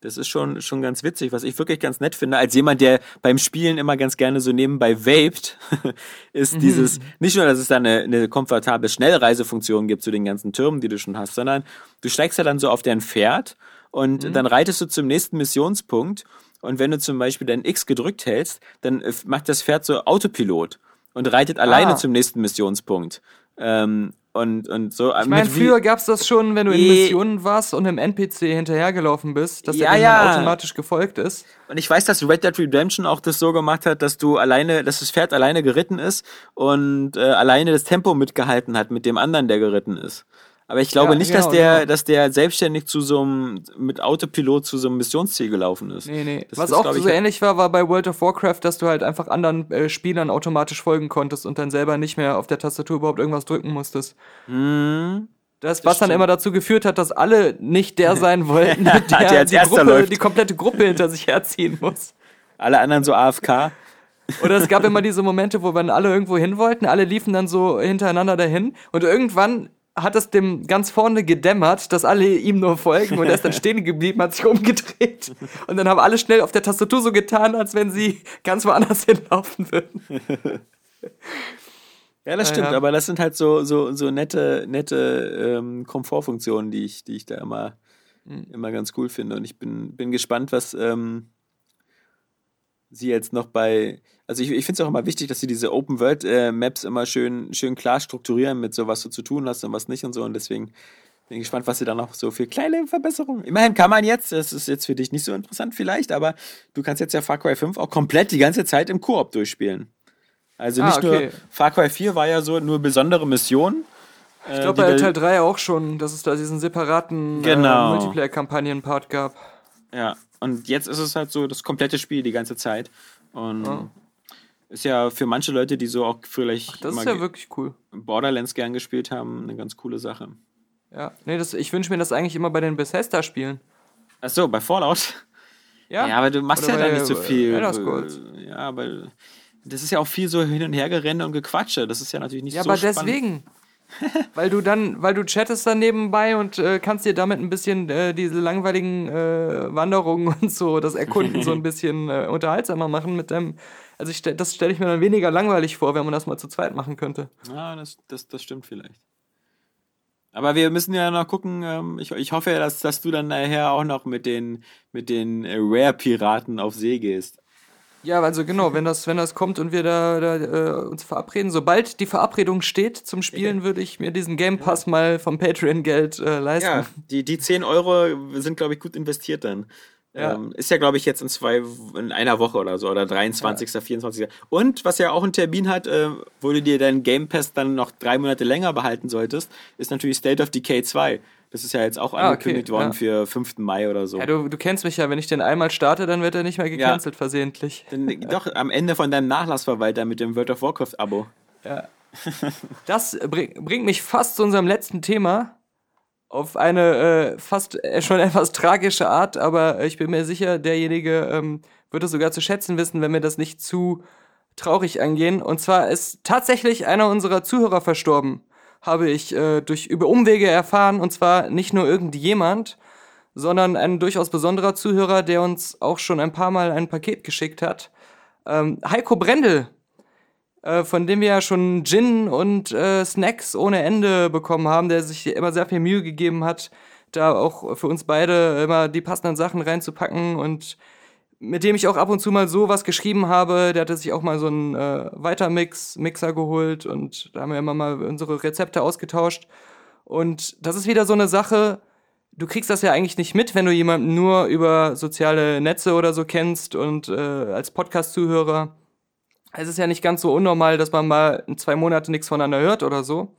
das ist schon, schon ganz witzig, was ich wirklich ganz nett finde, als jemand, der beim Spielen immer ganz gerne so nebenbei vaped, ist dieses, nicht nur, dass es da eine, eine komfortable Schnellreisefunktion gibt zu den ganzen Türmen, die du schon hast, sondern du steigst ja dann so auf dein Pferd und dann reitest du zum nächsten Missionspunkt und wenn du zum Beispiel dein X gedrückt hältst, dann äh, macht das Pferd so Autopilot und reitet alleine Ah. zum nächsten Missionspunkt. Ähm, und, und so. Ich meine, früher gab's das schon, wenn du in. Missionen warst und im NPC hinterhergelaufen bist, dass Ja, der ja. automatisch gefolgt ist. Und ich weiß, dass Red Dead Redemption auch das so gemacht hat, dass du alleine, dass das Pferd alleine geritten ist und äh, alleine das Tempo mitgehalten hat mit dem anderen, der geritten ist. Aber ich glaube Ja, nicht, genau, dass der, genau. dass der selbstständig zu so einem, mit Autopilot zu so einem Missionsziel gelaufen ist. Nee, nee. Das Was ist, auch so ähnlich war, war bei World of Warcraft, dass du halt einfach anderen äh, Spielern automatisch folgen konntest und dann selber nicht mehr auf der Tastatur überhaupt irgendwas drücken musstest. Hm. Das, was dann stimmt. immer dazu geführt hat, dass alle nicht der sein wollten, der, Der die, Gruppe, die komplette Gruppe hinter sich herziehen muss. Alle anderen so AFK. Oder es gab immer diese Momente, wo wir alle irgendwo hin wollten, alle liefen dann so hintereinander dahin und irgendwann hat es dem ganz vorne gedämmert, dass alle ihm nur folgen und er ist dann stehen geblieben, hat sich umgedreht und dann haben alle schnell auf der Tastatur so getan, als wenn sie ganz woanders hinlaufen würden. Ja, das Ja, stimmt, ja. aber das sind halt so, so, so nette, nette ähm, Komfortfunktionen, die ich, die ich da immer, Hm. immer ganz cool finde. Und ich bin, bin gespannt, was ähm, sie jetzt noch bei. Also ich, ich finde es auch immer wichtig, dass sie diese Open World äh, Maps immer schön, schön klar strukturieren mit so, was du zu tun hast und was nicht und so. Und deswegen bin ich gespannt, was sie da noch so für kleine Verbesserungen. Immerhin kann man jetzt, das ist jetzt für dich nicht so interessant vielleicht, aber du kannst jetzt ja Far Cry 5 auch komplett die ganze Zeit im Koop durchspielen. Also Ah, nicht okay. nur Far Cry 4 war ja so nur besondere Missionen. äh, Ich glaube bei Teil 3 auch schon, dass es da diesen separaten Genau. äh, Multiplayer-Kampagnen-Part gab. Ja, und jetzt ist es halt so das komplette Spiel die ganze Zeit. Und Ja. Ist ja für manche Leute, die so auch vielleicht Das mal ist ja wirklich cool. Borderlands gern gespielt haben, eine ganz coole Sache. Ja, nee, das, ich wünsche mir das eigentlich immer bei den Bethesda-Spielen. Ach so, bei Fallout. Ja, Ja, aber du machst Oder ja da bei, nicht so viel. Elder Scrolls. Ja, aber das ist ja auch viel so hin und her gerenne und gequatsche. Das ist ja natürlich nicht Ja, so aber spannend. deswegen. weil du dann, weil du chattest dann nebenbei und äh, kannst dir damit ein bisschen äh, diese langweiligen äh, Wanderungen und so, das Erkunden so ein bisschen äh, unterhaltsamer machen mit dem. Also ich, das stelle ich mir dann weniger langweilig vor, wenn man das mal zu zweit machen könnte. Ja, das, das, das stimmt vielleicht. Aber wir müssen ja noch gucken. Ähm, ich, ich hoffe ja, dass, dass du dann nachher auch noch mit den, mit den äh, Rare-Piraten auf See gehst. Ja, also genau, wenn das, wenn das kommt und wir da, da äh, uns verabreden, sobald die Verabredung steht zum Spielen, würde ich mir diesen Game Pass mal vom Patreon-Geld äh, leisten. Ja, die, die 10 Euro sind, glaube ich, gut investiert dann. Ja. Ähm, ist ja, glaube ich, jetzt in zwei, in einer Woche oder so, oder 23., 24. Und was ja auch einen Termin hat, äh, wo du dir deinen Game Pass dann noch drei Monate länger behalten solltest, ist natürlich State of Decay 2. Das ist ja jetzt auch Ah, okay, angekündigt worden ja. für 5. Mai oder so. Ja, du, du kennst mich ja, wenn ich den einmal starte, dann wird er nicht mehr gecancelt versehentlich. Denn, doch, am Ende von deinem Nachlassverwalter mit dem World of Warcraft-Abo. Das bring, bringt mich fast zu unserem letzten Thema. Auf eine äh, fast äh, schon etwas tragische Art, aber ich bin mir sicher, derjenige ähm, wird es sogar zu schätzen wissen, wenn wir das nicht zu traurig angehen. Und zwar ist tatsächlich einer unserer Zuhörer verstorben, habe ich äh, durch über Umwege erfahren. Und zwar nicht nur irgendjemand, sondern ein durchaus besonderer Zuhörer, der uns auch schon ein paar Mal ein Paket geschickt hat. Ähm, Heiko Brendel, äh, von dem wir ja schon Gin und äh, Snacks ohne Ende bekommen haben, der sich immer sehr viel Mühe gegeben hat, da auch für uns beide immer die passenden Sachen reinzupacken und mit dem ich auch ab und zu mal so was geschrieben habe. Der hatte sich auch mal so einen äh, Weitermix-Mixer geholt und da haben wir immer mal unsere Rezepte ausgetauscht. Und das ist wieder so eine Sache, du kriegst das ja eigentlich nicht mit, wenn du jemanden nur über soziale Netze oder so kennst und äh, als Podcast-Zuhörer. Es ist ja nicht ganz so unnormal, dass man mal zwei Monate nichts voneinander hört oder so.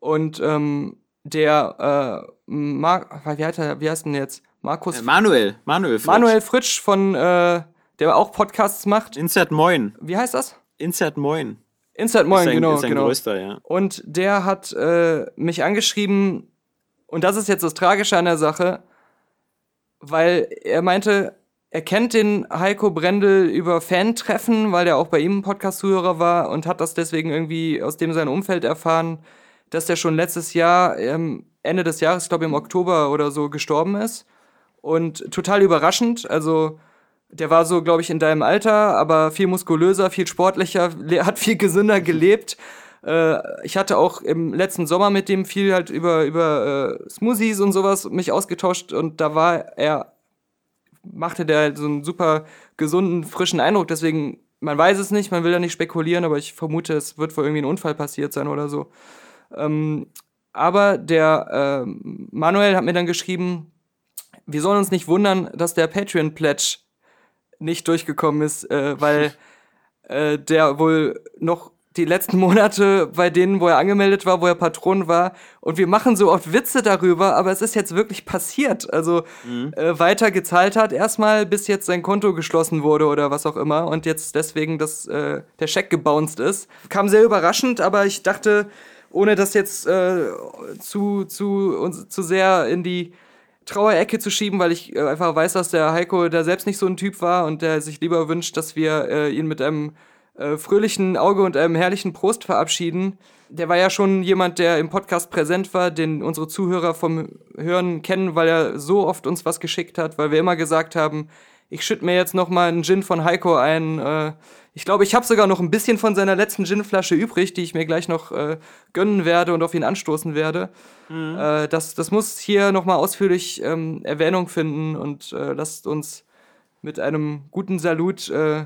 Und ähm, der, äh, Mar wie, heißt er, wie heißt denn jetzt? Markus Äh, Manuel, Manuel Fritsch. Manuel Fritsch von, äh, der auch Podcasts macht. Insert Moin. Wie heißt das? Insert Moin. Insert Moin, sein, genau, ist sein genau. größter, ja. Und der hat äh, mich angeschrieben, und das ist jetzt das Tragische an der Sache, weil er meinte, er kennt den Heiko Brendel über Fan-Treffen, weil der auch bei ihm ein Podcast-Zuhörer war und hat das deswegen irgendwie aus dem sein Umfeld erfahren, dass der schon letztes Jahr, ähm, Ende des Jahres, ich glaube im Oktober oder so, gestorben ist. Und total überraschend, also der war so, glaube ich, in deinem Alter, aber viel muskulöser, viel sportlicher, hat viel gesünder gelebt. Äh, ich hatte auch im letzten Sommer mit dem viel halt über, über äh, Smoothies und sowas mich ausgetauscht und da war er, machte der halt so einen super gesunden, frischen Eindruck. Deswegen, man weiß es nicht, man will da nicht spekulieren, aber ich vermute, es wird wohl irgendwie ein Unfall passiert sein oder so. Ähm, aber der ähm, Manuel hat mir dann geschrieben, wir sollen uns nicht wundern, dass der Patreon-Pledge nicht durchgekommen ist, äh, weil äh, der wohl noch die letzten Monate bei denen, wo er angemeldet war, wo er Patron war. Und wir machen so oft Witze darüber, aber es ist jetzt wirklich passiert. Also äh, weiter gezahlt hat erstmal, bis jetzt sein Konto geschlossen wurde oder was auch immer. Und jetzt deswegen dass äh, der Scheck gebounced ist. Kam sehr überraschend, aber ich dachte, ohne das jetzt äh, zu, zu, zu sehr in die Trauerecke zu schieben, weil ich äh, einfach weiß, dass der Heiko da selbst nicht so ein Typ war und der sich lieber wünscht, dass wir äh, ihn mit einem äh, fröhlichen Auge und einem herrlichen Prost verabschieden. Der war ja schon jemand, der im Podcast präsent war, den unsere Zuhörer vom Hören kennen, weil er so oft uns was geschickt hat, weil wir immer gesagt haben, ich schütte mir jetzt noch mal einen Gin von Heiko ein. Äh, ich glaube, ich habe sogar noch ein bisschen von seiner letzten Ginflasche übrig, die ich mir gleich noch äh, gönnen werde und auf ihn anstoßen werde. Äh, das, das muss hier noch mal ausführlich ähm, Erwähnung finden und äh, lasst uns mit einem guten Salut äh,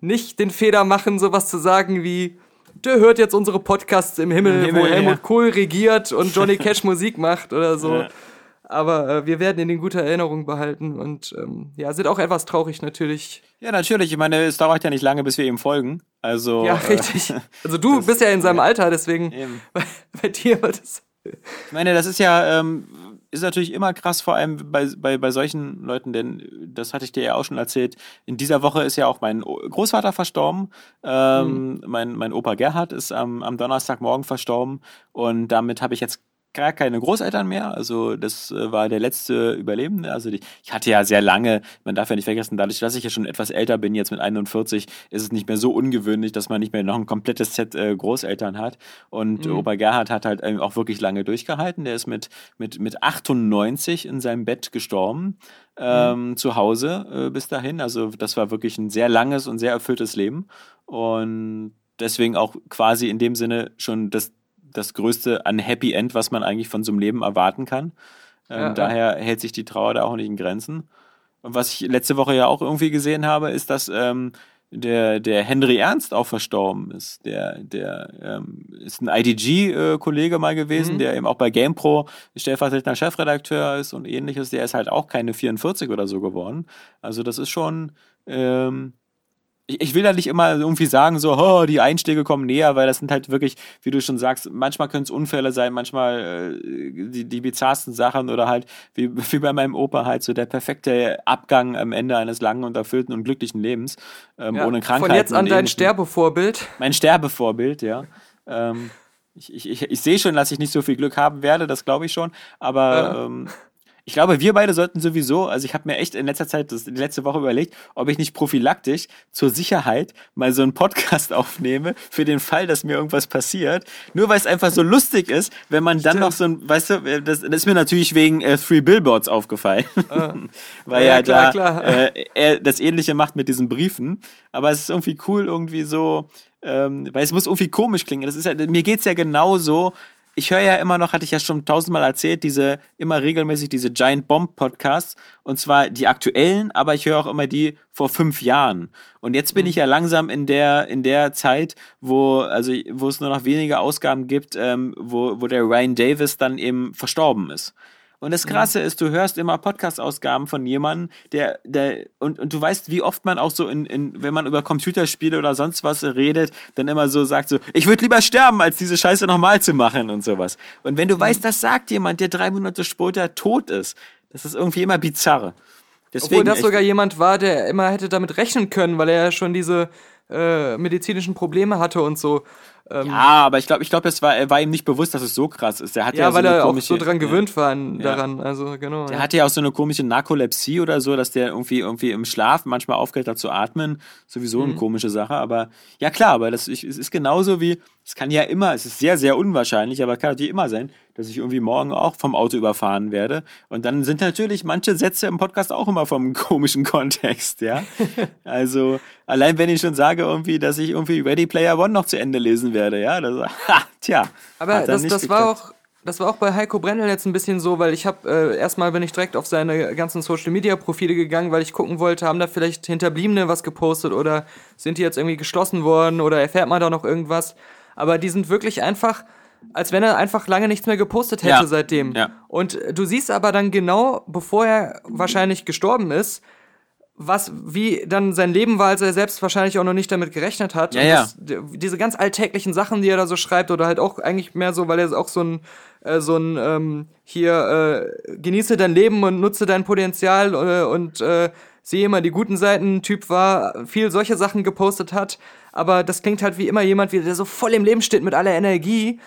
nicht den Fehler machen, sowas zu sagen wie der hört jetzt unsere Podcasts im Himmel, Im Himmel, wo Helmut ja. Kohl regiert und Johnny Cash Musik macht oder so. Ja. Aber äh, wir werden ihn in guter Erinnerung behalten und ähm, ja, sind auch etwas traurig natürlich. Ja, natürlich. Ich meine, es dauert ja nicht lange, bis wir ihm folgen. Also, Ja, äh, richtig. Also du bist ja in seinem Alter, deswegen bei, bei dir wird es. Ich meine, das ist ja, ähm, ist natürlich immer krass, vor allem bei, bei, bei solchen Leuten, denn das hatte ich dir ja auch schon erzählt. In dieser Woche ist ja auch mein O- Großvater verstorben. Ähm, mein, mein Opa Gerhard ist am, am Donnerstagmorgen verstorben und damit habe ich jetzt gar keine Großeltern mehr. Also das äh, war der letzte Überlebende. Also die, ich hatte ja sehr lange, man darf ja nicht vergessen, dadurch, dass ich ja schon etwas älter bin, jetzt mit 41, ist es nicht mehr so ungewöhnlich, dass man nicht mehr noch ein komplettes Set äh, Großeltern hat. Und Opa Gerhard hat halt ähm, auch wirklich lange durchgehalten. Der ist mit, mit, mit 98 in seinem Bett gestorben. Ähm, zu Hause äh, bis dahin. Also das war wirklich ein sehr langes und sehr erfülltes Leben. Und deswegen auch quasi in dem Sinne schon das, das größte an Happy End, was man eigentlich von so einem Leben erwarten kann. Ähm, ja. daher hält sich die Trauer da auch nicht in Grenzen. Und was ich letzte Woche ja auch irgendwie gesehen habe, ist, dass ähm, der, der Henry Ernst auch verstorben ist. Der, der ähm, ist ein IDG-Kollege mal gewesen, Mhm. der eben auch bei GamePro stellvertretender Chefredakteur ist und ähnliches. Der ist halt auch keine 44 oder so geworden. Also das ist schon, ähm, ich, will da nicht immer irgendwie sagen, so, oh, die Einschläge kommen näher, weil das sind halt wirklich, wie du schon sagst, manchmal können es Unfälle sein, manchmal äh, die, die bizarrsten Sachen oder halt, wie, wie bei meinem Opa halt, so der perfekte Abgang am Ende eines langen und erfüllten und glücklichen Lebens, ähm, Ja, ohne Krankheiten. Von jetzt an dein. Sterbevorbild. Mein Sterbevorbild, ja. Ähm, ich, ich, ich, ich sehe schon, dass ich nicht so viel Glück haben werde, das glaube ich schon. Aber ähm, ich glaube, wir beide sollten sowieso, also ich habe mir echt in letzter Zeit, das, die letzte Woche überlegt, ob ich nicht prophylaktisch zur Sicherheit mal so einen Podcast aufnehme, für den Fall, dass mir irgendwas passiert. Nur weil es einfach so lustig ist, wenn man dann Stimmt. noch so ein, weißt du, äh, das, das ist mir natürlich wegen äh, Three Billboards aufgefallen. weil Ja, ja, klar, da klar. Äh, er das Ähnliche macht mit diesen Briefen. Aber es ist irgendwie cool, irgendwie so, ähm, weil es muss irgendwie komisch klingen. Das ist ja, mir geht's ja genauso. Ich höre ja immer noch, hatte ich ja schon tausendmal erzählt, diese immer regelmäßig diese Giant Bomb Podcasts und zwar die aktuellen, aber ich höre auch immer die vor fünf Jahren. Und jetzt bin ich ja langsam in der in der Zeit, wo also wo es nur noch wenige Ausgaben gibt, ähm, wo wo der Ryan Davis dann eben verstorben ist. Und das Krasse ist, du hörst immer Podcast-Ausgaben von jemandem, der, der, und, und du weißt, wie oft man auch so in, in, wenn man über Computerspiele oder sonst was redet, dann immer so sagt so, ich würde lieber sterben, als diese Scheiße nochmal zu machen und sowas. Und wenn du weißt, das sagt jemand, der drei Monate später tot ist, das ist irgendwie immer bizarr. Deswegen, Obwohl das sogar jemand war, der immer hätte damit rechnen können, weil er ja schon diese äh, medizinischen Probleme hatte und so. Ähm, ja, aber ich glaube, ich glaube, es war, er war ihm nicht bewusst, dass es so krass ist. Der hat ja, ja, so weil eine er auch komische, so dran gewöhnt war an, daran. Also genau. Der ja. hatte ja auch so eine komische Narkolepsie oder so, dass der irgendwie irgendwie im Schlaf manchmal aufgehört hat zu atmen. Sowieso Mhm. eine komische Sache. Aber ja klar, aber das ich, es ist genauso wie, es kann ja immer, es ist sehr, sehr unwahrscheinlich, aber kann natürlich immer sein, dass ich irgendwie morgen auch vom Auto überfahren werde. Und dann sind natürlich manche Sätze im Podcast auch immer vom komischen Kontext, ja. also allein wenn ich schon sage irgendwie, dass ich irgendwie Ready Player One noch zu Ende lesen werde, ja. Das, ha, tja. Aber das, das war auch. Das war auch bei Heiko Brennel jetzt ein bisschen so, weil ich habe äh, erstmal bin ich direkt auf seine ganzen Social Media Profile gegangen, weil ich gucken wollte, haben da vielleicht Hinterbliebene was gepostet oder sind die jetzt irgendwie geschlossen worden oder erfährt man da noch irgendwas? Aber die sind wirklich einfach, als wenn er einfach lange nichts mehr gepostet hätte Ja. seitdem. Ja. Und du siehst aber dann genau, bevor er wahrscheinlich gestorben ist, was, wie dann sein Leben war, als er selbst wahrscheinlich auch noch nicht damit gerechnet hat. Ja, ja. das, diese ganz alltäglichen Sachen, die er da so schreibt, oder halt auch eigentlich mehr so, weil er auch so ein, äh, so ein, ähm, hier, äh, genieße dein Leben und nutze dein Potenzial äh, und äh, sehe immer die guten Seiten Typ war, viel solche Sachen gepostet hat. Aber das klingt halt wie immer jemand, wie der so voll im Leben steht mit aller Energie.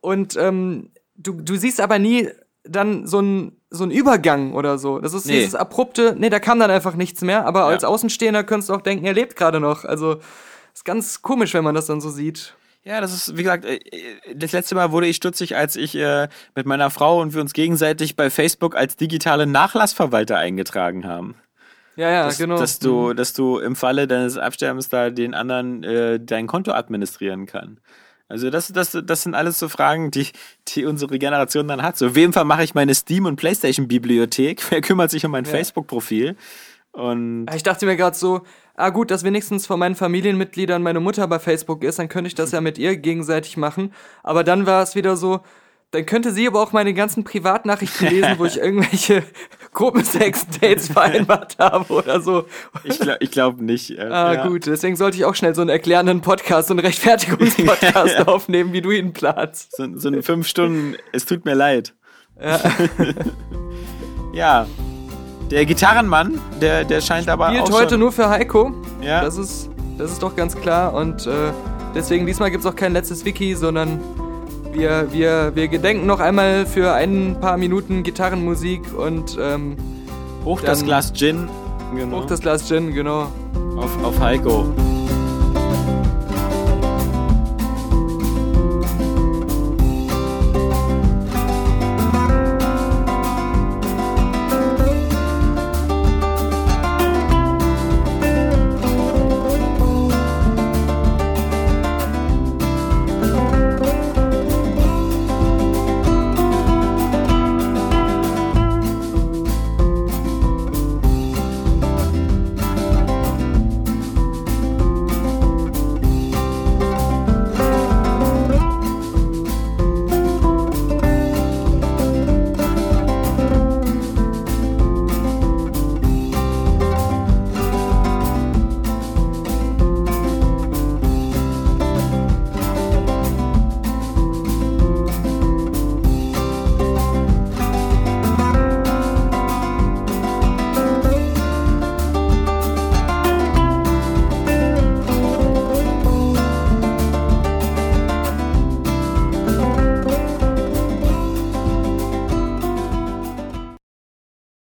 Und ähm, du, du siehst aber nie dann so ein so ein Übergang oder so. Das ist Nee. dieses abrupte, nee, da kam dann einfach nichts mehr, aber als Außenstehender könntest du auch denken, er lebt gerade noch. Also ist ganz komisch, wenn man das dann so sieht. Ja, das ist, wie gesagt, äh, das letzte Mal wurde ich stutzig, als ich äh, mit meiner Frau und wir uns gegenseitig bei Facebook als digitale Nachlassverwalter eingetragen haben. Ja, ja, Dass, genau. dass du, dass du im Falle deines Absterbens da den anderen äh, dein Konto administrieren kann. Also das, das, das sind alles so Fragen, die, die unsere Generation dann hat. So, wem vermache ich meine Steam- und Playstation-Bibliothek? Wer kümmert sich um mein Facebook-Profil? Und Ich dachte mir gerade so, ah gut, dass wenigstens von meinen Familienmitgliedern meine Mutter bei Facebook ist, dann könnte ich das ja mit ihr gegenseitig machen. Aber dann war es wieder so, Dann könnte sie aber auch meine ganzen Privatnachrichten lesen, wo ich irgendwelche Gruppensex-Dates vereinbart habe oder so. Ich, glaub, ich glaube nicht. Äh, Ah, ja. gut. Deswegen sollte ich auch schnell so einen erklärenden Podcast, so einen Rechtfertigungspodcast Ja, aufnehmen, wie du ihn planst. So, so eine fünf Stunden, es tut mir leid. Ja. Ja. Der Gitarrenmann, der, der scheint aber Spielt auch heute schon, nur für Heiko. Ja. Das ist, das ist doch ganz klar. Und äh, deswegen diesmal gibt es auch kein letztes Wiki, sondern wir, wir, wir gedenken noch einmal für ein paar Minuten Gitarrenmusik und ähm, hoch das Glas Gin. Genau. hoch das Glas Gin, genau. auf, auf Heiko.